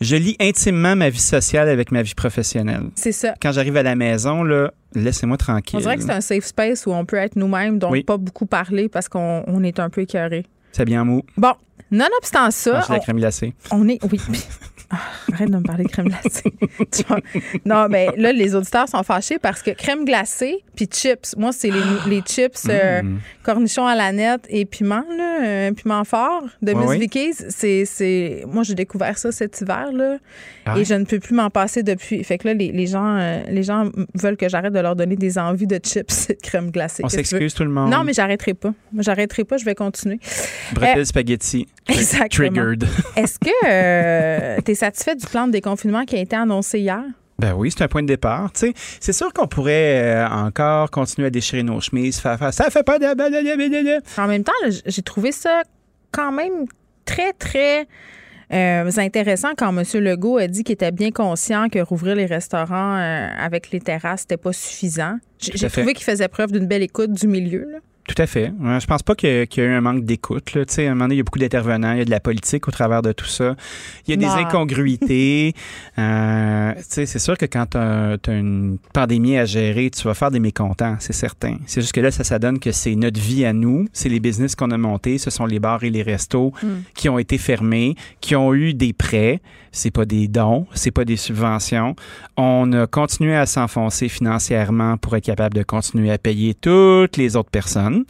je lis intimement ma vie sociale avec ma vie professionnelle. C'est ça. Quand j'arrive à la maison, là, laissez-moi tranquille. On dirait que c'est un safe space où on peut être nous-mêmes, donc pas beaucoup parler parce qu'on est un peu écœuré. C'est bien mou. Bon, nonobstant ça. la crème glacée. On est. Oui. Ah, arrête de me parler de crème glacée. non, mais là, les auditeurs sont fâchés parce que crème glacée puis chips. Moi, c'est les, les, chips euh, mm. cornichons à la nette et piment, là, piment fort de Miss Vicky's. C'est, Moi, j'ai découvert ça cet hiver là, ah et je ne peux plus m'en passer depuis. Fait que là, les, les gens, euh, les gens veulent que j'arrête de leur donner des envies de chips et de crème glacée. On s'excuse tout le monde. Non, mais j'arrêterai pas. J'arrêterai pas, je vais continuer. Bretelles euh, spaghetti. Exactement. Triggered. Est-ce que tu es satisfait du plan de déconfinement qui a été annoncé hier? Ben oui, c'est un point de départ. c'est sûr qu'on pourrait euh, encore continuer à déchirer nos chemises, faire, faire ça fait pas de. En même temps, j'ai trouvé ça quand même très, très euh, intéressant quand M. Legault a dit qu'il était bien conscient que rouvrir les restaurants euh, avec les terrasses, n'était pas suffisant. J'ai trouvé qu'il faisait preuve d'une belle écoute du milieu. Là. Tout à fait. Je pense pas qu'il y, a eu un manque d'écoute. À un moment donné, il y a beaucoup d'intervenants, il y a de la politique au travers de tout ça. Il y a des incongruités. euh, c'est sûr que quand tu as, une pandémie à gérer, tu vas faire des mécontents, c'est certain. C'est juste que là, ça, ça donne que c'est notre vie à nous, c'est les business qu'on a montés, ce sont les bars et les restos hmm. qui ont été fermés, qui ont eu des prêts c'est pas des dons, c'est pas des subventions. On a continué à s'enfoncer financièrement pour être capable de continuer à payer toutes les autres personnes.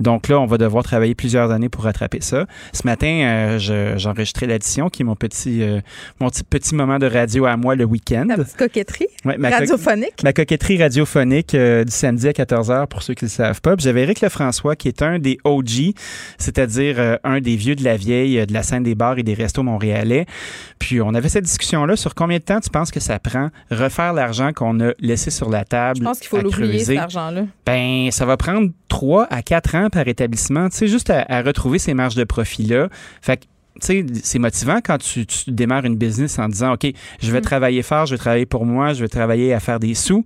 Donc là, on va devoir travailler plusieurs années pour rattraper ça. Ce matin, euh, j'enregistrais l'addition, qui est mon petit, euh, mon petit, moment de radio à moi le week-end. La petite coquetterie radiophonique. ma coquetterie radiophonique euh, du samedi à 14h, pour ceux qui ne le savent pas. J'avais Eric Lefrançois, qui est un des OG, c'est-à-dire un des vieux de la vieille de la scène des bars et des restos montréalais. Puis on avait cette discussion-là sur combien de temps tu penses que ça prend refaire l'argent qu'on a laissé sur la table. Je pense qu'il faut l'oublier, cet argent-là. Ben, ça va prendre trois à quatre ans par établissement, tu sais, juste à, retrouver ces marges de profit-là. Fait que tu sais, c'est motivant quand tu, démarres une business en disant, OK, je vais mm. travailler fort, je vais travailler pour moi, je vais travailler à faire des sous.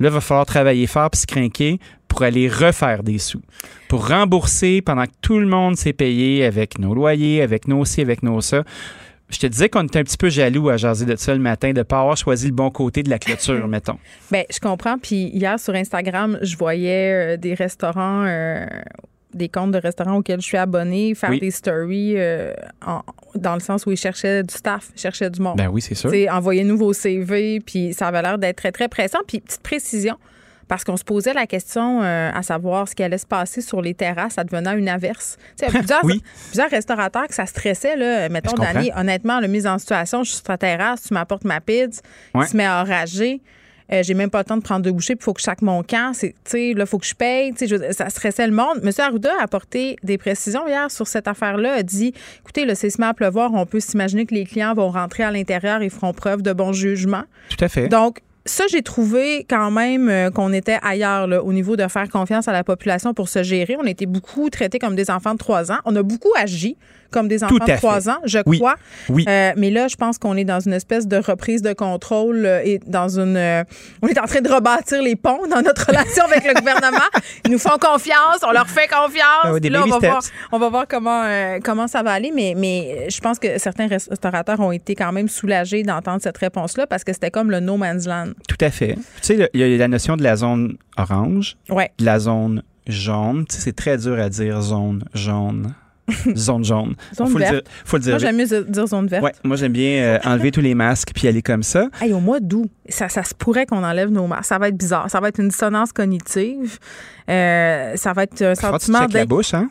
Là, il va falloir travailler fort puis se craquer pour aller refaire des sous, pour rembourser pendant que tout le monde s'est payé avec nos loyers, avec nos ci, avec nos ça. Je te disais qu'on était un petit peu jaloux à jaser de ça le matin, de ne pas avoir choisi le bon côté de la clôture, mettons. Bien, je comprends. Puis hier, sur Instagram, je voyais euh, des restaurants, euh, des comptes de restaurants auxquels je suis abonnée, faire des stories euh, dans le sens où ils cherchaient du staff, ils cherchaient du monde. Ben oui, c'est sûr. Envoyez-nous vos CV, puis ça avait l'air d'être très, très pressant. Puis, petite précision, parce qu'on se posait la question euh, à savoir ce qui allait se passer sur les terrasses advenant une averse. Tu sais, plusieurs, plusieurs restaurateurs que ça stressait, là, mettons, Dani, honnêtement, le mise en situation, je suis sur ta terrasse, tu m'apportes ma pizza, tu se met à enrager. Euh, j'ai même pas le temps de prendre deux bouchées, puis il faut que je chaque mon camp. C'est, là, il faut que je paye. ça stressait le monde. Monsieur Arruda a apporté des précisions hier sur cette affaire-là. A dit écoutez, le c'est à pleuvoir. On peut s'imaginer que les clients vont rentrer à l'intérieur et feront preuve de bon jugement. Tout à fait. Donc, ça, j'ai trouvé quand même euh, qu'on était ailleurs au niveau de faire confiance à la population pour se gérer. On était beaucoup traités comme des enfants de 3 ans. On a beaucoup agi comme des enfants de 3 ans, je crois. Oui. Euh, mais là, je pense qu'on est dans une espèce de reprise de contrôle euh, et dans une. Euh, on est en train de rebâtir les ponts dans notre relation avec le gouvernement. Ils nous font confiance, on leur fait confiance. Ah là, on va, voir, on va voir comment, comment ça va aller. Mais, mais je pense que certains restaurateurs ont été quand même soulagés d'entendre cette réponse-là parce que c'était comme le no man's land. Tout à fait. Tu sais, il y a la notion de la zone orange, ouais. de la zone jaune. Tu sais, c'est très dur à dire zone jaune. zone jaune. Zone faut verte. Le dire, faut le dire moi, j'aime mieux dire zone verte. Ouais, moi, j'aime bien euh, enlever tous les masques puis aller comme ça. Hey, au mois d'août, ça, ça se pourrait qu'on enlève nos masques. Ça va être bizarre. Ça va être une dissonance cognitive. Euh, ça va être un sentiment d'être... la bouche, hein?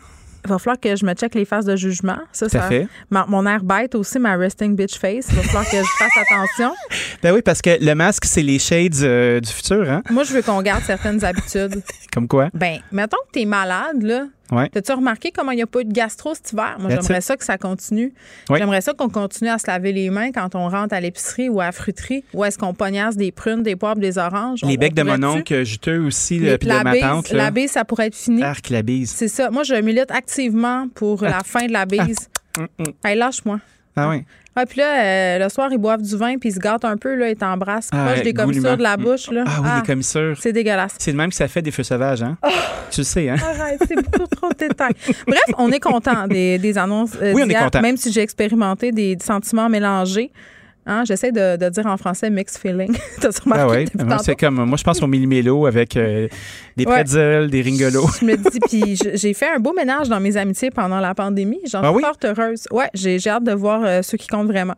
il va falloir que je me check les phases de jugement. Ça, ça fait. mon air bête aussi, ma resting bitch face. Il va falloir que je fasse attention. Ben oui, parce que le masque, c'est les shades euh, du futur, hein? Moi, je veux qu'on garde certaines habitudes. Comme quoi? Ben, mettons que tu es malade, là. Ouais. T'as-tu remarqué comment il n'y a pas eu de gastro cet hiver? Moi, j'aimerais ça que ça continue. J'aimerais ça qu'on continue à se laver les mains quand on rentre à l'épicerie ou à la fruiterie. Ou est-ce qu'on pognasse des prunes, des poivres, des oranges? Les becs de mon oncle juteux aussi, puis de ma tante. La bise, ça pourrait être fini. Arc, la bise. C'est ça. Moi, je milite activement pour la fin de la bise. Ah. lâche-moi. Ah oui. Ouais, puis là, euh, le soir, ils boivent du vin, puis ils se gâtent un peu, là, ils t'embrassent ah, proche des commissures de la bouche. Là. Ah oui, les commissures. C'est dégueulasse. C'est le même que ça fait des feux sauvages, hein? tu le sais, hein? Arrête, c'est beaucoup trop de détails. Bref, on est content des, des annonces. Euh, oui, on est content. Même si j'ai expérimenté des sentiments mélangés. Hein, J'essaie de, dire en français mixed feeling. T'as remarqué? Ah oui, c'est comme, moi, je pense au millimélo avec euh, des pretzels, des ringolos. Je me dis, puis j'ai fait un beau ménage dans mes amitiés pendant la pandémie. J'en ah suis fort heureuse. Ouais, j'ai hâte de voir euh, ceux qui comptent vraiment.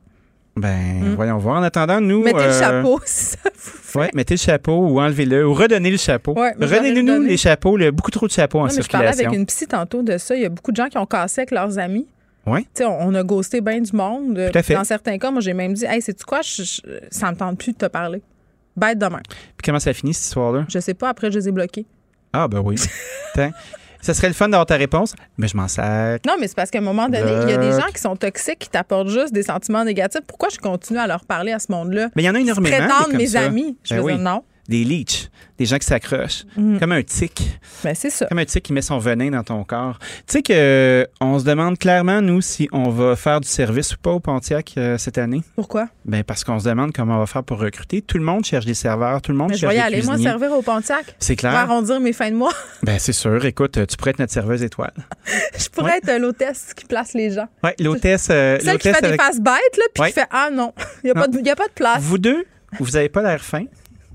Ben, mm. voyons voir. En attendant, nous. Mettez le euh, chapeau, si ça vous Ouais, mettez le chapeau ou enlevez-le ou redonnez le chapeau. Ouais, Redonnez-nous les chapeaux. Il y a beaucoup trop de chapeaux en circulation. Je parlais avec une psy tantôt de ça. Il y a beaucoup de gens qui ont cassé avec leurs amis. Oui. On, a ghosté bien du monde. Tout à fait. Dans certains cas, moi, j'ai même dit Hey, c'est-tu quoi? Ça ne me tente plus de te parler. Bête demain. Puis comment ça finit, cette histoire-là? Je sais pas. Après, je les ai bloqués. Ah, ben oui. Ça serait le fun d'avoir ta réponse, mais je m'en sers. Non, mais c'est parce qu'à un moment donné, il y a des gens qui sont toxiques, qui t'apportent juste des sentiments négatifs. Pourquoi je continue à leur parler à ce monde-là? Mais il y en a énormément. Prétendre mes amis. Je ben veux dire non des leeches, des gens qui s'accrochent, mm. comme un tic. Ben, c'est ça. Comme un tic qui met son venin dans ton corps. Tu sais que on se demande clairement nous si on va faire du service ou pas au Pontiac euh, cette année. Pourquoi? Ben parce qu'on se demande comment on va faire pour recruter. Tout le monde cherche des serveurs, tout le monde cherche des cuisiniers. Je vais y aller moi servir au Pontiac. C'est clair. Pour arrondir mes fins de mois. ben c'est sûr. Écoute, tu pourrais être notre serveuse étoile. je pourrais être l'hôtesse qui place les gens. Oui, l'hôtesse. Euh, Celle qui fait des faces bêtes là, puis qui fait ah non, il y a, pas de, y a pas de place. Vous deux, vous avez pas l'air fin.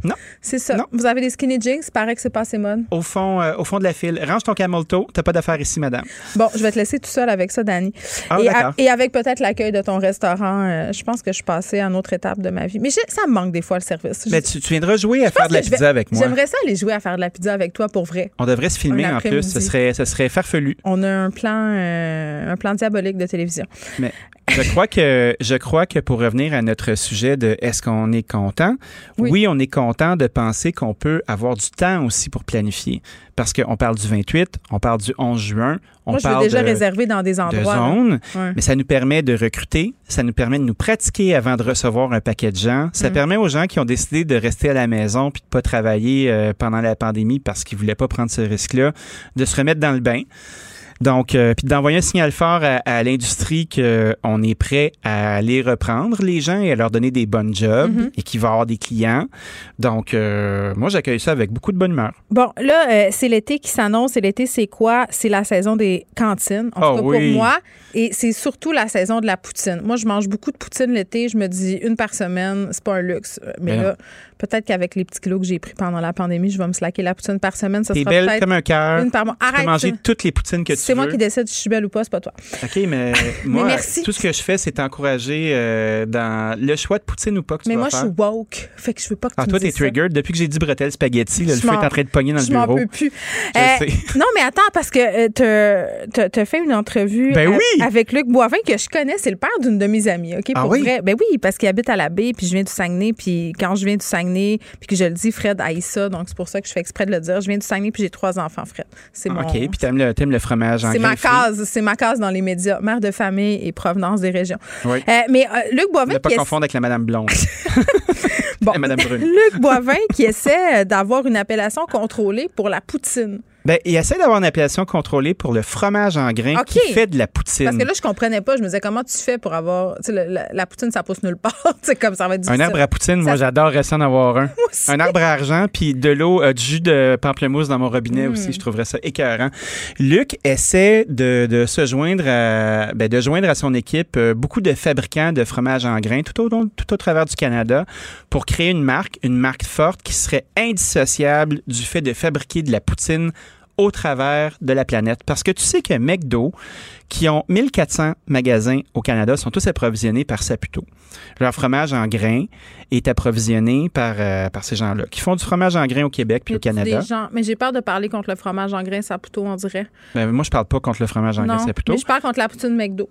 Non. C'est ça. Vous avez des skinny jeans, paraît que c'est pas assez mode. Au fond, euh, au fond de la file. Range ton camel toe, t'as pas d'affaires ici, madame. Bon, je vais te laisser tout seul avec ça, Dani. Ah, et, et, avec peut-être l'accueil de ton restaurant, euh, je pense que je suis passée à une autre étape de ma vie. Mais ça me manque des fois le service. Mais tu, viendras jouer à faire de la pizza avec moi. J'aimerais ça aller jouer à faire de la pizza avec toi pour vrai. On devrait se filmer en plus. Ce serait, ce serait farfelu. On a un plan, euh, un plan diabolique de télévision. Mais je crois que je crois que pour revenir à notre sujet de est-ce qu'on est content, oui. on est content de penser qu'on peut avoir du temps aussi pour planifier. Parce qu'on parle du 28, on parle du 11 juin, on Moi, parle je déjà réservé dans des endroits. De zones, mais ça nous permet de recruter, ça nous permet de nous pratiquer avant de recevoir un paquet de gens. Ça permet aux gens qui ont décidé de rester à la maison puis de pas travailler euh, pendant la pandémie parce qu'ils voulaient pas prendre ce risque-là, de se remettre dans le bain. Donc, euh, puis d'envoyer un signal fort à, l'industrie qu'on est prêt à aller reprendre les gens et à leur donner des bonnes jobs mm-hmm. et qu'il va y avoir des clients. Donc, euh, moi, j'accueille ça avec beaucoup de bonne humeur. Bon, là, euh, c'est l'été qui s'annonce. Et l'été, c'est quoi? C'est la saison des cantines. En tout ah cas, pour moi. Et c'est surtout la saison de la poutine. Moi, je mange beaucoup de poutine l'été. Je me dis une par semaine, c'est pas un luxe. Mais, ben là, peut-être qu'avec les petits kilos que j'ai pris pendant la pandémie, je vais me slacker la poutine par semaine. Ça T'es belle comme un cœur. Une par mois. Arrête. Tu peux manger toutes les poutines que tu veux. C'est moi qui décide si je suis belle ou pas, c'est pas toi. OK, mais moi, tout ce que je fais, c'est t'encourager euh, dans le choix de poutine ou pas que tu mais vas faire. Mais moi, je suis woke. Fait que je veux pas que ah, tu toi, t'es triggered. Depuis que j'ai dit bretelle spaghetti, le feu est en train de pogner dans le bureau. Je m'en peux plus. Euh, non, mais attends, parce que euh, tu as fait une entrevue ben avec Luc Boivin que je connais, c'est le père d'une de mes amies, OK? Ah pour vrai. Ben oui, parce qu'il habite à la baie, puis je viens du Saguenay, puis quand je viens du Saguenay, puis que je le dis, Fred aïe ça, donc c'est pour ça que je fais exprès de le dire. Je viens du Saguenay, puis j'ai trois enfants, Fred. C'est mon... OK, puis t'aimes le, aimes le fromage en C'est ma case, c'est ma case dans les médias. Mère de famille et provenance des régions. Oui. Euh, mais euh, Luc Boivin... Ne pas confondre avec la Madame Blonde. bon, Madame Brune. Luc Boivin qui essaie d'avoir une appellation contrôlée pour la poutine. Ben, il essaie d'avoir une appellation contrôlée pour le fromage en grains qui fait de la poutine. Parce que là, je comprenais pas. Je me disais, comment tu fais pour avoir. Tu sais, la, poutine, ça pousse nulle part. c'est comme ça va être difficile. Un arbre à poutine, moi, j'adore rester en avoir un. un arbre à argent, puis de l'eau, euh, du jus de pamplemousse dans mon robinet aussi. Hmm. Je trouverais ça écœurant. Luc essaie de, de se joindre à, ben, de joindre à son équipe euh, beaucoup de fabricants de fromage en grains tout au, tout au travers du Canada pour créer une marque, une marque forte qui serait indissociable du fait de fabriquer de la poutine au travers de la planète. Parce que tu sais que McDo, qui ont 1400 magasins au Canada, sont tous approvisionnés par Saputo. Leur fromage en grains est approvisionné par, euh, par ces gens-là, qui font du fromage en grains au Québec puis au Canada. mais j'ai peur de parler contre le fromage en grains Saputo, on dirait. Ben, moi, je parle pas contre le fromage en grains Saputo. Mais je parle contre la poutine McDo.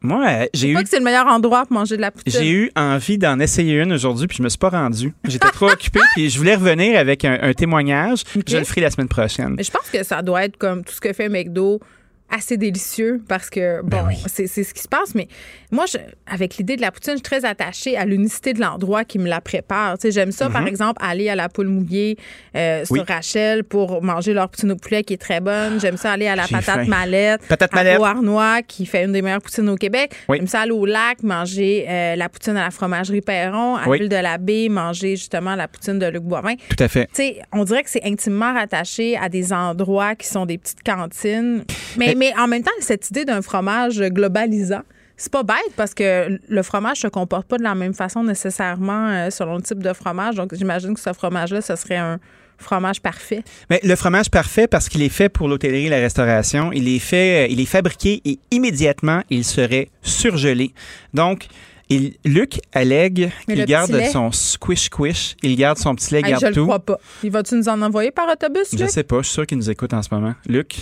Moi, j'ai eu. pas que c'est le meilleur endroit pour manger de la poutine. J'ai eu envie d'en essayer une aujourd'hui, puis je me suis pas rendu. J'étais trop occupé, puis je voulais revenir avec un, témoignage. Je le ferai la semaine prochaine. Mais je pense que ça doit être comme tout ce que fait McDo assez délicieux parce que, bon, ben c'est ce qui se passe. Mais moi, je, avec l'idée de la poutine, je suis très attachée à l'unicité de l'endroit qui me la prépare. Tu sais, J'aime ça, par mhm. exemple, aller à la poule mouillée euh, sur Rachel pour manger leur poutine au poulet qui est très bonne. J'aime ça aller à la patate mallette, patate à Arnois qui fait une des meilleures poutines au Québec. J'aime ça aller au lac, manger euh, la poutine à la fromagerie Perron, à l'île de la Baie, manger justement la poutine de Luc Boivin. Tout à fait. Tu sais, on dirait que c'est intimement rattaché à des endroits qui sont des petites cantines. Mais, mais en même temps, cette idée d'un fromage globalisant, c'est pas bête parce que le fromage se comporte pas de la même façon nécessairement euh, selon le type de fromage. Donc, j'imagine que ce fromage-là, ce serait un fromage parfait. Mais le fromage parfait, parce qu'il est fait pour l'hôtellerie et la restauration, il est fait, il est fabriqué et immédiatement, il serait surgelé. Donc, il, Luc allègue qu'il garde son squish squish, il garde son petit lait, garde je tout. Je le crois pas. Il va-tu nous en envoyer par autobus, Luc? Je sais pas, je suis sûr qu'il nous écoute en ce moment. Luc,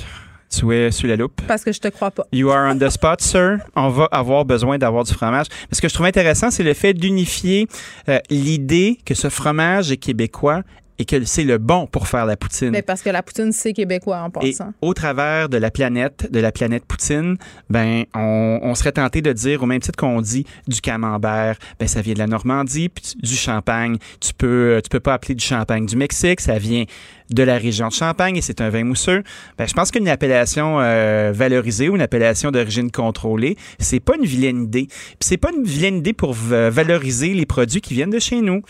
tu es sur la loupe. Parce que je te crois pas. You are on the spot, sir. On va avoir besoin d'avoir du fromage. Mais ce que je trouve intéressant, c'est le fait d'unifier euh, l'idée que ce fromage est québécois et que c'est le bon pour faire la poutine. Mais parce que la poutine, c'est québécois en passant. Et au travers de la planète, de la planète poutine, ben, on, serait tenté de dire, au même titre qu'on dit du camembert, ben, ça vient de la Normandie, puis du champagne. Tu peux, tu peux pas appeler du champagne du Mexique, ça vient de la région de Champagne et c'est un vin mousseux. Ben, je pense qu'une appellation euh, valorisée ou une appellation d'origine contrôlée, c'est pas une vilaine idée. Puis c'est pas une vilaine idée pour valoriser les produits qui viennent de chez nous.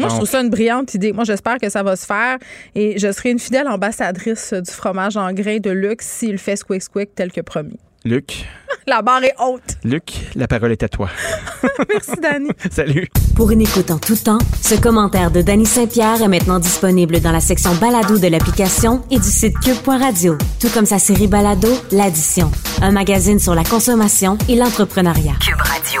Moi, je trouve ça une brillante idée. Moi, j'espère que ça va se faire et je serai une fidèle ambassadrice du fromage en grain de luxe s'il fait squick squick tel que promis. Luc. La barre est haute. Luc, la parole est à toi. Merci, Dani. Salut. Pour une écoute en tout temps, ce commentaire de Dany Saint-Pierre est maintenant disponible dans la section balado de l'application et du site cube.radio, tout comme sa série balado, L'Addition, un magazine sur la consommation et l'entrepreneuriat. Cube Radio.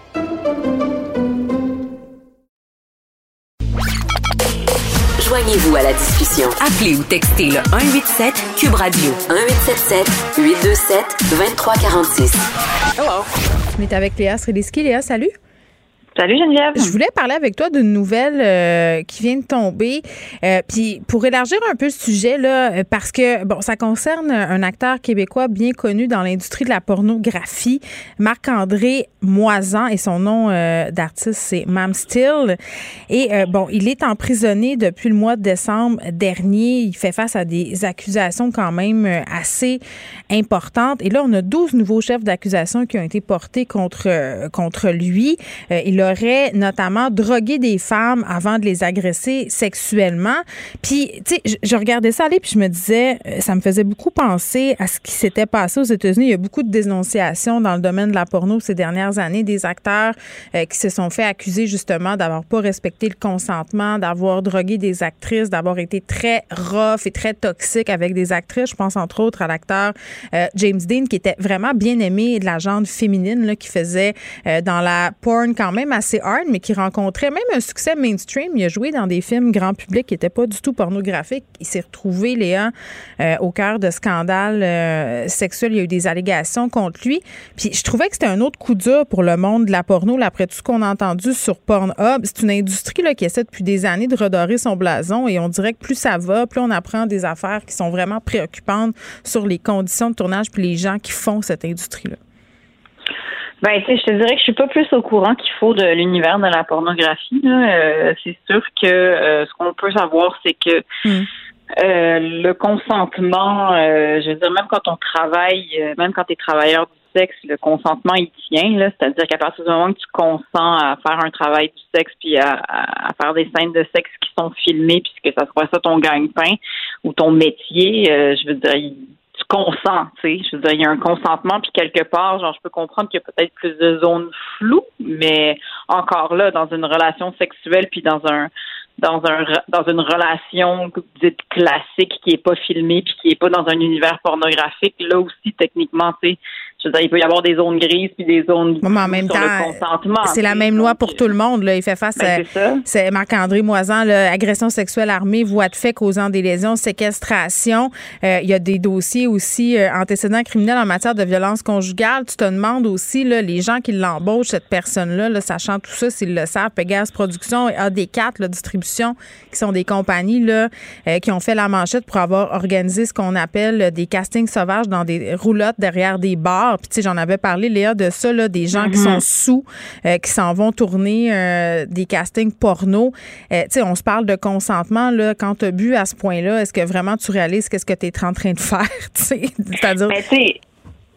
Joignez-vous à la discussion. Appelez ou textez le 187 Cube Radio 1877 827 2346. Hello. On est avec Léa Srediski. Léa, salut. Salut Geneviève. Je voulais parler avec toi d'une nouvelle euh, qui vient de tomber. Euh, puis pour élargir un peu le sujet là, euh, parce que bon, ça concerne un acteur québécois bien connu dans l'industrie de la pornographie, Marc-André Moisan et son nom d'artiste c'est Mam Still. Et bon, il est emprisonné depuis le mois de décembre dernier. Il fait face à des accusations quand même assez importantes. Et là, on a 12 nouveaux chefs d'accusation qui ont été portés contre contre lui. Aurait notamment drogué des femmes avant de les agresser sexuellement. Puis, tu sais, je, regardais ça aller, puis je me disais, euh, ça me faisait beaucoup penser à ce qui s'était passé aux États-Unis. Il y a beaucoup de dénonciations dans le domaine de la porno ces dernières années, des acteurs euh, qui se sont fait accuser justement d'avoir pas respecté le consentement, d'avoir drogué des actrices, d'avoir été très rough et très toxique avec des actrices. Je pense entre autres à l'acteur euh, James Dean, qui était vraiment bien aimé de la genre féminine, là, qui faisait dans la porn quand même assez hard, mais qui rencontrait même un succès mainstream. Il a joué dans des films grand public qui n'étaient pas du tout pornographiques. Il s'est retrouvé, Léa, euh, au cœur de scandales euh, sexuels. Il y a eu des allégations contre lui. Puis je trouvais que c'était un autre coup dur pour le monde de la porno, après tout ce qu'on a entendu sur Pornhub. C'est une industrie là, qui essaie depuis des années de redorer son blason et on dirait que plus ça va, plus on apprend des affaires qui sont vraiment préoccupantes sur les conditions de tournage puis les gens qui font cette industrie-là. Ben, tu sais, je te dirais que je suis pas plus au courant qu'il faut de l'univers de la pornographie. Euh, c'est sûr que euh, ce qu'on peut savoir, c'est que hmm. Euh, le consentement, euh, je veux dire, même quand on travaille, euh, même quand tu es travailleur du sexe, le consentement, il tient. Là, c'est-à-dire qu'à partir du moment que tu consens à faire un travail du sexe puis à, à, faire des scènes de sexe qui sont filmées, puisque ça soit ça ton gagne-pain ou ton métier, je veux dire, tu consens, tu sais. Je veux dire, il y a un consentement, puis quelque part, genre, je peux comprendre qu'il y a peut-être plus de zones floues, mais encore là, dans une relation sexuelle, puis dans un dans un dans une relation dite classique qui est pas filmée puis qui est pas dans un univers pornographique là aussi techniquement tu sais je veux dire, il peut y avoir des zones grises puis des zones mais en même temps, consentement. C'est la même loi pour tout le monde. Là. Il fait face ben, à c'est Marc-André Moisan, là, agression sexuelle armée, voie de fait causant des lésions, séquestration. Euh, il y a des dossiers aussi euh, antécédents criminels en matière de violence conjugale. Tu te demandes aussi là, les gens qui l'embauchent, cette personne-là, là, sachant tout ça, s'ils le savent, Pegasus Production et AD4, la distribution, qui sont des compagnies là, euh, qui ont fait la manchette pour avoir organisé ce qu'on appelle des castings sauvages dans des roulottes derrière des bars puis, tu sais, j'en avais parlé, Léa, de ça, là, des gens qui sont mm-hmm. sous, euh, qui s'en vont tourner euh, des castings porno. Euh, tu sais, on se parle de consentement, là. Quand tu as bu à ce point-là, est-ce que vraiment tu réalises qu'est-ce que tu es en train de faire, tu sais? C'est-à-dire. Mais, tu sais,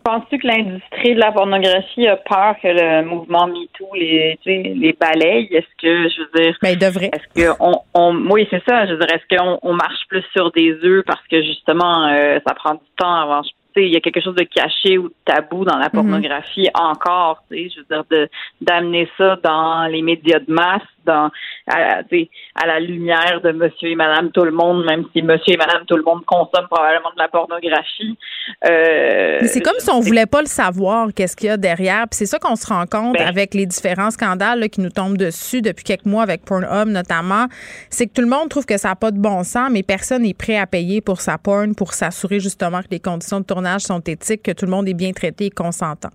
Penses-tu que l'industrie de la pornographie a peur que le mouvement MeToo les, les balaye? Est-ce que, je veux dire. Ben, il devrait. Est-ce que on, oui, c'est ça. Je veux dire, est-ce qu'on on marche plus sur des œufs parce que justement, ça prend du temps avant, il y a quelque chose de caché ou de tabou dans la mhm. pornographie encore, tu sais, je veux dire, de, d'amener ça dans les médias de masse, dans, à, à la lumière de monsieur et madame tout le monde, même si monsieur et madame tout le monde consomment probablement de la pornographie. Euh, Mais c'est comme si on voulait pas le savoir, qu'est-ce qu'il y a derrière. Puis c'est ça qu'on se rend compte ben avec les différents scandales qui nous tombent dessus depuis quelques mois avec Pornhub notamment. C'est que tout le monde trouve que ça n'a pas de bon sens, mais personne n'est prêt à payer pour sa porn pour s'assurer justement que les conditions de tournage sont éthiques, que tout le monde est bien traité et consentant.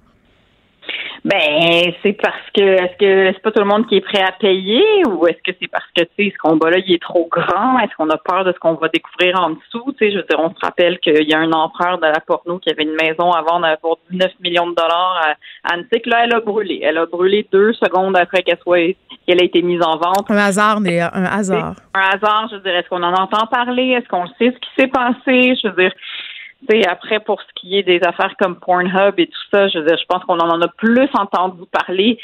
Ben, c'est parce que est-ce que c'est pas tout le monde qui est prêt à payer ou est-ce que c'est parce que tu sais ce combat-là il est trop grand? Est-ce qu'on a peur de ce qu'on va découvrir en dessous? Tu sais, je veux dire, on se rappelle qu'il y a un empereur de la porno qui avait une maison à vendre pour 19 millions de dollars à Antique. Là, elle a brûlé. Elle a brûlé deux secondes après qu'elle soit qu'elle a été mise en vente. Un hasard, mais un hasard. Un hasard. Je veux dire, est-ce qu'on en entend parler? Est-ce qu'on sait ce qui s'est passé? Je veux dire après, pour ce qui est des affaires comme Pornhub et tout ça, je veux dire, je pense qu'on en a plus entendu parler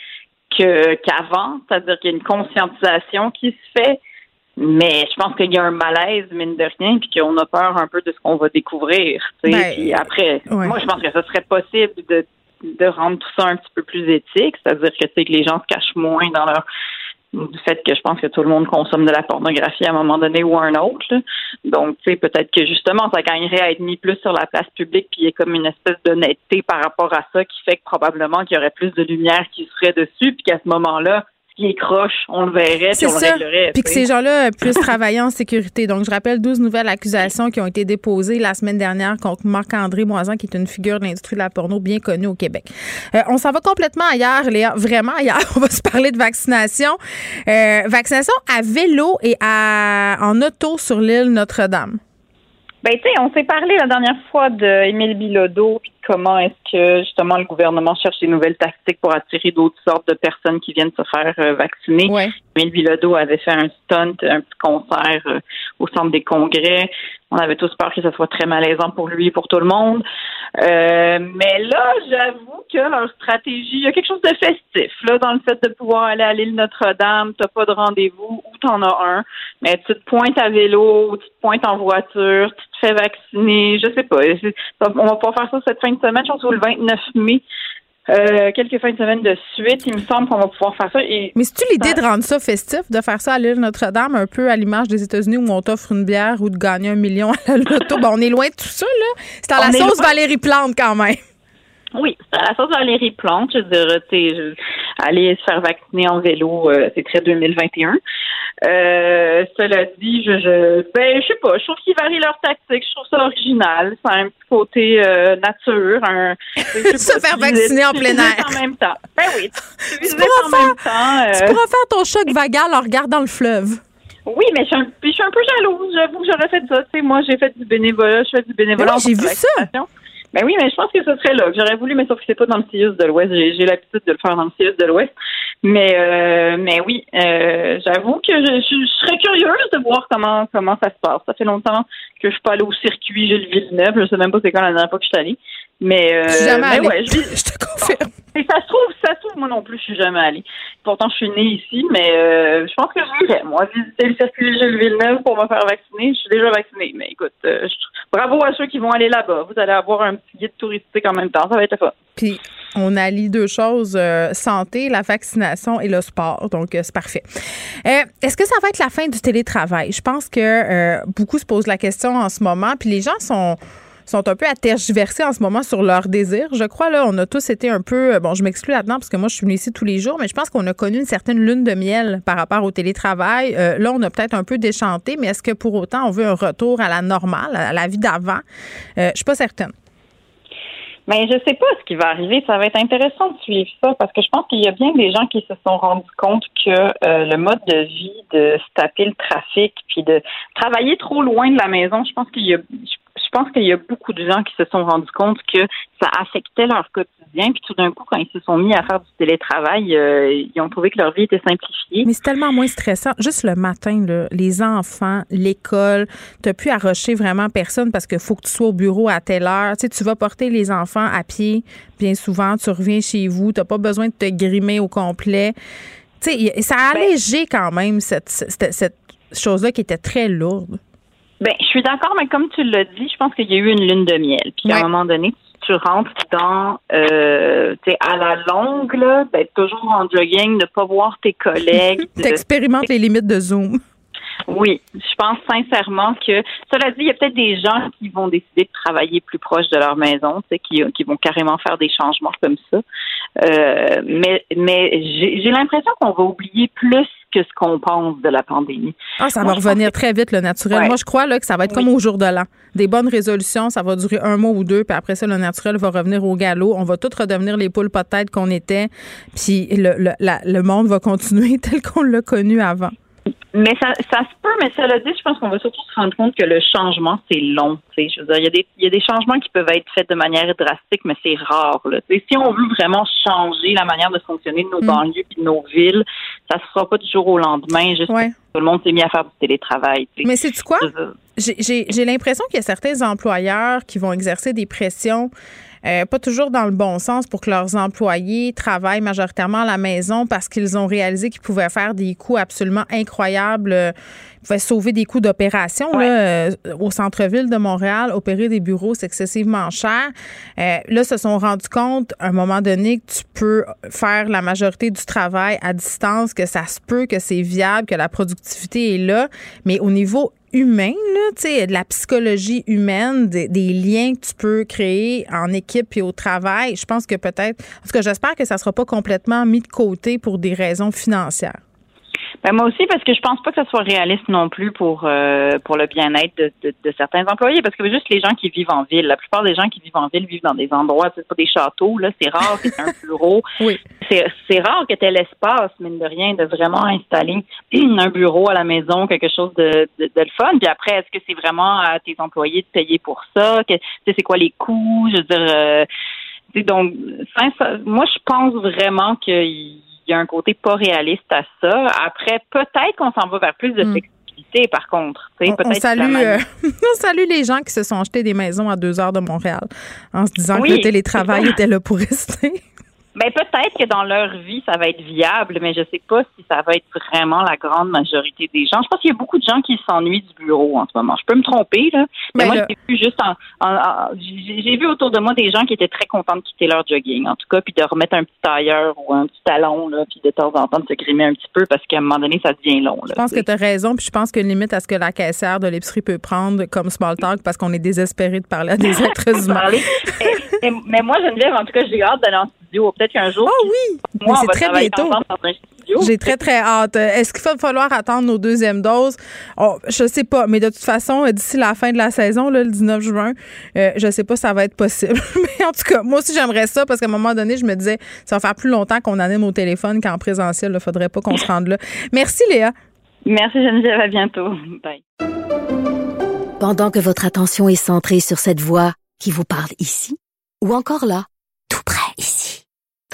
que qu'avant, c'est-à-dire qu'il y a une conscientisation qui se fait, mais je pense qu'il y a un malaise, mine de rien, puis qu'on a peur un peu de ce qu'on va découvrir. Ben, puis après, moi, je pense que ce serait possible de, de rendre tout ça un petit peu plus éthique, c'est-à-dire que, que les gens se cachent moins dans leur du fait que je pense que tout le monde consomme de la pornographie à un moment donné ou un autre. Donc, tu sais, peut-être que justement, ça gagnerait à être mis plus sur la place publique, puis il y a comme une espèce d'honnêteté par rapport à ça qui fait que probablement qu'il y aurait plus de lumière qui serait dessus, puis qu'à ce moment-là, qui est croche, on le verrait, puis on le réglerait. Puis que ces gens-là puissent travailler en sécurité. Donc, je rappelle 12 nouvelles accusations qui ont été déposées la semaine dernière contre Marc-André Moisan, qui est une figure de l'industrie de la porno bien connue au Québec. Euh, on s'en va complètement ailleurs, Léa, vraiment ailleurs. On va se parler de vaccination. Euh, vaccination à vélo et à, en auto sur l'île Notre-Dame. Ben, tu sais, on s'est parlé la dernière fois d'Émile Bilodeau, puis comment est-ce que justement le gouvernement cherche des nouvelles tactiques pour attirer d'autres sortes de personnes qui viennent se faire euh, vacciner. Ouais. Émile Bilodeau avait fait un stunt, un petit concert euh, au centre des congrès. On avait tous peur que ce soit très malaisant pour lui et pour tout le monde. Euh, mais là, j'avoue que leur stratégie, il y a quelque chose de festif là dans le fait de pouvoir aller à l'île Notre-Dame. T'as pas de rendez-vous ou t'en as un, mais tu te pointes à vélo, ou tu te pointes en voiture, tu te fais vacciner. Je sais pas. On va pas faire ça cette fin de semaine. Je pense le 29 mai. Euh, quelques fins de semaine de suite. Il me semble qu'on va pouvoir faire ça. Et Mais c'est-tu l'idée de rendre ça festif, de faire ça à l'île Notre-Dame, un peu à l'image des États-Unis où on t'offre une bière ou de gagner un million à la loto? on est loin de tout ça, là. C'est à la sauce Valérie Plante, quand même. Oui, c'est à la sauce Valérie Plante. Je veux dire, aller se faire vacciner en vélo, euh, c'est très 2021. Euh, cela dit, je, je, ben, je sais pas, je trouve qu'ils varient leur tactique, je trouve ça original, c'est un petit côté euh, nature, un, se faire vacciner en plein air. En même temps. Ben oui, tu, tu, pourras, faire, même temps, tu pourras faire ton choc vagal en regardant le fleuve. Oui, mais je suis un, je suis un peu jalouse. J'avoue que j'aurais fait ça. Tu sais, moi, j'ai fait du bénévolat. Je fais du bénévolat. Oui, j'ai vu ça. Ben oui, mais je pense que ce serait là. J'aurais voulu, mais sauf que c'est pas dans le CIUS de l'Ouest. J'ai l'habitude de le faire dans le CIUS de l'Ouest. Mais euh, mais oui, euh, j'avoue que je, serais curieuse de voir comment comment ça se passe. Ça fait longtemps que je suis pas allée au circuit Gilles Villeneuve. Je sais même pas c'est quand la dernière fois que je suis allée. Mais, euh, jamais mais ouais, je, je, te confirme. Et ça se trouve, ça se trouve, moi non plus, je suis jamais allée. Pourtant, je suis née ici, mais euh, je pense que j'irais, moi, visiter le circuit Gilles Villeneuve pour me faire vacciner. Je suis déjà vaccinée. Mais écoute, euh, bravo à ceux qui vont aller là-bas. Vous allez avoir un petit guide touristique en même temps. Ça va être fun. Puis, on allie deux choses, euh, santé, la vaccination et le sport. Donc, c'est parfait. Est-ce que ça va être la fin du télétravail? Je pense que beaucoup se posent la question en ce moment. Puis, les gens sont sont un peu à tergiverser en ce moment sur leur désir. Je crois, là, on a tous été un peu, euh, bon, je m'exclus là-dedans parce que moi, je suis venue ici tous les jours, mais je pense qu'on a connu une certaine lune de miel par rapport au télétravail. Euh, là, on a peut-être un peu déchanté, mais est-ce que pour autant, on veut un retour à la normale, à la vie d'avant? Euh, je suis pas certaine. Mais je sais pas ce qui va arriver. Ça va être intéressant de suivre ça parce que je pense qu'il y a bien des gens qui se sont rendus compte que le mode de vie de se taper le trafic puis de travailler trop loin de la maison, je pense qu'il y a, pense qu'il y a beaucoup de gens qui se sont rendus compte que ça affectait leur quotidien. Puis tout d'un coup, quand ils se sont mis à faire du télétravail, euh, ils ont trouvé que leur vie était simplifiée. Mais c'est tellement moins stressant. Juste le matin, là, les enfants, l'école, tu n'as plus à rusher vraiment personne parce qu'il faut que tu sois au bureau à telle heure. Tu sais, tu vas porter les enfants à pied bien souvent. Tu reviens chez vous. Tu n'as pas besoin de te grimer au complet. Tu sais, ça a ben allégé quand même cette, cette, cette chose-là qui était très lourde. Ben, je suis d'accord, mais comme tu l'as dit, je pense qu'il y a eu une lune de miel. Puis à un moment donné, tu rentres dans, euh, tu à la longue, là, d'être toujours en jogging, ne pas voir tes collègues. tu expérimentes les limites de Zoom. Oui, je pense sincèrement que, cela dit, il y a peut-être des gens qui vont décider de travailler plus proche de leur maison, tu sais, qui, qui vont carrément faire des changements comme ça. Euh, mais mais j'ai l'impression qu'on va oublier plus que ce qu'on pense de la pandémie. Ah, ça va revenir très vite, le naturel. Moi, je crois là, que ça va être comme au jour de l'an. Des bonnes résolutions, ça va durer un mois ou deux, puis après ça, le naturel va revenir au galop. On va tous redevenir les poules pas de tête qu'on était, puis le, le, le monde va continuer tel qu'on l'a connu avant. Mais ça, ça se peut, mais cela dit, je pense qu'on va surtout se rendre compte que le changement, c'est long. Je veux dire, il y, a des, il y a des changements qui peuvent être faits de manière drastique, mais c'est rare. Là. Si on veut vraiment changer la manière de fonctionner de nos mm. banlieues et de nos villes, ça se fera pas du jour au lendemain, juste tout le monde s'est mis à faire du télétravail. Mais c'est quoi? J'ai l'impression qu'il y a certains employeurs qui vont exercer des pressions euh, pas toujours dans le bon sens pour que leurs employés travaillent majoritairement à la maison parce qu'ils ont réalisé qu'ils pouvaient faire des coûts absolument incroyables. Pouvaient sauver des coûts d'opération. Euh, au centre-ville de Montréal, opérer des bureaux, c'est excessivement cher. Euh, là, se sont rendus compte à un moment donné que tu peux faire la majorité du travail à distance, que ça se peut, que c'est viable, que la productivité est là. Mais au niveau humain, là, de la psychologie humaine, des, liens que tu peux créer en équipe et au travail. Je pense que peut-être, en tout cas, j'espère que ça ne sera pas complètement mis de côté pour des raisons financières. Ben moi aussi, parce que je pense pas que ça soit réaliste non plus pour euh, pour le bien-être de, de, certains employés, parce que juste les gens qui vivent en ville, la plupart des gens qui vivent en ville vivent dans des endroits, c'est pas des châteaux, là, c'est rare que un bureau. oui. C'est rare que tu aies l'espace, mine de rien, de vraiment installer un bureau à la maison, quelque chose de, de, le fun. Puis après, est-ce que c'est vraiment à tes employés de payer pour ça? Que, c'est quoi les coûts? Je veux dire, euh, donc, moi, je pense vraiment qu'il il y a un côté pas réaliste à ça. Après, peut-être qu'on s'en va vers plus de hmm. flexibilité, par contre. On, salue, euh, on salue les gens qui se sont achetés des maisons à deux heures de Montréal en se disant que le télétravail était là pour rester. Ben peut-être que dans leur vie, ça va être viable, mais je sais pas si ça va être vraiment la grande majorité des gens. Je pense qu'il y a beaucoup de gens qui s'ennuient du bureau en ce moment. Je peux me tromper, là. Mais ben, moi, j'ai vu juste en, j'ai vu autour de moi des gens qui étaient très contents de quitter leur jogging, en tout cas, puis de remettre un petit tailleur ou un petit talon, là, puis de temps en temps de se grimer un petit peu parce qu'à un moment donné, ça devient long. Là, je pense que tu as raison, puis je pense que limite à ce que la caissière de l'épicerie peut prendre comme small talk parce qu'on est désespéré de parler à des êtres humains. mais moi, Geneviève, en tout cas, j'ai hâte d'aller en Peut-être qu'un jour. Oh oui! Moi, c'est très bientôt. J'ai très, très hâte. Est-ce qu'il va falloir attendre nos deuxièmes doses? Oh, je sais pas, mais de toute façon, d'ici la fin de la saison, le 19 juin, euh, je sais pas si ça va être possible. mais en tout cas, moi aussi, j'aimerais ça parce qu'à un moment donné, je me disais, ça va faire plus longtemps qu'on anime au téléphone qu'en présentiel. Il faudrait pas qu'on se rende là. Merci, Léa. Merci, Geneviève. À bientôt. Bye. Pendant que votre attention est centrée sur cette voix qui vous parle ici, Ou encore là, tout près ici.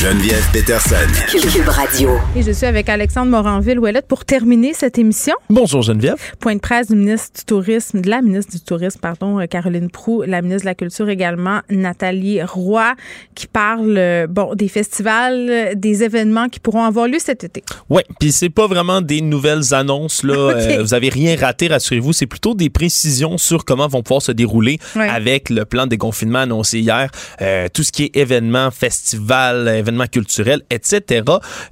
Geneviève Peterson. Cube Radio. Et je suis avec Alexandre Moranville-Ouellette pour terminer cette émission. Bonjour Geneviève. Point de presse du ministre du Tourisme, de la ministre du Tourisme, pardon, euh, Caroline Proux, la ministre de la Culture également, Nathalie Roy, qui parle euh, bon des festivals, euh, des événements qui pourront avoir lieu cet été. Oui, puis c'est pas vraiment des nouvelles annonces là. Okay. Euh, vous avez rien raté, rassurez-vous. C'est plutôt des précisions sur comment vont pouvoir se dérouler ouais. avec le plan de déconfinement annoncé hier. Euh, tout ce qui est événements, festivals, événements culturels, etc.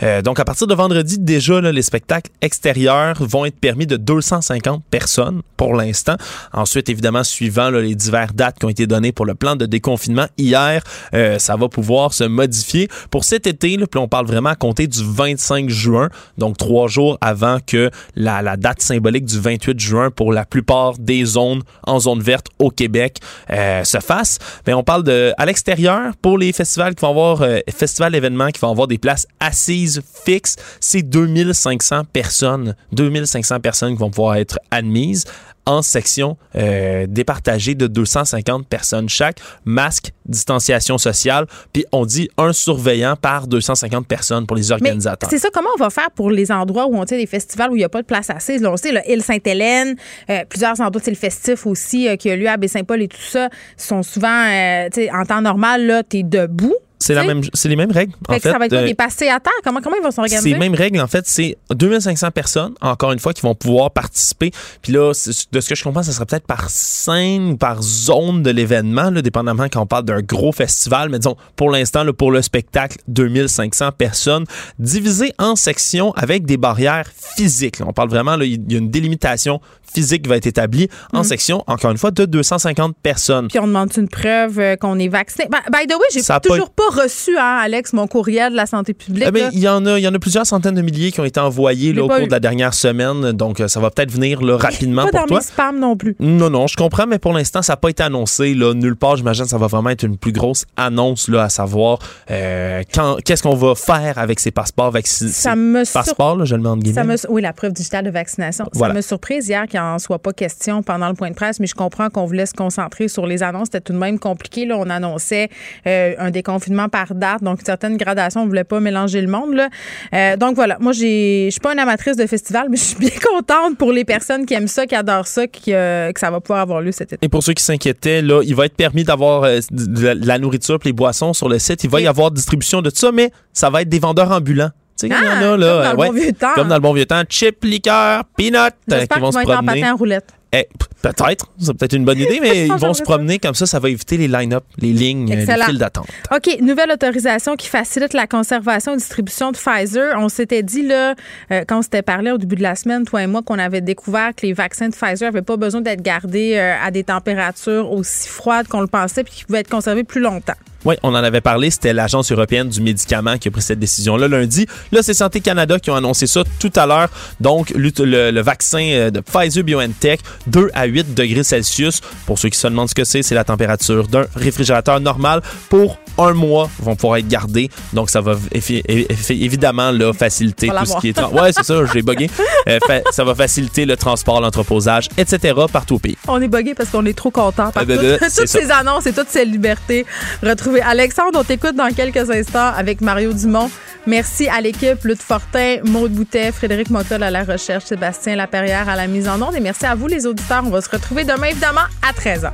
Euh, donc, à partir de vendredi, déjà, les spectacles extérieurs vont être permis de 250 personnes pour l'instant. Ensuite, évidemment, suivant les diverses dates qui ont été données pour le plan de déconfinement hier, euh, ça va pouvoir se modifier. Pour cet été, puis on parle vraiment à compter du 25 juin, donc trois jours avant que la, date symbolique du 28 juin pour la plupart des zones en zone verte au Québec euh, se fasse. Mais on parle de à l'extérieur pour les festivals qui vont avoir euh, festival événement qui vont avoir des places assises fixes, c'est 2500 personnes, 2500 personnes qui vont pouvoir être admises en section euh, départagée de 250 personnes chaque, masque, distanciation sociale, puis on dit un surveillant par 250 personnes pour les organisateurs. C'est ça, comment on va faire pour les endroits où on tient des festivals où il n'y a pas de place assise? Là, on sait, l'île Sainte-Hélène, euh, plusieurs endroits, c'est le festif aussi euh, qui a lieu à Baie-Saint-Paul et tout ça, sont souvent, euh, en temps normal, là, tu es debout. C'est la même, c'est les mêmes règles. Fait en que fait, ça va être quoi, des passés à terre? Comment, comment ils vont s'organiser? C'est les mêmes règles. En fait, c'est 2500 personnes, encore une fois, qui vont pouvoir participer. Puis là, de ce que je comprends, ça sera peut-être par scène ou par zone de l'événement, là, dépendamment quand on parle d'un gros festival. Mais disons, pour l'instant, pour le spectacle, 2500 personnes divisées en sections avec des barrières physiques. Là. On parle vraiment, il y a une délimitation physique va être établie en Mhm. sections, encore une fois, de 250 personnes. Puis on demande une preuve euh, qu'on est vacciné. By, by the way, j'ai pas toujours pas, reçu, hein, Alex, mon courriel de la santé publique. Bien, là. il y en a, il y en a plusieurs centaines de milliers qui ont été envoyés là, au cours eu. de la dernière semaine, donc euh, ça va peut-être venir là, rapidement pas pour dans toi. mes spams non plus. Non, non, je comprends, mais pour l'instant, ça n'a pas été annoncé là, nulle part. J'imagine que ça va vraiment être une plus grosse annonce là, à savoir euh, qu'est-ce qu'on va faire avec ces passeports vaccinés. Ça me sur- passeports, là, je le mets Ça me, oui, la preuve digitale de vaccination. Voilà. Ça m'a surprise hier qu'il n'en soit pas question pendant le point de presse, mais je comprends qu'on voulait se concentrer sur les annonces. C'était tout de même compliqué. Là. On annonçait euh, un déconfinement par date, donc une certaine gradation. On ne voulait pas mélanger le monde. Là. Euh, donc voilà, moi, j'ai- je suis pas une amatrice de festival, mais je suis bien contente pour les personnes qui aiment ça, qui adorent ça, qui, euh, que ça va pouvoir avoir lieu cet été. Et pour ceux qui s'inquiétaient, là, il va être permis d'avoir de la- de la nourriture et les boissons sur le site. Il va y avoir distribution de tout ça, mais ça va être des vendeurs ambulants. Tu sais, il y en Ah, a, là, comme dans le euh, bon vieux temps. Comme dans le bon vieux temps. Chip, liqueur, peanut, euh, qui vont se en promener. à roulette. Eh, peut-être, c'est peut-être une bonne idée, mais ils vont se ça. promener comme ça, ça va éviter les line-up, les lignes, euh, les Excellent. files d'attente. OK, nouvelle autorisation qui facilite la conservation et distribution de Pfizer. On s'était dit, là, euh, quand on s'était parlé au début de la semaine, toi et moi, qu'on avait découvert que les vaccins de Pfizer n'avaient pas besoin d'être gardés euh, à des températures aussi froides qu'on le pensait puis qu'ils pouvaient être conservés plus longtemps. Oui, on en avait parlé. C'était l'Agence européenne du médicament qui a pris cette décision-là lundi. Là, c'est Santé Canada qui ont annoncé ça tout à l'heure. Donc, le, le- le vaccin euh, de Pfizer BioNTech, 2 à 8 degrés Celsius. Pour ceux qui se demandent ce que c'est, c'est la température d'un réfrigérateur normal pour un mois vont pouvoir être gardés. Donc, ça va évidemment là, faciliter tout ce qui est... Ouais, c'est ça, j'ai bugué. Euh, ça va faciliter le transport, l'entreposage, etc. partout au pays. On est buggé parce qu'on est trop content par Ah, ben, toutes, ben, toutes ces annonces et toutes ces libertés retrouvées. Alexandre, on t'écoute dans quelques instants avec Mario Dumont. Merci à l'équipe, Lutte Fortin, Maude Boutet, Frédéric Mottol à la recherche, Sébastien Laperrière à la mise en onde. Et merci à vous, les auditeurs. On va se retrouver demain, évidemment, à 13h.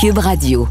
Cube Radio.